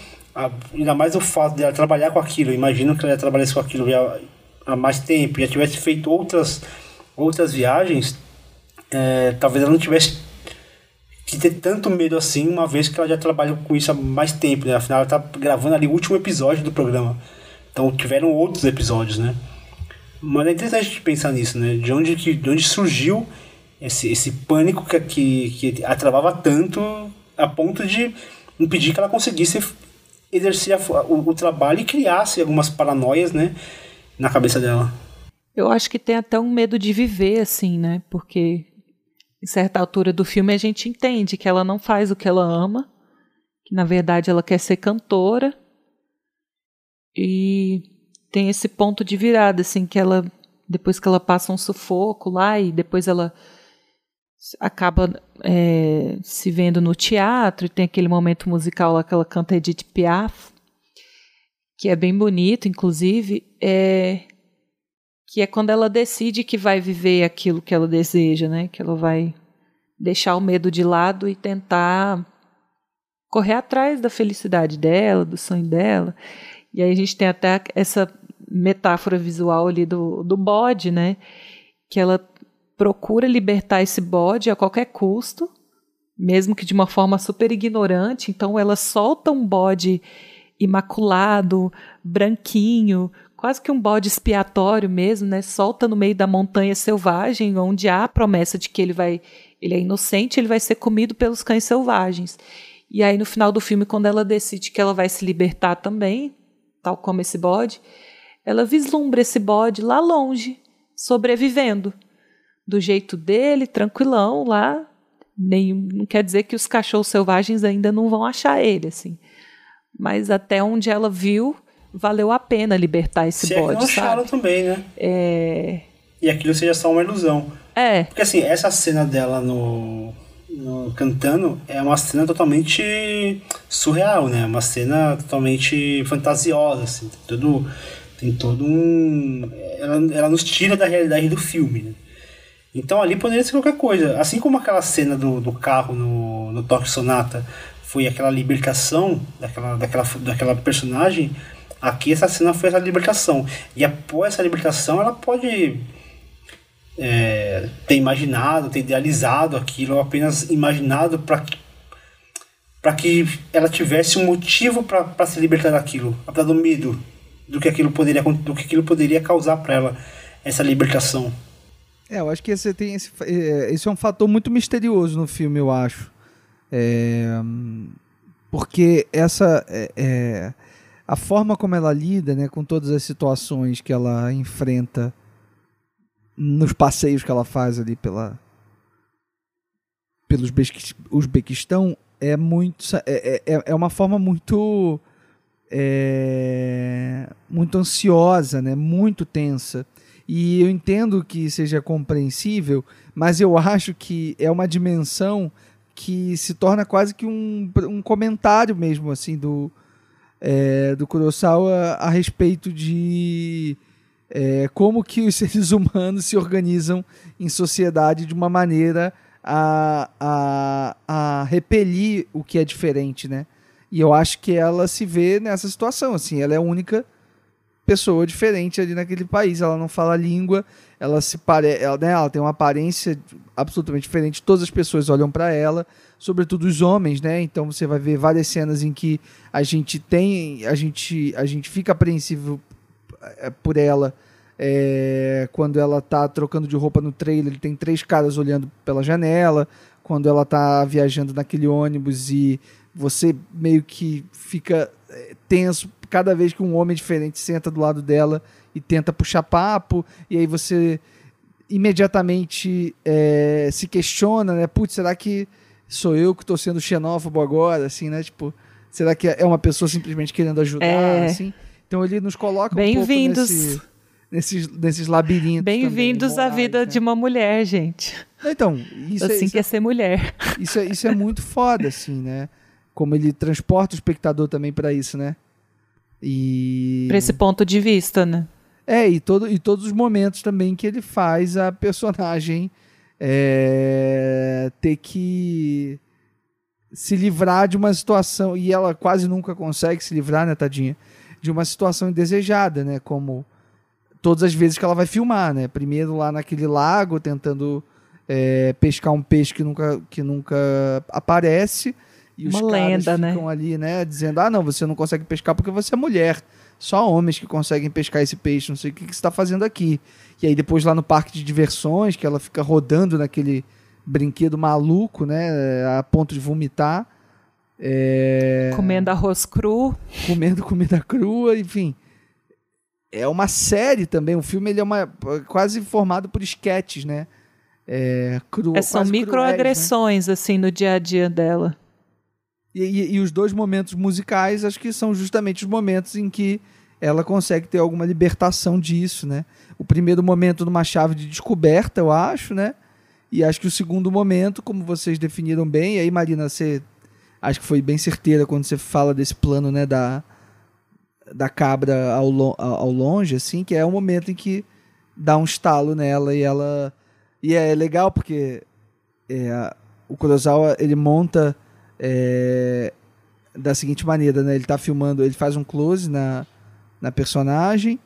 ainda mais o fato de ela trabalhar com aquilo. Imagino que ela trabalhasse com aquilo há mais tempo, já tivesse feito outras, outras viagens é, talvez ela não tivesse que ter tanto medo assim, uma vez que ela já trabalha com isso há mais tempo, né? Afinal, ela tá gravando ali o último episódio do programa. Então tiveram outros episódios, né? Mas é interessante pensar nisso, né? De onde, que, de onde surgiu esse, esse pânico que, que, que a travava tanto a ponto de impedir que ela conseguisse exercer a, o, o trabalho e criasse algumas paranoias, né, na cabeça dela. Eu acho que tem até um medo de viver, assim, né? Porque em certa altura do filme a gente entende que ela não faz o que ela ama, que na verdade ela quer ser cantora. E tem esse ponto de virada, assim, que ela, depois que ela passa um sufoco lá e depois ela acaba é, se vendo no teatro, e tem aquele momento musical lá que ela canta Edith Piaf, que é bem bonito, inclusive, é, que é quando ela decide que vai viver aquilo que ela deseja, né? Que ela vai deixar o medo de lado e tentar correr atrás da felicidade dela, do sonho dela. E aí a gente tem até essa metáfora visual ali do, do bode, né? Que ela procura libertar esse bode a qualquer custo, mesmo que de uma forma super ignorante. Então ela solta um bode imaculado, branquinho, quase que um bode expiatório mesmo, né? Solta no meio da montanha selvagem, onde há a promessa de que ele vai, ele é inocente, ele vai ser comido pelos cães selvagens. E aí no final do filme, quando ela decide que ela vai se libertar também, tal como esse bode, ela vislumbra esse bode lá longe, sobrevivendo, do jeito dele, tranquilão lá. Nem, não quer dizer que os cachorros selvagens ainda não vão achar ele, assim. Mas até onde ela viu, valeu a pena libertar esse Se bode, é que não sabe? acharam também, né? É... E aquilo seja só uma ilusão. É, Porque assim, essa cena dela no, no cantando é uma cena totalmente surreal, né? Uma cena totalmente fantasiosa, assim. Tem todo, tem todo um... Ela, ela nos tira da realidade do filme, né? Então ali poderia ser qualquer coisa. Assim como aquela cena do, do carro no, no Toque Sonata foi aquela libertação daquela, daquela, daquela personagem, aqui essa cena foi essa libertação. E após essa libertação, ela pode é, ter imaginado, ter idealizado aquilo, ou apenas imaginado para para que ela tivesse um motivo para se libertar daquilo, apesar do medo do que aquilo poderia do que aquilo poderia causar para ela essa libertação. É, eu acho que esse, tem esse, é, esse é um fator muito misterioso no filme, eu acho. É, porque essa é, é, a forma como ela lida né, com todas as situações que ela enfrenta nos passeios que ela faz ali pela pelos Uzbequis- Uzbequistão é muito é, é, é uma forma muito é, muito ansiosa né muito tensa. E eu entendo que seja compreensível mas eu acho que é uma dimensão que se torna quase que um, um comentário mesmo assim do é, do Kurosawa a respeito de é, como que os seres humanos se organizam em sociedade de uma maneira a, a, a repelir o que é diferente, né? E eu acho que ela se vê nessa situação, assim, ela é a única pessoa diferente ali naquele país, ela não fala língua, ela se pare... ela, né, ela tem uma aparência absolutamente diferente, todas as pessoas olham para ela, sobretudo os homens, né? Então você vai ver várias cenas em que a gente tem, a gente, a gente fica apreensivo é, por ela é, quando ela tá trocando de roupa no trailer, tem três caras olhando pela janela, quando ela tá viajando naquele ônibus e você meio que fica é, tenso cada vez que um homem diferente senta do lado dela e tenta puxar papo, e aí você imediatamente é, se questiona, né? Putz, será que sou eu que estou sendo xenófobo agora, assim, né? Tipo, será que é uma pessoa simplesmente querendo ajudar, É. assim? Então ele nos coloca um pouco Bem-vindos. nesse, nesses, nesses labirintos. bem-vindos à vida morais, de né? uma mulher, gente. Então, isso, é, assim isso, que é ser mulher. isso, é, isso é muito foda, assim, né? Como ele transporta o espectador também pra isso, né? E. Pra esse ponto de vista, né? É, e, todo, e todos os momentos também que ele faz a personagem é, ter que se livrar de uma situação, e ela quase nunca consegue se livrar, né, tadinha? De uma situação indesejada, né? Como todas as vezes que ela vai filmar, né? Primeiro lá naquele lago, tentando é, pescar um peixe que nunca, que nunca aparece. E os Uma caras lenda, né? ficam ali, né? Dizendo, ah, não, você não consegue pescar porque você é mulher. Só homens que conseguem pescar esse peixe, não sei o que, que você está fazendo aqui. E aí depois lá no parque de diversões, que ela fica rodando naquele brinquedo maluco, né? A ponto de vomitar. É... Comendo arroz cru. Comendo comida crua, enfim. É uma série também. O filme ele é uma, quase formado por esquetes, né? É, cru, É, são né? microagressões, assim, no dia a dia dela. E, e- e os dois momentos musicais, acho que são justamente os momentos em que ela consegue ter alguma libertação disso, né? O primeiro momento numa chave de descoberta, eu acho, né? E acho que o segundo momento, como vocês definiram bem, e aí, Marina, você acho que foi bem certeira quando você fala desse plano, né, da, da cabra ao, ao longe, assim, que é o momento em que dá um estalo nela e ela... E é legal porque é, o Kurosawa, ele monta é, da seguinte maneira, né? Ele tá filmando, ele faz um close na, na personagem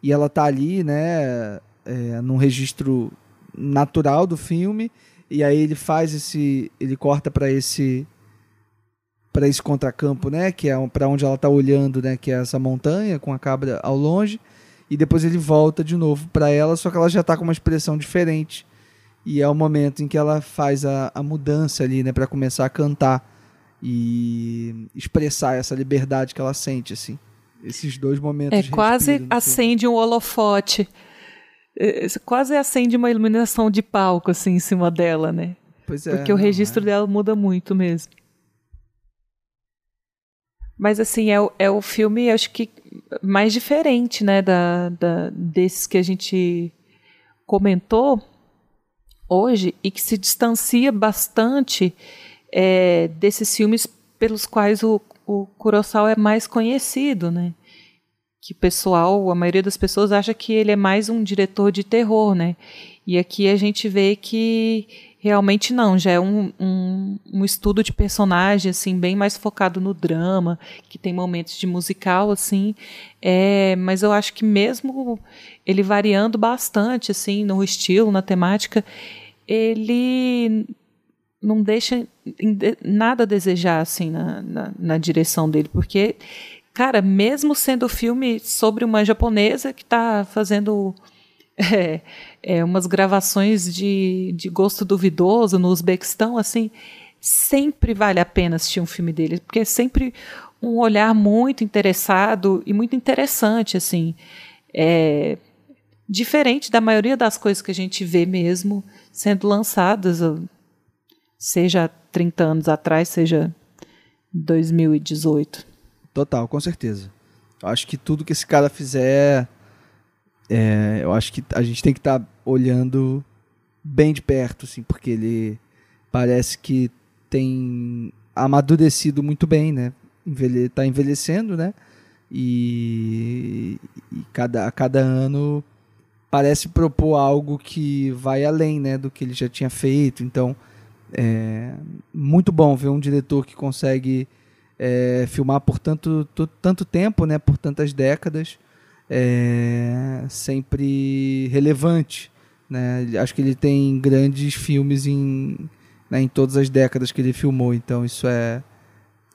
e ela tá ali, né? É, num registro natural do filme e aí ele faz esse, ele corta para esse para esse contracampo, né? Que é para onde ela tá olhando, né? Que é essa montanha com a cabra ao longe e depois ele volta de novo para ela, só que ela já tá com uma expressão diferente e é o momento em que ela faz a, a mudança ali, né, para começar a cantar e expressar essa liberdade que ela sente, assim. Esses dois momentos. É quase respiro acende um holofote. É, Quase acende uma iluminação de palco, assim, em cima dela, né? Pois é, Porque o não, registro é. dela muda muito mesmo. Mas assim, é, o- é o filme, acho que, mais diferente, né, da, da- desses que a gente comentou hoje e que se distancia bastante é, desses filmes pelos quais o, o Kurosawa é mais conhecido, né? Que o pessoal, a maioria das pessoas acha que ele é mais um diretor de terror, né? E aqui a gente vê que realmente não, já é um, um, um estudo de personagem, assim, bem mais focado no drama, que tem momentos de musical, assim, é, mas eu acho que mesmo ele variando bastante, assim, no estilo, na temática, ele não deixa nada a desejar, assim, na, na, na direção dele, porque, cara, mesmo sendo filme sobre uma japonesa que está fazendo é, é, umas gravações de, de gosto duvidoso no Uzbequistão, assim, sempre vale a pena assistir um filme dele, porque é sempre um olhar muito interessado e muito interessante, assim. É, diferente da maioria das coisas que a gente vê mesmo sendo lançadas, seja há 30 anos atrás, seja 2018. Total, com certeza. Eu acho que tudo que esse cara fizer, é, eu acho que a gente tem que estar olhando bem de perto, assim, porque ele parece que tem amadurecido muito bem, né? Envelhe, tá envelhecendo, né? E, e cada, a cada ano parece propor algo que vai além, né, do que ele já tinha feito. Então, é muito bom ver um diretor que consegue é, filmar por tanto, tanto tempo, né, por tantas décadas, é, sempre relevante. Né? Acho que ele tem grandes filmes em, né, em todas as décadas que ele filmou, então isso é,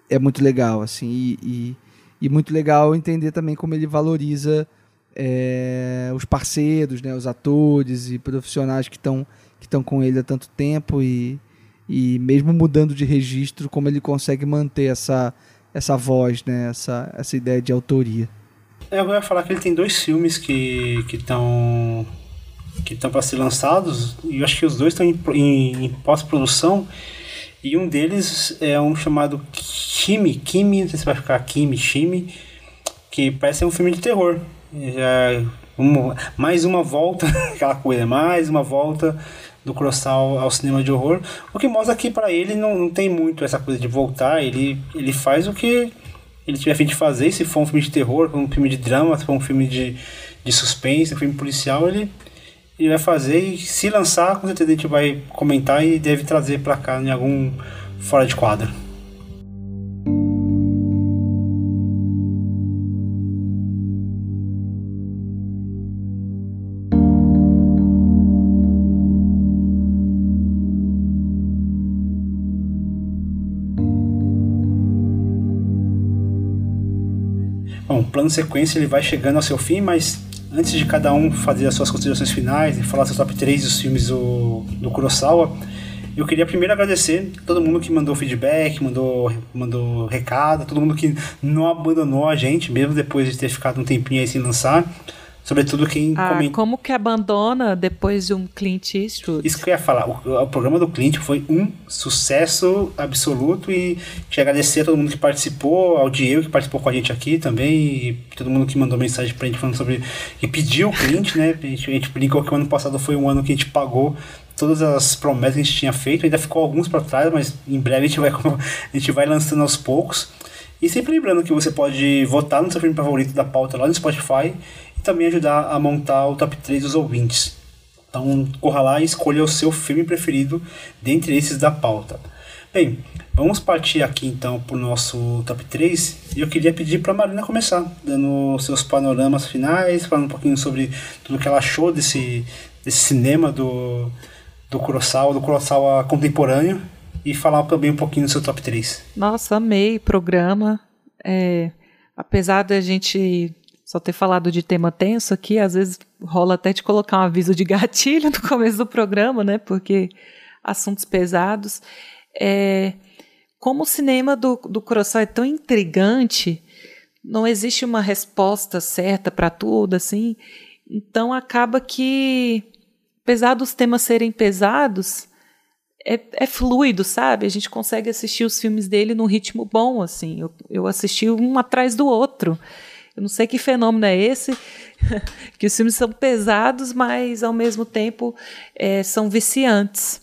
é muito legal. assim e, e, e muito legal entender também como ele valoriza é, os parceiros, né, os atores e profissionais que estão que estão com ele há tanto tempo e, e mesmo mudando de registro, como ele consegue manter essa, essa voz, né, essa, essa ideia de autoria. É, eu ia falar que ele tem dois filmes que estão que estão para ser lançados e eu acho que os dois estão em, em- em pós-produção e um deles é um chamado Kimi, Kimi, não sei se vai ficar Kimi, Shimi, que parece um filme de terror. Já, mais uma volta, aquela coisa, mais uma volta do Kurosawa ao cinema de horror, o que mostra que para ele não, não tem muito essa coisa de voltar, ele, ele faz o que ele tiver a fim de fazer, se for um filme de terror, for um filme de drama, se for um filme de, de suspense, um filme policial, ele, ele vai fazer e se lançar, com certeza a gente vai comentar e deve trazer pra cá em algum fora de quadro. Plano sequência ele vai chegando ao seu fim, mas antes de cada um fazer as suas considerações finais e falar seus top 3 dos filmes do, do Kurosawa, eu queria primeiro agradecer todo mundo que mandou feedback, mandou, mandou recado, todo mundo que não abandonou a gente, mesmo depois de ter ficado um tempinho aí sem lançar. Sobretudo quem Ah, comenta. como que abandona depois de um Clint Eastwood? Isso que eu ia falar, o, o programa do Clint foi um sucesso absoluto e te agradecer a todo mundo que participou, ao Diego que participou com a gente aqui também, e todo mundo que mandou mensagem pra gente falando sobre. e pediu o Clint, né? A gente, a gente brincou que o ano passado foi um ano que a gente pagou todas as promessas que a gente tinha feito, ainda ficou alguns para trás, mas em breve a gente vai, a gente vai lançando aos poucos. E sempre lembrando que você pode votar no seu filme favorito da pauta lá no Spotify e também ajudar a montar o top 3 dos ouvintes. Então corra lá e escolha o seu filme preferido dentre esses da pauta. Bem, vamos partir aqui então para o nosso top 3 e eu queria pedir para a Marina começar, dando seus panoramas finais, falando um pouquinho sobre tudo que ela achou desse, desse cinema do, do Kurosawa, do Kurosawa contemporâneo e falar também um pouquinho do seu top 3. Nossa, amei o programa. É, apesar da gente só ter falado de tema tenso aqui, às vezes rola até de colocar um aviso de gatilho no começo do programa, né? Porque assuntos pesados. É, como o cinema do, do é tão intrigante, não existe uma resposta certa para tudo, assim. Então acaba que, apesar dos temas serem pesados, é, é, fluido, sabe? A gente consegue assistir os filmes dele num ritmo bom, assim. Eu, eu assisti um atrás do outro. Eu não sei que fenômeno é esse, que os filmes são pesados, mas ao mesmo tempo é, são viciantes.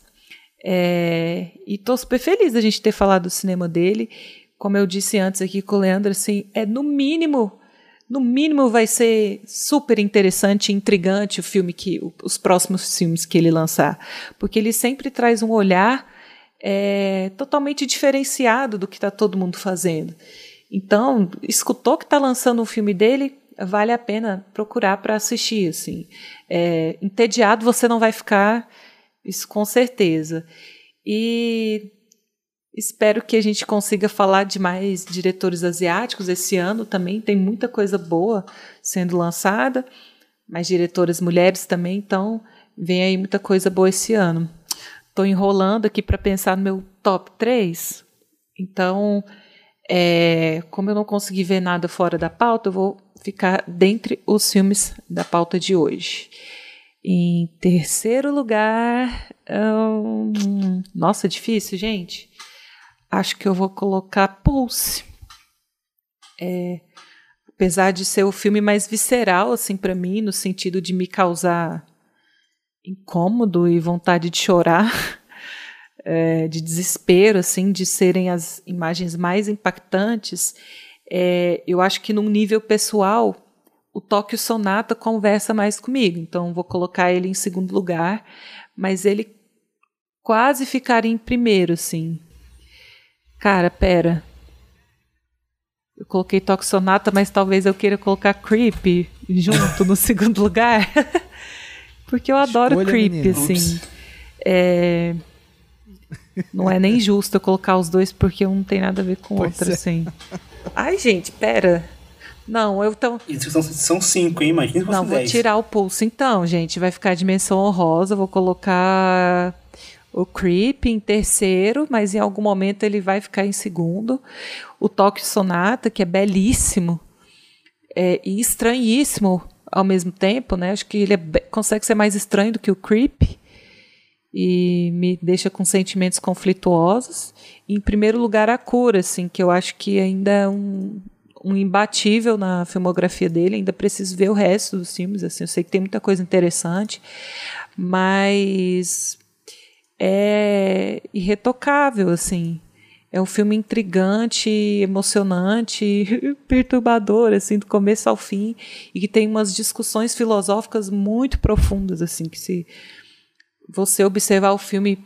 É, e estou super feliz da gente ter falado do cinema dele. Como eu disse antes aqui com o Leandro, assim, é no mínimo no mínimo vai ser super interessante e intrigante o filme que os próximos filmes que ele lançar, porque ele sempre traz um olhar é, totalmente diferenciado do que está todo mundo fazendo. Então, escutou que está lançando um filme dele, vale a pena procurar para assistir. Assim, é, entediado você não vai ficar, isso com certeza. E Espero que a gente consiga falar de mais diretores asiáticos esse ano também. Tem muita coisa boa sendo lançada, mais diretoras mulheres também, então vem aí muita coisa boa esse ano. Estou enrolando aqui para pensar no meu top 3. Então, é, como eu não consegui ver nada fora da pauta, eu vou ficar dentre os filmes da pauta de hoje. Em terceiro lugar. Hum, nossa, difícil, gente acho que eu vou colocar Pulse. É, apesar de ser o filme mais visceral assim para mim, no sentido de me causar incômodo e vontade de chorar, é, de desespero, assim, de serem as imagens mais impactantes, é, eu acho que num nível pessoal o Tóquio Sonata conversa mais comigo, então vou colocar ele em segundo lugar, mas ele quase ficaria em primeiro, assim, Cara, pera. Eu coloquei Toxonata, mas talvez eu queira colocar Creep junto no segundo lugar. Porque eu adoro Escolha, Creep, menina. assim. É... Não é nem justo eu colocar os dois porque um não tem nada a ver com o outro, é. assim. Ai, gente, pera. Não, eu então. Isso são, são cinco, hein? Imagina Não, vou dez. tirar o pulso então, gente. Vai ficar a dimensão honrosa. Vou colocar o Creep em terceiro, mas em algum momento ele vai ficar em segundo. O Tóquio Sonata, que é belíssimo é, e estranhíssimo ao mesmo tempo, né? Acho que ele é consegue ser mais estranho do que o Creep e me deixa com sentimentos conflituosos. Em primeiro lugar, a cura, assim, que eu acho que ainda é um, um imbatível na filmografia dele. Ainda preciso ver o resto dos filmes. Assim, eu sei que tem muita coisa interessante, mas é irretocável, assim. É um filme intrigante, emocionante, perturbador, assim, do começo ao fim, e que tem umas discussões filosóficas muito profundas, assim, que se você observar o filme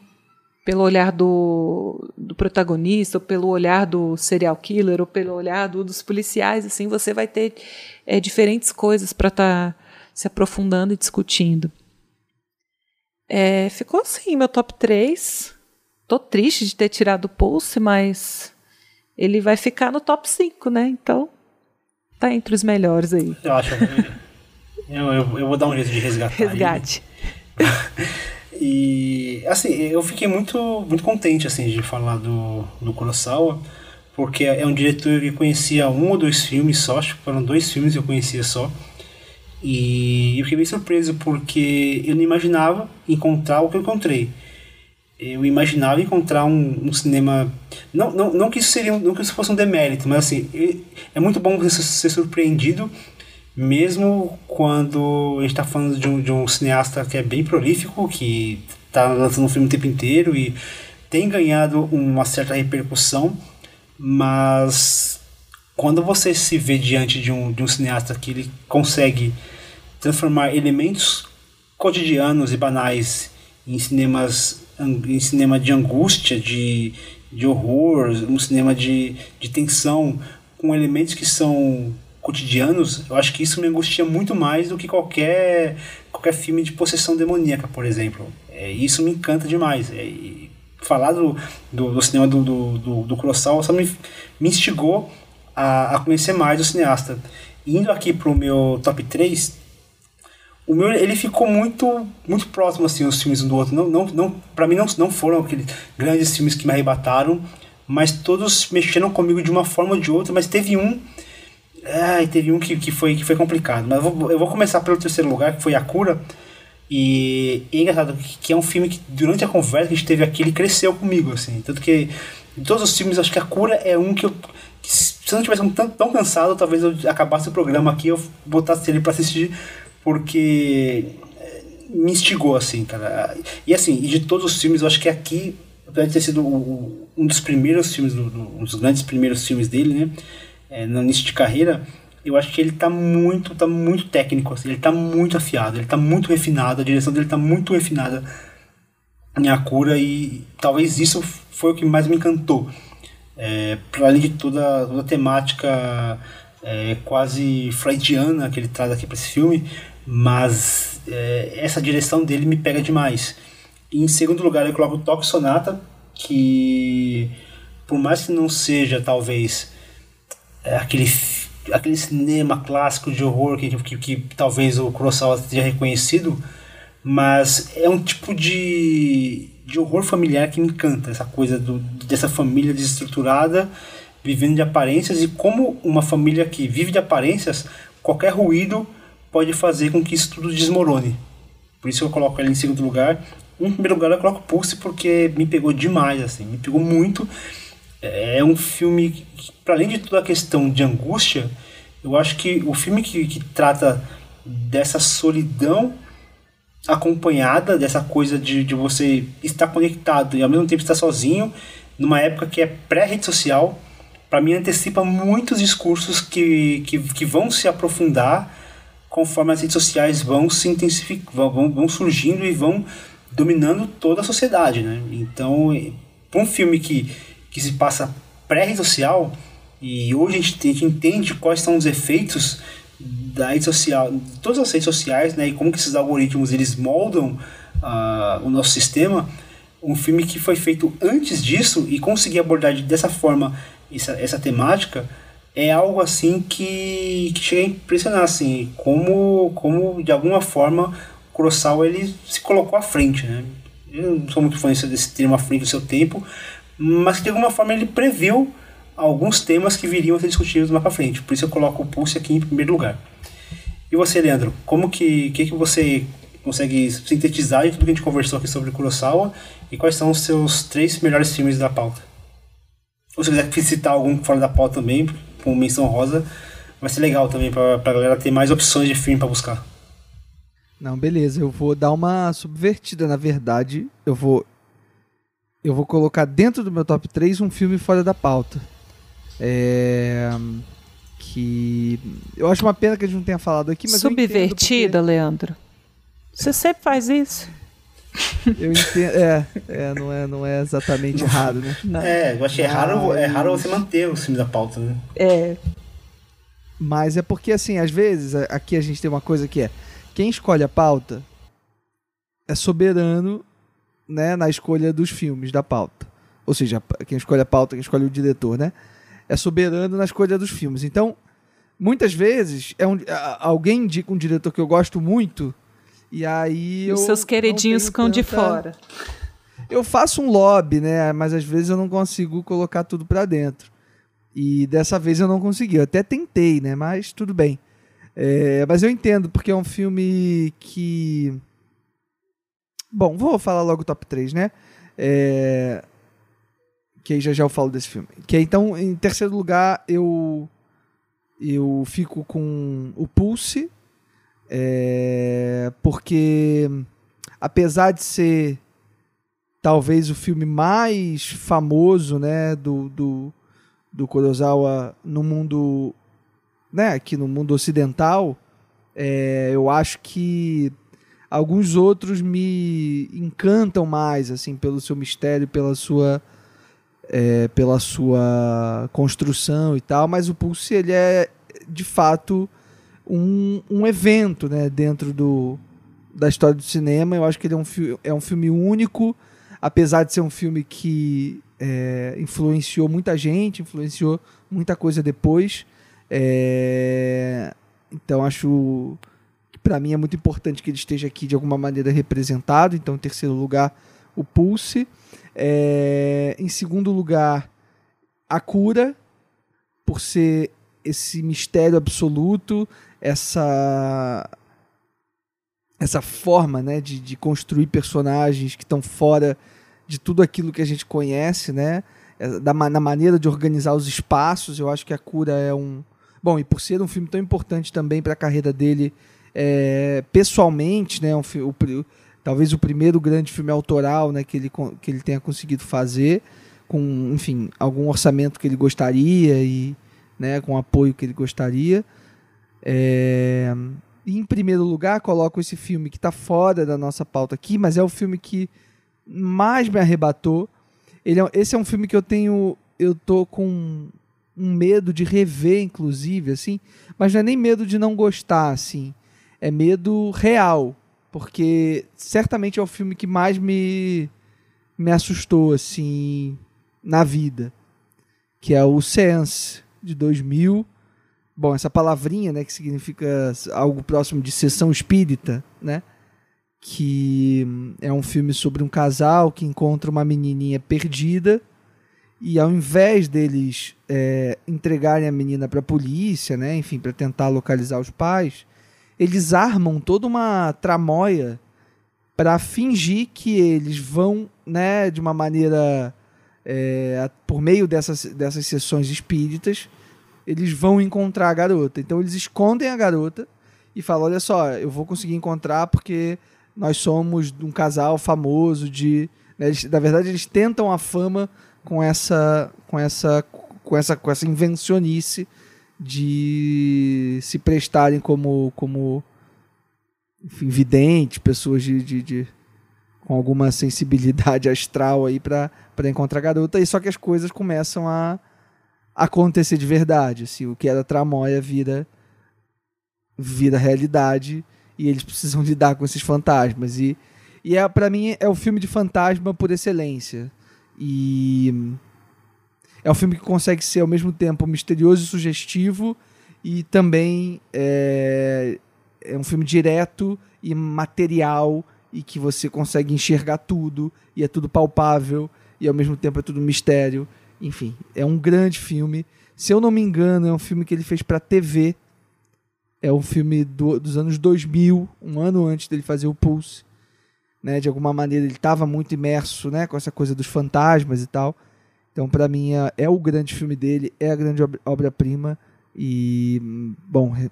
pelo olhar do, do protagonista, ou pelo olhar do serial killer, ou pelo olhar do- dos policiais, assim, você vai ter é, diferentes coisas para estar se aprofundando e discutindo. É, ficou assim, meu top 3. Tô triste de ter tirado o Pulse, mas ele vai ficar no top 5, né? Então, Tá entre os melhores aí. Eu acho. eu, eu, eu vou dar um jeito de resgatar. Resgate. E assim, eu fiquei muito, muito contente assim de falar do, do Kurosawa, porque é um diretor que conhecia um ou dois filmes só, acho que foram dois filmes que eu conhecia só. E eu fiquei bem surpreso porque eu não imaginava encontrar o que eu encontrei. Eu imaginava encontrar um, um cinema. Não, não, não que isso seria não que isso fosse um demérito, mas assim, e- é muito bom você ser surpreendido mesmo quando a gente está falando de um, de um cineasta que é bem prolífico, que está lançando um filme o tempo inteiro e tem ganhado uma certa repercussão, mas quando você se vê diante de um, de um cineasta que ele consegue transformar elementos cotidianos e banais em cinemas em cinema de angústia, de, de horror, um cinema de, de tensão, com elementos que são cotidianos, eu acho que isso me angustia muito mais do que qualquer, qualquer filme de possessão demoníaca, por exemplo. É, isso me encanta demais. É, falar do, do, do cinema do, do, do, do só me, me instigou a, a conhecer mais o cineasta. Indo aqui pro meu top 3, o meu ele ficou muito muito próximo assim os filmes um do outro não não não para mim não, não foram aqueles grandes filmes que me arrebataram mas todos mexeram comigo de uma forma ou de outra mas teve um ai teve um que, que foi que foi complicado. Mas eu vou, eu vou começar pelo terceiro lugar que foi a cura e é engraçado que, é um filme que durante a conversa que a gente teve aqui ele cresceu comigo assim. Tanto que de todos os filmes acho que a cura é um que eu que se eu não tivesse um tão, tão cansado talvez eu acabasse o programa aqui eu botasse ele para assistir porque eh, me instigou, assim, cara. E assim, e de todos os filmes, eu acho que aqui, apesar de ter sido um dos primeiros filmes, do, do- um dos grandes primeiros filmes dele, né, é, no início de carreira, eu acho que ele tá muito, tá muito técnico, assim, ele tá muito afiado, ele tá muito refinado, a direção dele tá muito refinada em A Cura e talvez isso foi o que mais me encantou. É, para além de toda, toda a temática é, quase freudiana que ele traz aqui para esse filme, mas é, essa direção dele me pega demais. E em segundo lugar, eu coloco o Toque Sonata, que por mais que não seja talvez aquele, f- aquele cinema clássico de horror que, que, que talvez o Kurosawa tenha reconhecido, mas é um tipo de, de horror familiar que me encanta, essa coisa do, dessa família desestruturada vivendo de aparências e como uma família que vive de aparências, qualquer ruído pode fazer com que isso tudo desmorone. Por isso eu coloco ele em segundo lugar. Em primeiro lugar eu coloco Pulse porque me pegou demais, assim, me pegou muito. É um filme que, para além de toda a questão de angústia, eu acho que o filme que, que trata dessa solidão acompanhada, dessa coisa de, de você estar conectado e ao mesmo tempo estar sozinho, numa época que é pré-rede social, para mim antecipa muitos discursos que, que, que vão se aprofundar conforme as redes sociais vão se intensificando, vão, vão surgindo e vão dominando toda a sociedade, né? Então, para um filme que, que se passa pré-rede social, e hoje a gente, a gente entende quais são os efeitos da rede social, de todas as redes sociais, né? E como que esses algoritmos eles moldam ah, o nosso sistema, um filme que foi feito antes disso e conseguir abordar de- dessa forma essa, essa temática é algo assim que, que chega a impressionar assim como como de alguma forma o Kurosawa ele se colocou à frente né eu não sou muito fã desse termo à frente do seu tempo mas que de alguma forma ele previu alguns temas que viriam a ser discutidos mais para frente por isso eu coloco o Pulse aqui em primeiro lugar e você Leandro como que que, que você consegue sintetizar tudo que a gente conversou aqui sobre Kurosawa e quais são os seus três melhores filmes da pauta ou se quiser citar algum fora da pauta também, com menção rosa, vai ser legal também pra, pra galera ter mais opções de filme pra buscar. Não, beleza. Eu vou dar uma subvertida, na verdade. Eu vou. Eu vou colocar dentro do meu top 3 um filme fora da pauta. É. Que. Eu acho uma pena que a gente não tenha falado aqui, mas. Subvertida, Leandro. Você sempre faz isso? porque- Eu entendo. É, é, não é, não é exatamente errado, né? Não. É, eu achei raro, é Mas- raro você manter os filmes da pauta, né? É, Mas é porque, assim, às vezes, aqui a gente tem uma coisa que é: quem escolhe a pauta é soberano né, na escolha dos filmes da pauta. Ou seja, quem escolhe a pauta, quem escolhe o diretor, né? É soberano na escolha dos filmes. Então, muitas vezes é um, alguém indica um diretor que eu gosto muito e aí Os seus queridinhos ficam de tanta- fora. Eu faço um lobby, né? Mas às vezes eu não consigo colocar tudo pra dentro. E dessa vez eu não consegui. Eu até tentei, né? Mas tudo bem. É, mas eu entendo, porque é um filme que. Bom, vou falar logo o top 3, né? É, Que aí já já eu falo desse filme. Que aí, então, em terceiro lugar, eu. Eu fico com o Pulse. é, Porque. Apesar de ser talvez o filme mais famoso, né, do, do, do Kurosawa no mundo, né, aqui no mundo ocidental, é, eu acho que alguns outros me encantam mais, assim, pelo seu mistério, pela sua é, pela sua construção e tal, mas o Pulse ele é de fato um, um evento, né, dentro do da história do cinema. Eu acho que ele é um, é um filme único, apesar de ser um filme que é, influenciou muita gente, influenciou muita coisa depois. É, então acho para mim é muito importante que ele esteja aqui de alguma maneira representado. Então, em terceiro lugar, o Pulse. É, em segundo lugar, a cura, por ser esse mistério absoluto, essa essa forma né, de, de construir personagens que estão fora de tudo aquilo que a gente conhece, né? É, Da, na maneira de organizar os espaços, eu acho que a cura é um. Bom, e por ser um filme tão importante também para a carreira dele é, pessoalmente, né? Um, o talvez o primeiro grande filme autoral né, que, ele, que ele tenha conseguido fazer, com, enfim, algum orçamento que ele gostaria e né, com apoio que ele gostaria. É, em primeiro lugar, coloco esse filme que está fora da nossa pauta aqui, mas é o filme que mais me arrebatou. Ele é- esse é um filme que eu tenho. Eu tô com um medo de rever, inclusive, assim. Mas não é nem medo de não gostar, assim. É medo real. Porque certamente é o filme que mais me, me assustou, assim, na vida. Que é o Sense, de 2000. Bom, essa palavrinha, né, que significa algo próximo de sessão espírita, né? Que é um filme sobre um casal que encontra uma menininha perdida e ao invés deles é, entregarem a menina para a polícia, né, enfim, para tentar localizar os pais, eles armam toda uma tramóia para fingir que eles vão, né, de uma maneira é, por meio dessas, dessas sessões espíritas, eles vão encontrar a garota. Então eles escondem a garota e falam: olha só, eu vou conseguir encontrar porque nós somos um casal famoso de. né, eles- na verdade, eles tentam a fama com essa, com essa, com essa, com essa invencionice de se prestarem como, como enfim, videntes, pessoas de, de, de- com alguma sensibilidade astral aí para encontrar a garota. E só que as coisas começam a acontecer de verdade, assim, o que era tramóia vira vira realidade e eles precisam lidar com esses fantasmas. E e é para mim é o filme de fantasma por excelência. E é um filme que consegue ser ao mesmo tempo misterioso e sugestivo e também é, é um filme direto e material e que você consegue enxergar tudo e é tudo palpável e ao mesmo tempo é tudo mistério enfim, é um grande filme. Se eu não me engano, é um filme que ele fez para TV. É um filme do- dos anos 2000, um ano antes dele fazer o Pulse. Né? De alguma maneira ele estava muito imerso né? com essa coisa dos fantasmas e tal. Então, para mim, é, é o grande filme dele, é a grande ob- obra-prima. E, bom, re-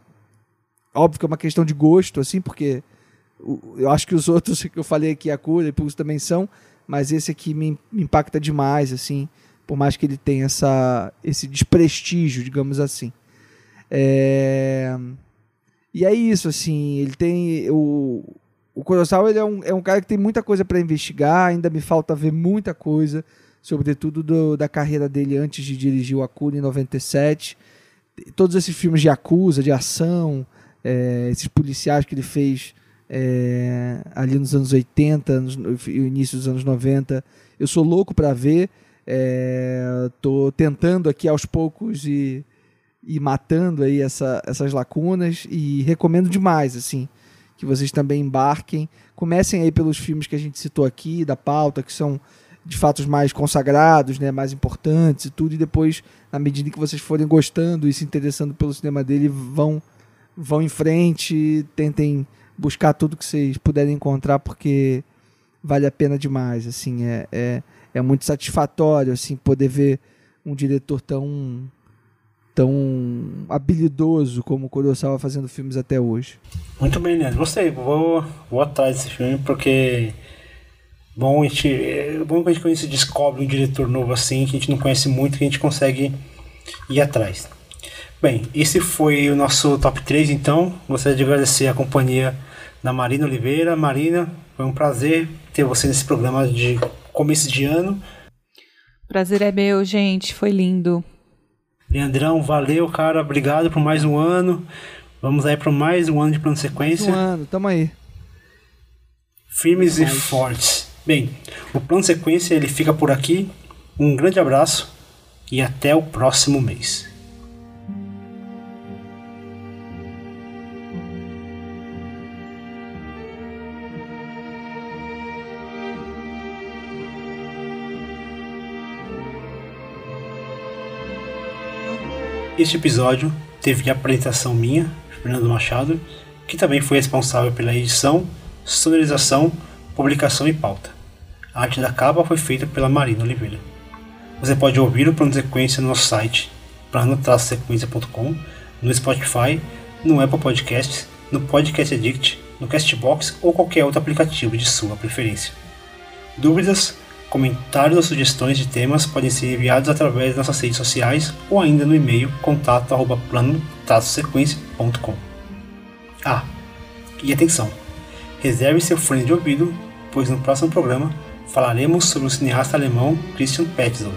óbvio que é uma questão de gosto, assim, porque eu acho que os outros que eu falei aqui, a cura e Pulse também são, mas esse aqui me, me impacta demais, assim por mais que ele tenha essa, esse desprestígio, digamos assim. É, E é isso, assim, ele tem o, o Kurosawa ele é, um, é um cara que tem muita coisa para investigar, ainda me falta ver muita coisa, sobretudo do, da carreira dele antes de dirigir o Akira em 97. Todos esses filmes de Yakuza, de ação, é, esses policiais que ele fez é, ali nos anos 80, nos, no início dos anos 90, eu sou louco para ver. É, tô tentando aqui aos poucos e e matando aí essa, essas lacunas e recomendo demais, assim, que vocês também embarquem. Comecem aí pelos filmes que a gente citou aqui, da pauta, que são de fato os mais consagrados, né, mais importantes e tudo, e depois, na medida que vocês forem gostando e se interessando pelo cinema dele, vão, vão em frente, tentem buscar tudo que vocês puderem encontrar, porque vale a pena demais, assim, é, é, é muito satisfatório, assim, poder ver um diretor tão tão habilidoso como o Kurosawa fazendo filmes até hoje. Muito bem, Leandro. Gostei. Vou, vou atrás desse filme porque bom a gente, é bom que a gente descobre um diretor novo assim, que a gente não conhece muito, que a gente consegue ir atrás. Bem, esse foi o nosso top 3, então. Gostaria de agradecer a companhia da Marina Oliveira. Marina, foi um prazer ter você nesse programa de começo de ano. Prazer é meu, gente. Foi lindo. Leandrão, valeu, cara. Obrigado por mais um ano. Vamos aí para mais um ano de plano sequência. Um ano, tamo aí. Firmes e fortes. Bem, o plano sequência ele fica por aqui. Um grande abraço e até o próximo mês. Este episódio teve a apresentação minha, Fernando Machado, que também foi responsável pela edição, sonorização, publicação e pauta. A arte da capa foi feita pela Marina Oliveira. Você pode ouvir o plano de sequência no nosso site, plano-sequência.com, no Spotify, no Apple Podcasts, no Podcast Addict, no Castbox ou qualquer outro aplicativo de sua preferência. Dúvidas? Comentários ou sugestões de temas podem ser enviados através das nossas redes sociais ou ainda no e-mail contato@plano-sequência.com. Ah, e atenção! Reserve seu fone de ouvido, pois no próximo programa falaremos sobre o cineasta alemão Christian Petzold.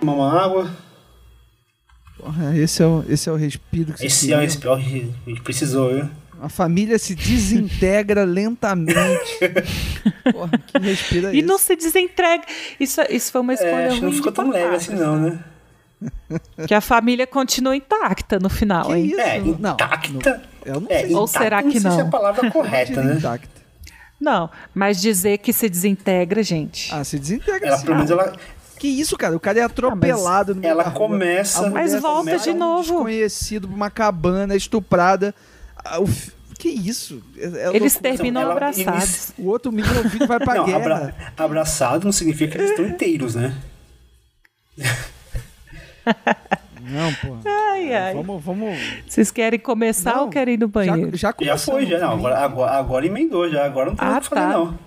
Tomar uma água. Porra, esse é o, esse é o respiro que você Esse é o respiro. A gente precisou, viu? A família se desintegra lentamente. Porra, que respiro é E esse? não se desentrega. Isso, isso foi uma escolha É, acho que ruim não ficou tão leve assim, não, né? Que a família continua intacta no final, Que hein? isso? É, Não, intacta. Eu não É, sei. Ou será que não? sei se é não? a palavra correta, né? Intacta. Não, mas dizer que se desintegra, gente. Ah, se desintegra Ela, sim. pelo menos, ela, Que isso, cara? O cara é atropelado no meio ela da rua. começa- Mas volta começa de um novo. desconhecido pra uma cabana, estuprada. Ah, o fi- Que isso? É- é Eles terminam ela- abraçados. O outro menino o filho vai pra Não, guerra. abra- abraçado não significa que eles estão inteiros, né? Não, pô. Ai, ai. Vamos, vamos. Vocês querem começar Não, ou querem ir no banheiro? Já, já Já começou foi, no já. Não, fim. agora, agora, agora emendou, já. Agora não tem Ah, o que fazer, tá. não.